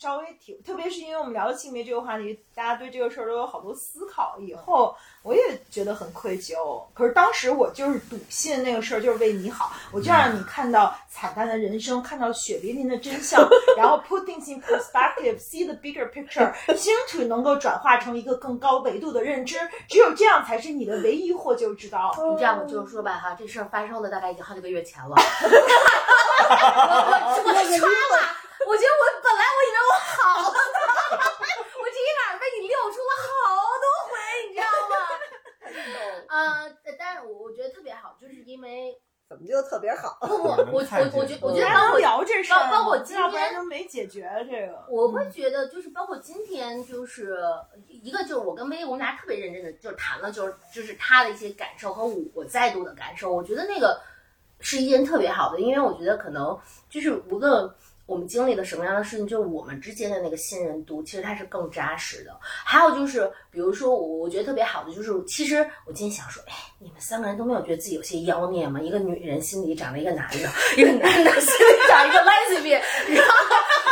稍微体，特别是因为我们聊了性别这个话题，大家对这个事儿都有好多思考。以后我也觉得很愧疚，可是当时我就是笃信那个事儿就是为你好，我就让你看到惨淡的人生，看到血淋淋的真相，然后 put things in perspective，see the bigger picture，兴许能够转化成一个更高维度的认知。只有这样才是你的唯一获救之道。你这样我就是说吧，哈，这事儿发生的大概已经好几个月前了。我我擦了。我觉得我本来我以为我好了呢，我这一晚上被你溜出了好多回，你知道吗？呃，但是我我觉得特别好，就是因为怎么就特别好？不不，我我我觉我觉得包括聊这事儿，包括今天都没解决这个。我会觉得就是包括今天，就是一个就是我跟薇我们俩特别认真的就谈了，就是就是他的一些感受和我我再度的感受。我觉得那个是一件特别好的，因为我觉得可能就是无论。我们经历了什么样的事情，就是我们之间的那个信任度，其实它是更扎实的。还有就是，比如说我我觉得特别好的就是，其实我今天想说，哎，你们三个人都没有觉得自己有些妖孽吗？一个女人心里长了一个男的，一个男的心里长一个 lesbian，然后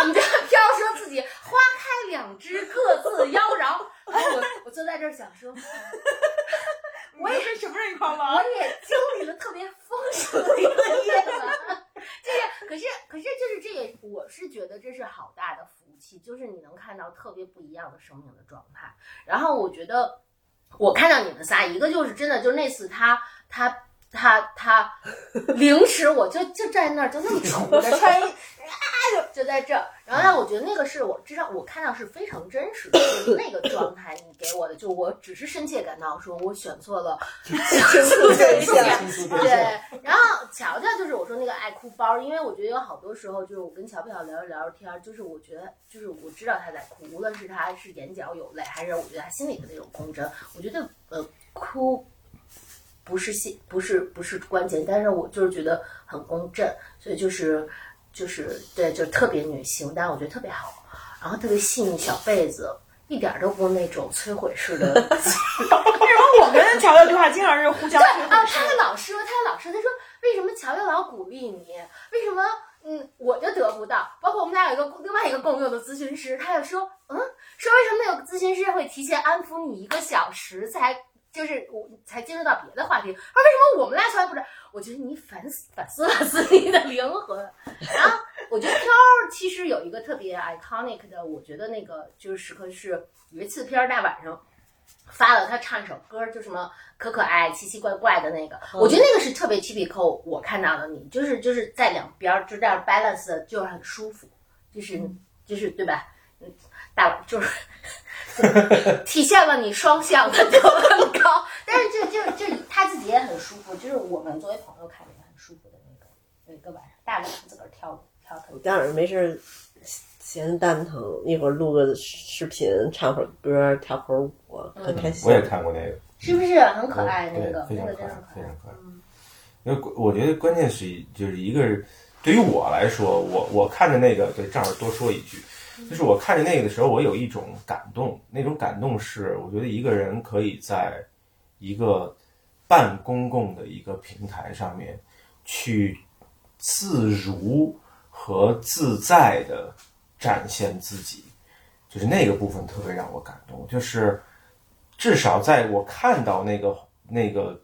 我们这飘说自己花开两枝，各自妖娆。哎，我我坐在这儿想说，我也跟什么人一块玩我？也经历了特别丰盛的一个夜晚。这是可是可是就是这也，我是觉得这是好大的福气，就是你能看到特别不一样的生命的状态。然后我觉得我看到你们仨，一个就是真的，就是那次他他他他 凌迟我就就站那儿就那么杵着 穿一啊就就在这儿，然后但，我觉得那个是我至少我看到是非常真实的，就是那个状态你给我的，就我只是深切感到说我选错了 倾诉对象对对，然后乔乔就是我说那个爱哭包，因为我觉得有好多时候就是我跟乔乔聊着聊着天儿，就是我觉得就是我知道他在哭，无论是他是眼角有泪，还是我觉得他心里的那种共振，我觉得呃哭不是信不是不是关键，但是我就是觉得很公正，所以就是就是对，就特别女性，但我觉得特别好，然后特别细腻小被子。一点儿都不那种摧毁式的为什么我跟乔乔对话经常是互相对啊，他的老师，他的老师，他说为什么乔乔老鼓励你？为什么嗯我就得不到？包括我们俩有一个另外一个共用的咨询师，他就说嗯，说为什么有个咨询师会提前安抚你一个小时才就是我才进入到别的话题？说为什么我们俩从来不是？我觉得你反思反思了思你的灵魂。然后我觉得飘儿其实有一个特别 iconic 的，我觉得那个就是时刻是有一次飘儿大晚上。发了他唱一首歌，就什么可可爱、奇奇怪怪的那个，我觉得那个是特别 typical。我看到的你，就是就是在两边儿就这样 balance，的就是很舒服，就是就是对吧？嗯，大就是 体现了你双向的都很高，但是就就就他自己也很舒服，就是我们作为朋友看着也很舒服的那个有一个晚上，大晚上自个儿跳舞跳特别。待会儿没事儿闲蛋疼，一会儿录个视频，唱会儿歌，跳会儿舞，很开心。我也看过那个，是不是很可爱？那个那非常可爱非常可爱。嗯因为我觉得关键是就是一个是对于我来说，我我看着那个，对，正好多说一句，就是我看着那个的时候，我有一种感动，那种感动是我觉得一个人可以在一个半公共的一个平台上面去自如和自在的展现自己，就是那个部分特别让我感动，就是至少在我看到那个那个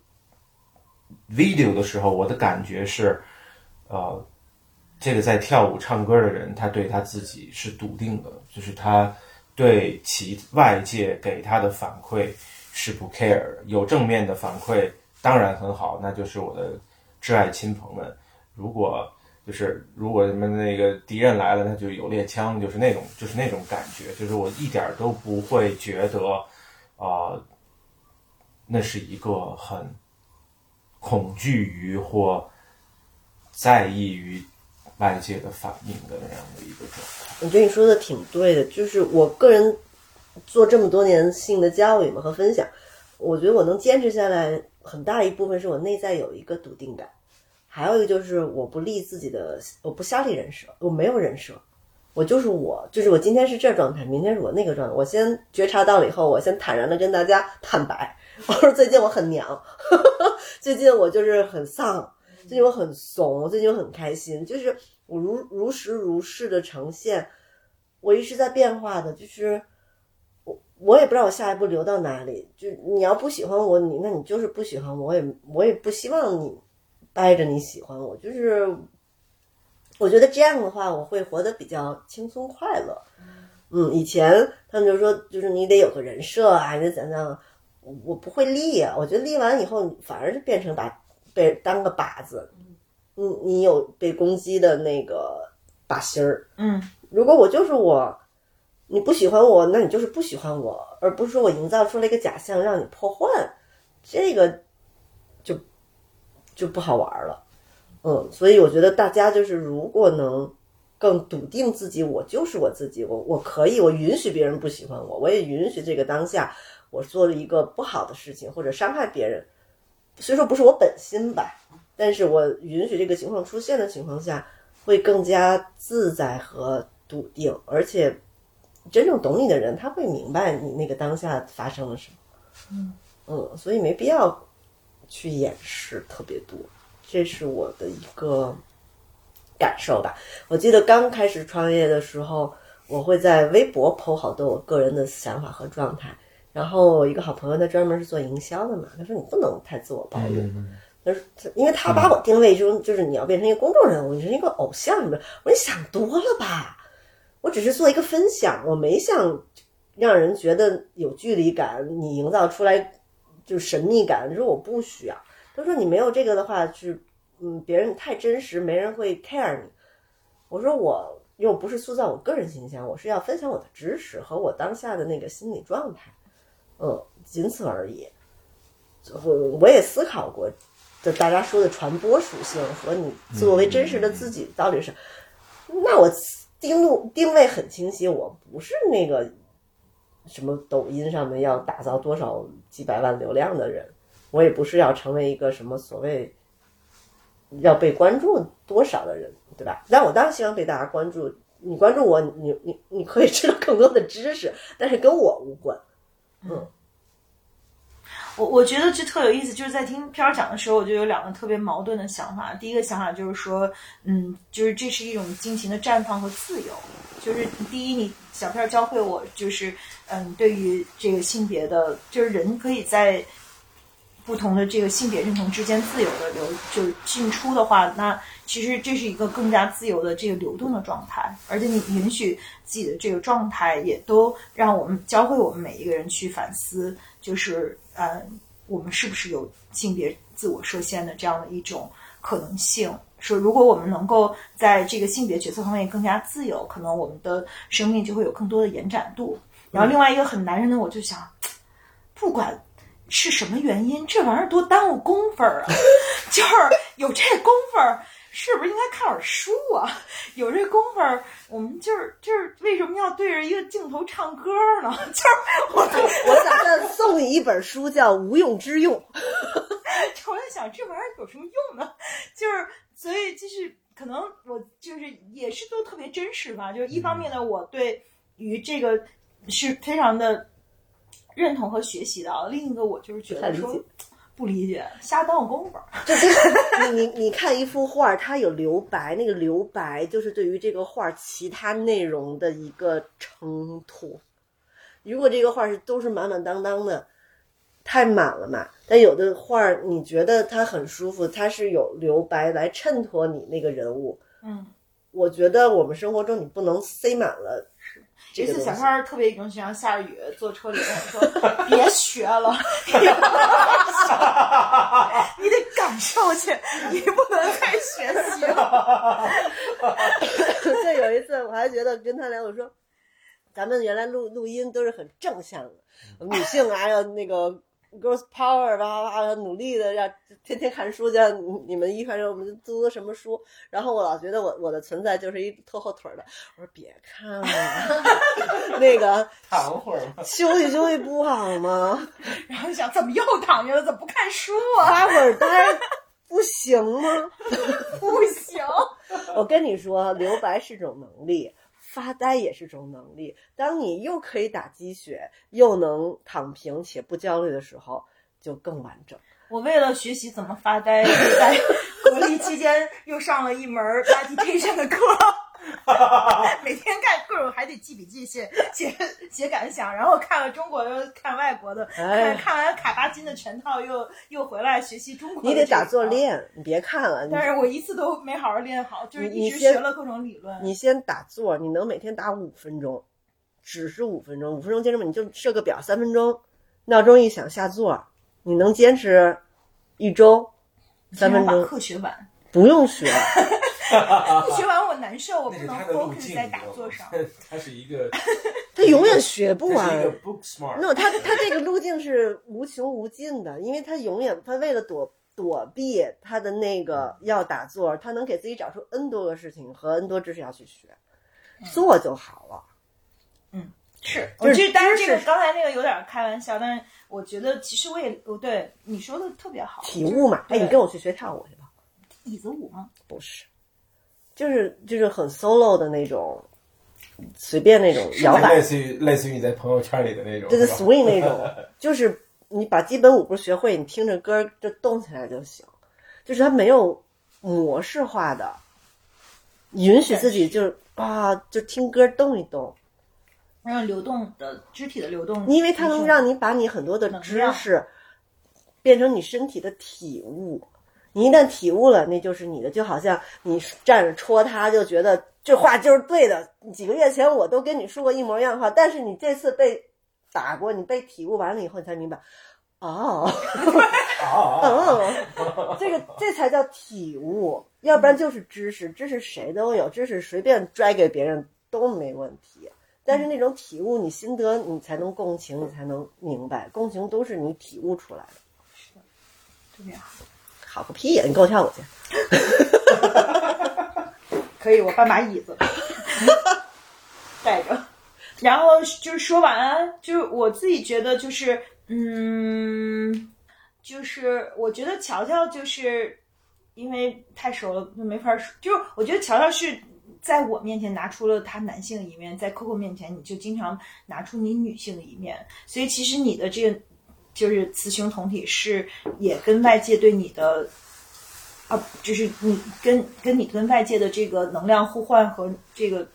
video 的时候，我的感觉是，呃，这个在跳舞唱歌的人，他对他自己是笃定的，就是他对其外界给他的反馈是不 care，有正面的反馈当然很好，那就是我的挚爱亲朋们。如果就是如果什么那个敌人来了，他就有猎枪，就是那种就是那种感觉，就是我一点都不会觉得啊、那是一个很恐惧于或在意于外界的反应的那样的一个状态。我觉得你说的挺对的，就是我个人做这么多年性的教育嘛和分享，我觉得我能坚持下来，很大一部分是我内在有一个笃定感，还有一个就是我不立自己的，我不瞎立人设，我没有人设，我就是我，就是我今天是这状态，明天是我那个状态。我先觉察到了以后，我先坦然的跟大家坦白，我说最近我很娘，最近我就是很丧，最近我很怂，最近我很开心，就是我如如实如是的呈现，我一直在变化的，就是我我也不知道我下一步流到哪里。就你要不喜欢我，你那你就是不喜欢我，我也我也不希望你掰着你喜欢我，就是我觉得这样的话，我会活得比较轻松快乐。嗯，以前他们就说，就是你得有个人设啊，你得怎样，我不会立啊。我觉得立完以后，反而是变成把被当个靶子。你你有被攻击的那个靶心儿。嗯，如果我就是我，你不喜欢我，那你就是不喜欢我，而不是说我营造出了一个假象让你破坏，这个就就不好玩了。嗯，所以我觉得大家就是如果能更笃定自己，我就是我自己，我我可以，我允许别人不喜欢我，我也允许这个当下我做了一个不好的事情或者伤害别人，虽说不是我本心吧，但是我允许这个情况出现的情况下，会更加自在和笃定，而且真正懂你的人，他会明白你那个当下发生了什么。嗯嗯，所以没必要去掩饰特别多，这是我的一个感受吧。我记得刚开始创业的时候，我会在微博 PO 好多我个人的想法和状态。然后我一个好朋友，他专门是做营销的嘛，他说你不能太自我暴露。嗯他说，因为他把我定位成就是你要变成一个公众人物，你是一个偶像什么的。我说你想多了吧，我只是做一个分享，我没想让人觉得有距离感，你营造出来就神秘感。他说我不需要，他说你没有这个的话，是嗯，别人太真实，没人会 care 你。我说我又不是塑造我个人形象，我是要分享我的知识和我当下的那个心理状态，嗯，仅此而已。我我也思考过，就大家说的传播属性和你作为真实的自己到底是，那我定路定位很清晰，我不是那个什么抖音上面要打造多少几百万流量的人，我也不是要成为一个什么所谓要被关注多少的人，对吧？但我当然希望被大家关注，你关注我，你你你可以知道更多的知识，但是跟我无关。嗯，我我觉得这特有意思，就是在听片儿讲的时候，我就有两个特别矛盾的想法。第一个想法就是说，嗯，就是这是一种尽情的绽放和自由。就是第一，你小片儿教会我，就是嗯，对于这个性别的，就是人可以在不同的这个性别认同之间自由的流，就是进出的话，那其实这是一个更加自由的这个流动的状态，而且你允许自己的这个状态，也都让我们教会我们每一个人去反思，就是呃，我们是不是有性别自我设限的这样的一种可能性。说，如果我们能够在这个性别角色方面更加自由，可能我们的生命就会有更多的延展度。然后另外一个很男人的，我就想，不管是什么原因，这玩意儿多耽误功夫儿啊！就是有这功夫儿，是不是应该看会儿书啊？有这功夫儿，我们就是就是为什么要对着一个镜头唱歌呢？就是我我打算送你一本书，叫《无用之用》。我在想这玩意儿有什么用呢？就是所以就是可能我就是也是都特别真实吧。就是一方面呢，我对于这个是非常的认同和学习的；另一个我就是觉得说不理解瞎耽误功夫儿。就这个，你你你看一幅画，它有留白，那个留白就是对于这个画其他内容的一个衬托。如果这个画是都是满满当当的，太满了嘛。但有的画儿你觉得它很舒服，它是有留白来衬托你那个人物。嗯，我觉得我们生活中你不能塞满了这。次小花儿特别容易然后下着雨，坐车里跟我说：“别学了，你得感受去，你不能太学习了。对，有一次我还觉得跟他聊，我说咱们原来录录音都是很正向的，女性啊要那个 girls power 吧哇哇努力的要天天看书，像你你们一开始我们读的什么书，然后我老觉得我我的存在就是一拖后腿儿的，我说别看了，那个 躺会儿吧。休息休息不好吗？”然后想怎么又躺下了？怎么不看书啊？发会儿呆不行吗？不行，我跟你说，留白是种能力，发呆也是种能力。当你又可以打鸡血，又能躺平且不焦虑的时候，就更完整。我为了学习怎么发呆，在 隔离期间又上了一门 meditation 的课。每天干各种还得记笔记、写 写写感想，然后看了中国又看外国的，哎看看完卡巴金的全套，又又回来学习中国的你得打。坐练，你别看了，但是我一次都没好好练好，就是一直学了各种理论。你先打坐，你能每天打五分钟，只是五分钟，五分钟坚持吧，你就设个表，三分钟，闹钟一响下坐，你能坚持一周，三分钟把钟课学完，不用学。不学完我难受，我不能 focus，在打坐上。他是一个，他永远学不完 no，他他这个路径是无穷无尽的，因为他永远他为了躲躲避他的那个要打坐，他能给自己找出 n 多个事情和 n 多知识要去学，做就好了。是，就是我觉得，但是这个刚才那个有点开玩笑，但是我觉得其实我也我对你说的特别好，体悟嘛，哎，你跟我去学跳舞去吧？椅子舞吗？不是，就是就是很 solo 的那种，随便那种摇摆类，似于类似于你在朋友圈里的那种，对对是 swing 那种，就是你把基本舞步学会，你听着歌就动起来就行，就是它没有模式化的，允许自己就是啊，就听歌动一动，让流动的肢体的流动，因为它能让你把你很多的知识变成你身体的体悟。你一旦体悟了，那就是你的，就好像你站着戳他，就觉得这话就是对的。几个月前我都跟你说过一模一样的话，但是你这次被打过，你被体悟完了以后，你才明白，哦，啊，嗯，这个这才叫体悟，要不然就是知识，知识谁都有，知识随便拽给别人都没问题。但是那种体悟，你心得，你才能共情，你才能明白，共情都是你体悟出来的。特别好。好个屁呀！你跟我跳舞去。可以，我搬把椅子带着。然后就是说完，就是我自己觉得就是，嗯，就是我觉得乔乔就是因为太熟了，就没法说。就是我觉得乔乔是在我面前拿出了他男性的一面，在 Coco 面前你就经常拿出你女性的一面，所以其实你的这个就是雌雄同体是也跟外界对你的。啊，就是你跟跟你跟外界的这个能量互换和这个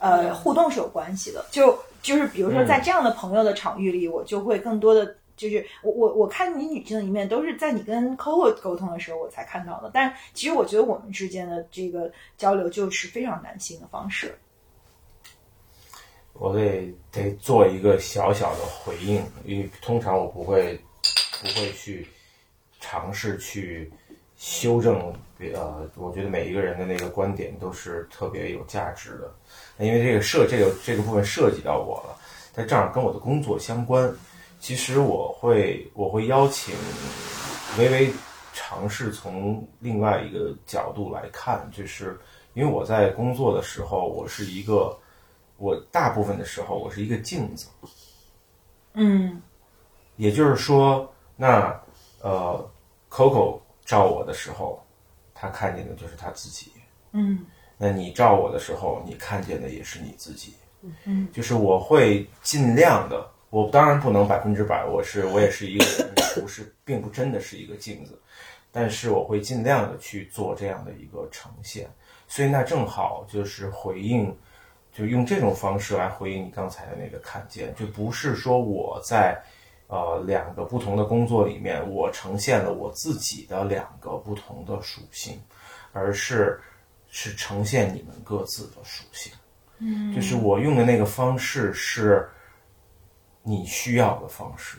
呃互动是有关系的。就就是比如说在这样的朋友的场域里，我就会更多的就是我我我看你女性的一面，都是在你跟 Coco 沟通的时候我才看到的。但其实我觉得我们之间的这个交流就是非常男性的方式。我得得做一个小小的回应，因为通常我不会不会去尝试去修正，呃，我觉得每一个人的那个观点都是特别有价值的，因为这个涉这个这个部分涉及到我了，但正好跟我的工作相关。其实我会我会邀请微微尝试从另外一个角度来看，就是因为我在工作的时候，我是一个我大部分的时候我是一个镜子，嗯也就是说，那呃，Coco 照我的时候，他看见的就是他自己。嗯那你照我的时候，你看见的也是你自己。嗯，就是我会尽量的，我当然不能百分之百，我是我也是一个人，不是，并不真的是一个镜子，但是我会尽量的去做这样的一个呈现。所以那正好就是回应，就用这种方式来回应你刚才的那个看见，就不是说我在呃两个不同的工作里面，我呈现了我自己的两个不同的属性，而是是呈现你们各自的属性。嗯，就是我用的那个方式是你需要的方式，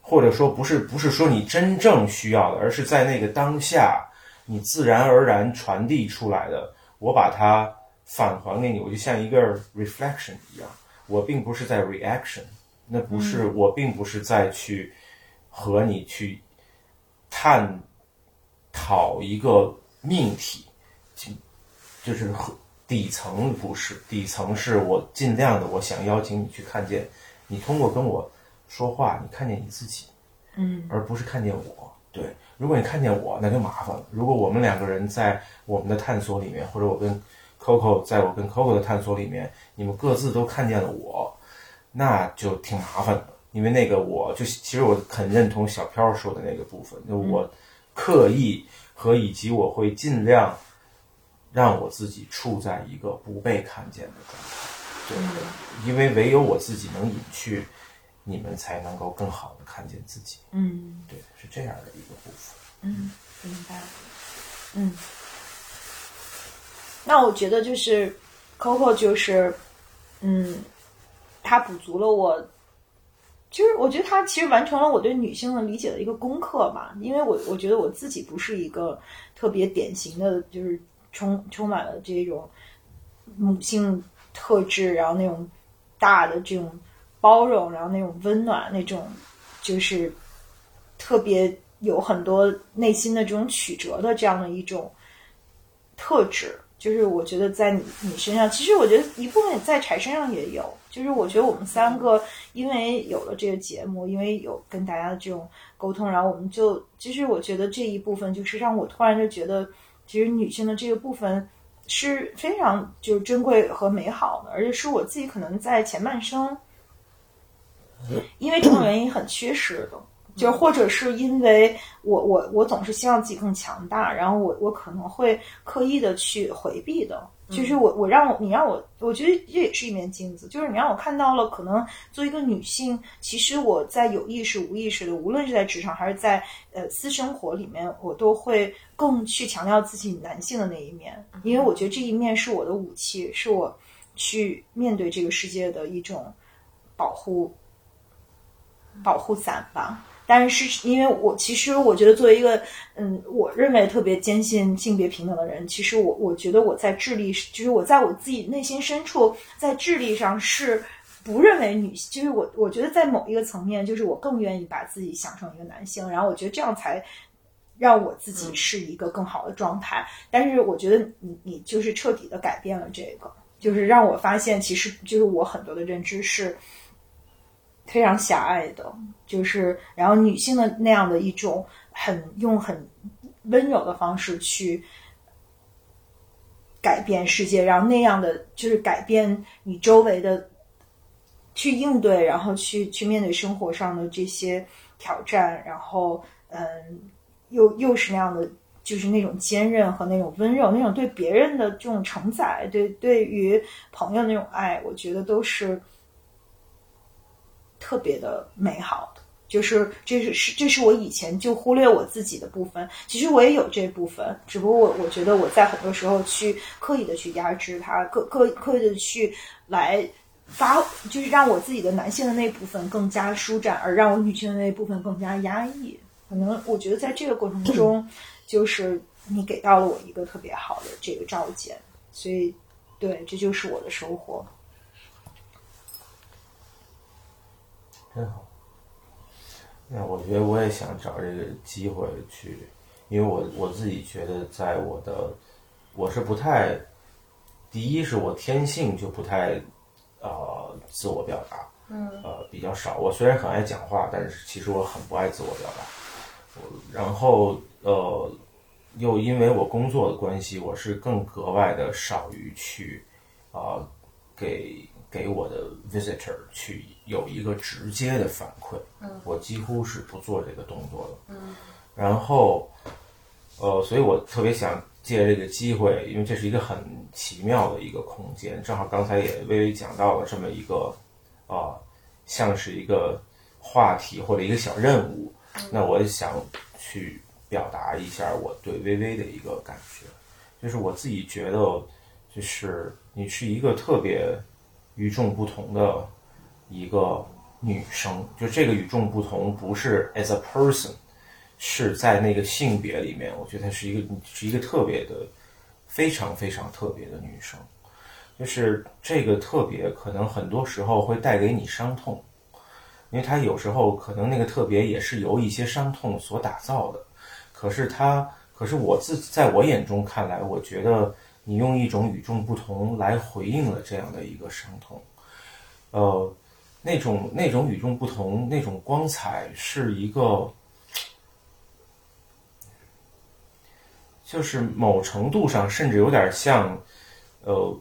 或者说不是不是说你真正需要的，而是在那个当下你自然而然传递出来的，我把它返还给你，我就像一个 reflection 一样，我并不是在 reaction，那不是、我并不是在去和你去探讨一个命题，就就是和底层不是，底层是我尽量的，我想邀请你去看见，你通过跟我说话，你看见你自己，嗯而不是看见我。对，如果你看见我，那就麻烦了。如果我们两个人在我们的探索里面，或者我跟 Coco 在我跟 Coco 的探索里面，你们各自都看见了我，那就挺麻烦的。因为那个我就其实我很认同小飘说的那个部分，就我刻意和以及我会尽量让我自己处在一个不被看见的状态。对，因为唯有我自己能隐去，你们才能够更好的看见自己。嗯对，是这样的一个部分。嗯，明白了。嗯，那我觉得就是 Coco 就是，嗯，他补足了我，就是我觉得他其实完成了我对女性的理解的一个功课吧。因为我我觉得我自己不是一个特别典型的，就是充充满了这种母性特质，然后那种大的这种包容，然后那种温暖，那种就是特别有很多内心的这种曲折的这样的一种特质。就是我觉得在你你身上，其实我觉得一部分在柴身上也有。就是我觉得我们三个因为有了这个节目，因为有跟大家的这种沟通，然后我们就其实我觉得这一部分就是让我突然就觉得，其实女性的这个部分是非常就是珍贵和美好的，而且是我自己可能在前半生，因为这种原因很缺失的，就或者是因为我我我总是希望自己更强大，然后我我可能会刻意的去回避的。就是我，我让我，你让我，我觉得这也是一面镜子。就是你让我看到了，可能作为一个女性，其实我在有意识、无意识的，无论是在职场还是在呃私生活里面，我都会更去强调自己男性的那一面，因为我觉得这一面是我的武器，是我去面对这个世界的一种保护保护伞吧。但是，因为我其实我觉得，作为一个嗯，我认为特别坚信性别平等的人，其实我我觉得我在智力，就是我在我自己内心深处，在智力上是不认为女性，就是我我觉得在某一个层面，就是我更愿意把自己想成一个男性，然后我觉得这样才让我自己是一个更好的状态。但是我觉得你你就是彻底的改变了这个，就是让我发现，其实就是我很多的认知是。非常狭隘的，就是然后女性的那样的一种很用很温柔的方式去改变世界，然后那样的就是改变你周围的，去应对，然后去去面对生活上的这些挑战，然后嗯，又又是那样的，就是那种坚韧和那种温柔，那种对别人的这种承载，对对于朋友那种爱，我觉得都是。特别的美好的，就是这是是这是我以前就忽略我自己的部分。其实我也有这部分，只不过我我觉得我在很多时候去刻意的去压制它，刻刻刻意的去来发，就是让我自己的男性的那部分更加舒展，而让我女性的那部分更加压抑。可能我觉得在这个过程中，就是你给到了我一个特别好的这个照见，所以对，这就是我的收获。真好，那我觉得我也想找这个机会去，因为我我自己觉得，在我的我是不太，第一是我天性就不太呃自我表达，嗯，呃比较少。我虽然很爱讲话，但是其实我很不爱自我表达。然后呃，又因为我工作的关系，我是更格外的少于去啊给。给我的 visitor 去有一个直接的反馈，我几乎是不做这个动作的。然后，呃，所以我特别想借这个机会，因为这是一个很奇妙的一个空间，正好刚才也微微讲到了这么一个，啊，像是一个话题或者一个小任务，那我想去表达一下我对微微的一个感觉，就是我自己觉得，就是你是一个特别。与众不同的一个女生，就这个与众不同不是 as a person，是在那个性别里面，我觉得她是一个是一个特别的、非常非常特别的女生。就是这个特别，可能很多时候会带给你伤痛，因为她有时候可能那个特别也是由一些伤痛所打造的。可是她，可是我自在我眼中看来，我觉得。你用一种与众不同来回应了这样的一个伤痛，呃，那种那种与众不同，那种光彩是一个，就是某程度上甚至有点像，呃，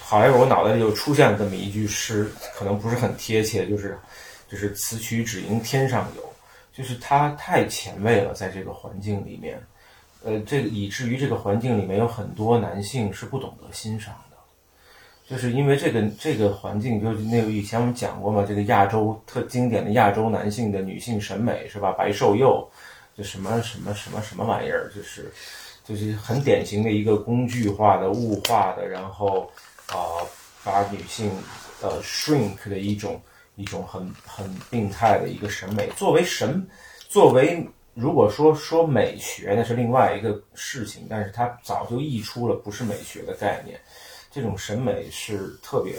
好像我脑袋里就出现了这么一句诗，可能不是很贴切，就是就是此曲只应天上有，就是它太前卫了，在这个环境里面。呃，这个以至于这个环境里面有很多男性是不懂得欣赏的，就是因为这个这个环境，就是那个以前我们讲过嘛，这个亚洲特经典的亚洲男性的女性审美是吧？白瘦幼，就什么什么什么什么玩意儿，就是就是很典型的一个工具化的物化的，然后啊，把女性呃 shrink 的一种一种很很病态的一个审美，作为神，作为。如果说说美学那是另外一个事情，但是它早就溢出了不是美学的概念。这种审美是特别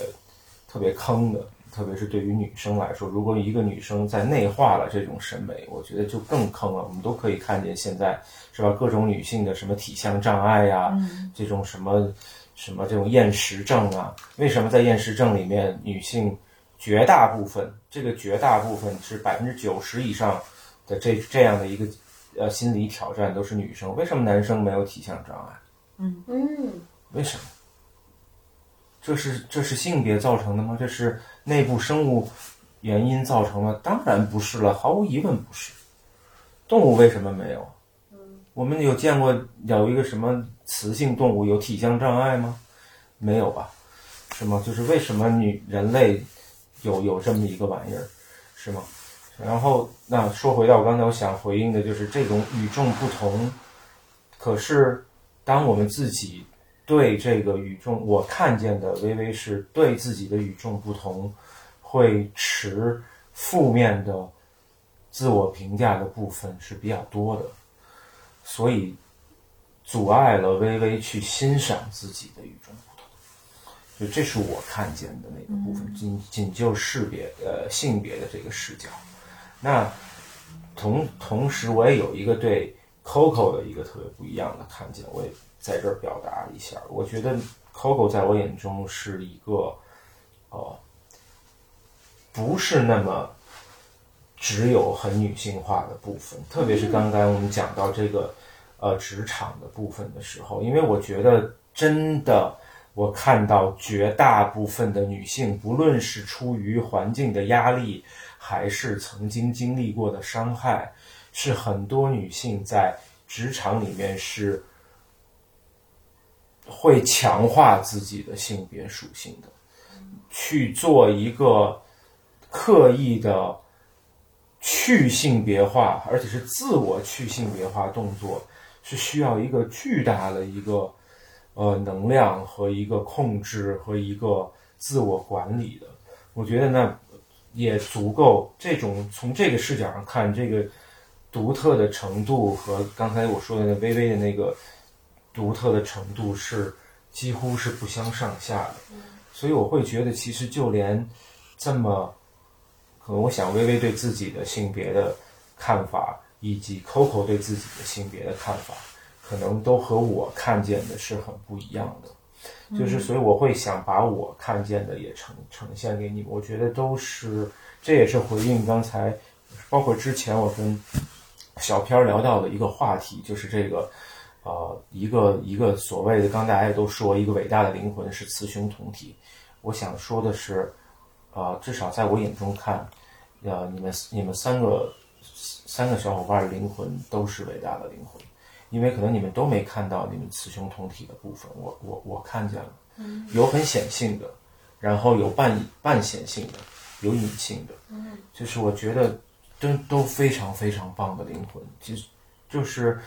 特别坑的，特别是对于女生来说，如果一个女生在内化了这种审美，我觉得就更坑了。我们都可以看见现在是吧，各种女性的什么体相障碍呀，这种什么什么这种厌食症啊，为什么在厌食症里面，女性绝大部分这个绝大部分是百分之九十以上。的这这样的一个呃心理挑战都是女生，为什么男生没有体相障碍？嗯嗯，为什么？这是这是性别造成的吗？这是内部生物原因造成的？当然不是了，毫无疑问不是。动物为什么没有？我们有见过有一个什么雌性动物有体相障碍吗？没有吧？是吗？就是为什么女人类有有这么一个玩意儿，是吗？然后那说回到我刚才我想回应的就是这种与众不同，可是当我们自己对这个与众，我看见的微微是对自己的与众不同会持负面的自我评价的部分是比较多的，所以阻碍了微微去欣赏自己的与众不同。就这是我看见的那个部分，仅仅就识别呃性别的这个视角。那同同时，我也有一个对 Coco 的一个特别不一样的看见，我也在这儿表达一下。我觉得 Coco 在我眼中是一个，呃，不是那么只有很女性化的部分，特别是刚刚我们讲到这个呃职场的部分的时候，因为我觉得真的。我看到绝大部分的女性，不论是出于环境的压力，还是曾经经历过的伤害，是很多女性在职场里面是会强化自己的性别属性的，去做一个刻意的去性别化，而且是自我去性别化动作，是需要一个巨大的一个。呃，能量和一个控制和一个自我管理的，我觉得那也足够。这种从这个视角上看，这个独特的程度和刚才我说的那微微的那个独特的程度是几乎是不相上下的。所以我会觉得，其实就连这么，可能我想微微对自己的性别的看法，以及 Coco 对自己的性别的看法。可能都和我看见的是很不一样的，就是所以我会想把我看见的也呈呈现给你。我觉得都是，这也是回应刚才，包括之前我跟小片聊到的一个话题，就是这个，呃，一个一个所谓的，刚大家也都说一个伟大的灵魂是雌雄同体。我想说的是，呃，至少在我眼中看，呃，你们你们三个三个小伙伴的灵魂都是伟大的灵魂。因为可能你们都没看到你们雌雄同体的部分，我我我看见了，有很显性的，然后有半半显性的，有隐性的，就是我觉得都都非常非常棒的灵魂，其实就是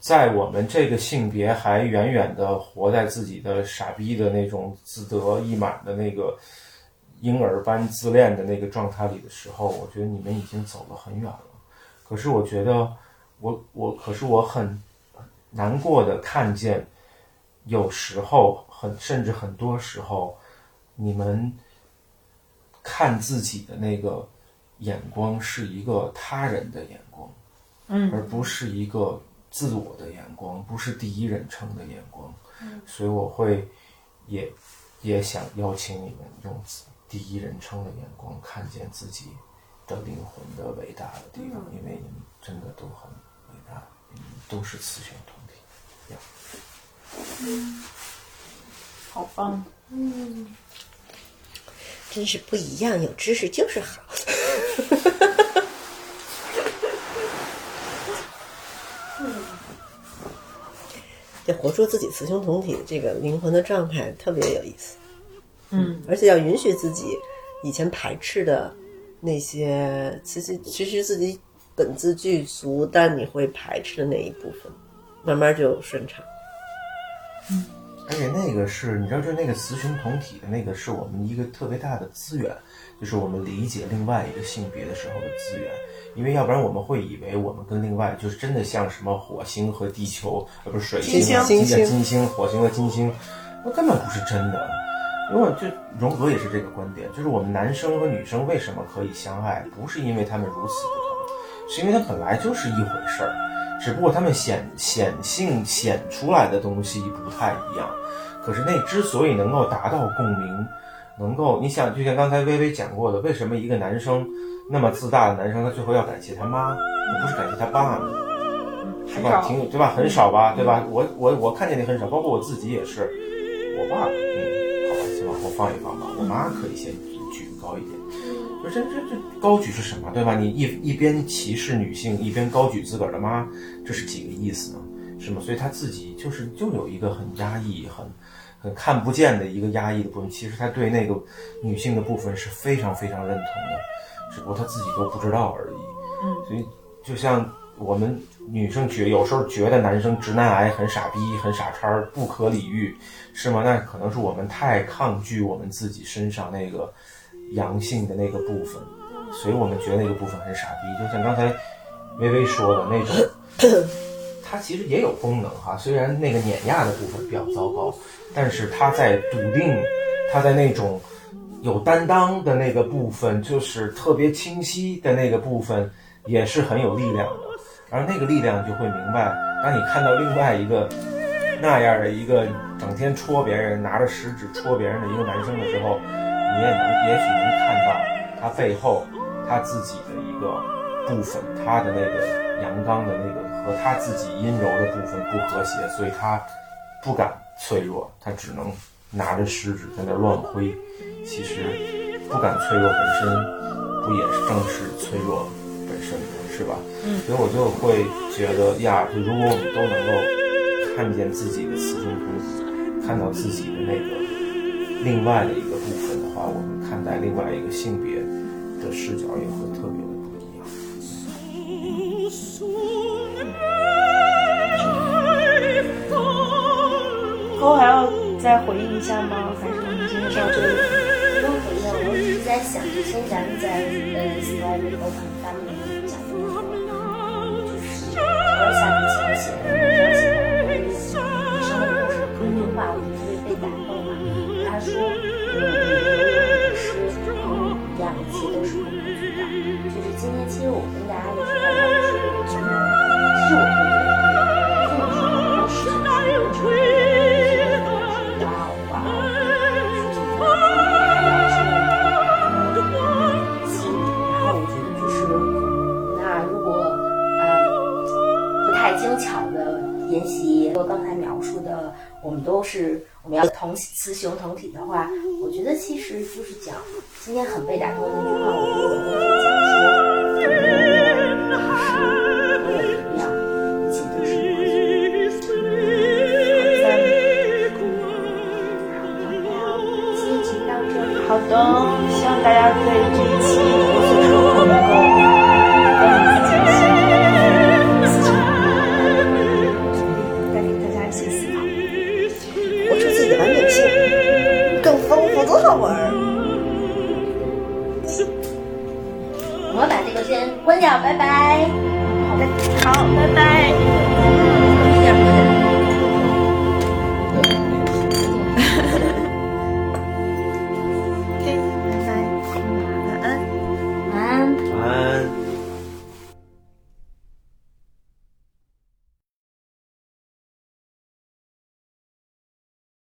在我们这个性别还远远的活在自己的傻逼的那种自得意满的那个婴儿般自恋的那个状态里的时候，我觉得你们已经走了很远了。可是我觉得我我可是我很。难过的看见，有时候很甚至很多时候，你们看自己的那个眼光是一个他人的眼光，嗯，而不是一个自我的眼光，不是第一人称的眼光。嗯，所以我会也也想邀请你们用第一人称的眼光看见自己的灵魂的伟大的地方，因为你们真的都很伟大，你们都是雌雄同。嗯，好棒。嗯，真是不一样，有知识就是好。这活出自己雌雄同体这个灵魂的状态，特别有意思。嗯，而且要允许自己以前排斥的那些，其实其实自己本自具足，但你会排斥的那一部分，慢慢就顺畅。嗯，而且那个是，你知道，就那个雌雄同体的那个，是我们一个特别大的资源，就是我们理解另外一个性别的时候的资源。因为要不然我们会以为我们跟另外就是真的像什么火星和地球，呃，不是水星、金星、金星、火星和金星，那根本不是真的。因为就荣格也是这个观点，就是我们男生和女生为什么可以相爱，不是因为他们如此不同，是因为他本来就是一回事儿。只不过他们显显性显出来的东西不太一样，可是那之所以能够达到共鸣，能够你想，就像刚才微微讲过的，为什么一个男生那么自大的男生，他最后要感谢他妈，而不是感谢他爸呢？是吧？挺对吧？很少吧？对吧？我我我看见的很少，包括我自己也是，我爸，嗯，好吧，先往后放一放吧。我妈可以先举高一点。不是这这这高举是什么，对吧？你一一边歧视女性，一边高举自个儿的妈，这是几个意思呢？是吗？所以他自己就是就有一个很压抑、很很看不见的一个压抑的部分。其实他对那个女性的部分是非常非常认同的，只不过他自己都不知道而已。嗯，所以就像我们女生觉有时候觉得男生直男癌很傻逼、很傻叉、不可理喻，是吗？那可能是我们太抗拒我们自己身上那个阳性的那个部分，所以我们觉得那个部分很傻逼。就像刚才微微说的那种。它其实也有功能哈，虽然那个碾压的部分比较糟糕，但是它在笃定，它在那种有担当的那个部分，就是特别清晰的那个部分，也是很有力量的。而那个力量就会明白，当你看到另外一个那样的一个整天戳别人、拿着食指戳别人的一个男生的时候，你也能也许能看到他背后他自己的一个部分，他的那个阳刚的那个。和他自己阴柔的部分不和谐，所以他不敢脆弱，他只能拿着食指在那乱挥。其实不敢脆弱本身，不也是正是脆弱本身？是吧？嗯。所以我就会觉得呀，就如果我们都能够看见自己的雌雄同体，看到自己的那个另外的一个我们看待另外一个性别的视角也会特别的不一样。后还要再回应一下吗？还是我们今天到这里？不用回应，我只是在想，之前咱们在呃 Slide Open 发布会讲的时候，就是我下面写写的那条写的，生活故事一句话，我就特别被打动嘛。他说，们都是我们要同雌雄同体的话，我觉得其实就是讲今天很被打动的那句话，我觉得我们可以讲说，我有力量，一切都是今天就到这里。好的，希望大家对这拜拜。好，拜拜。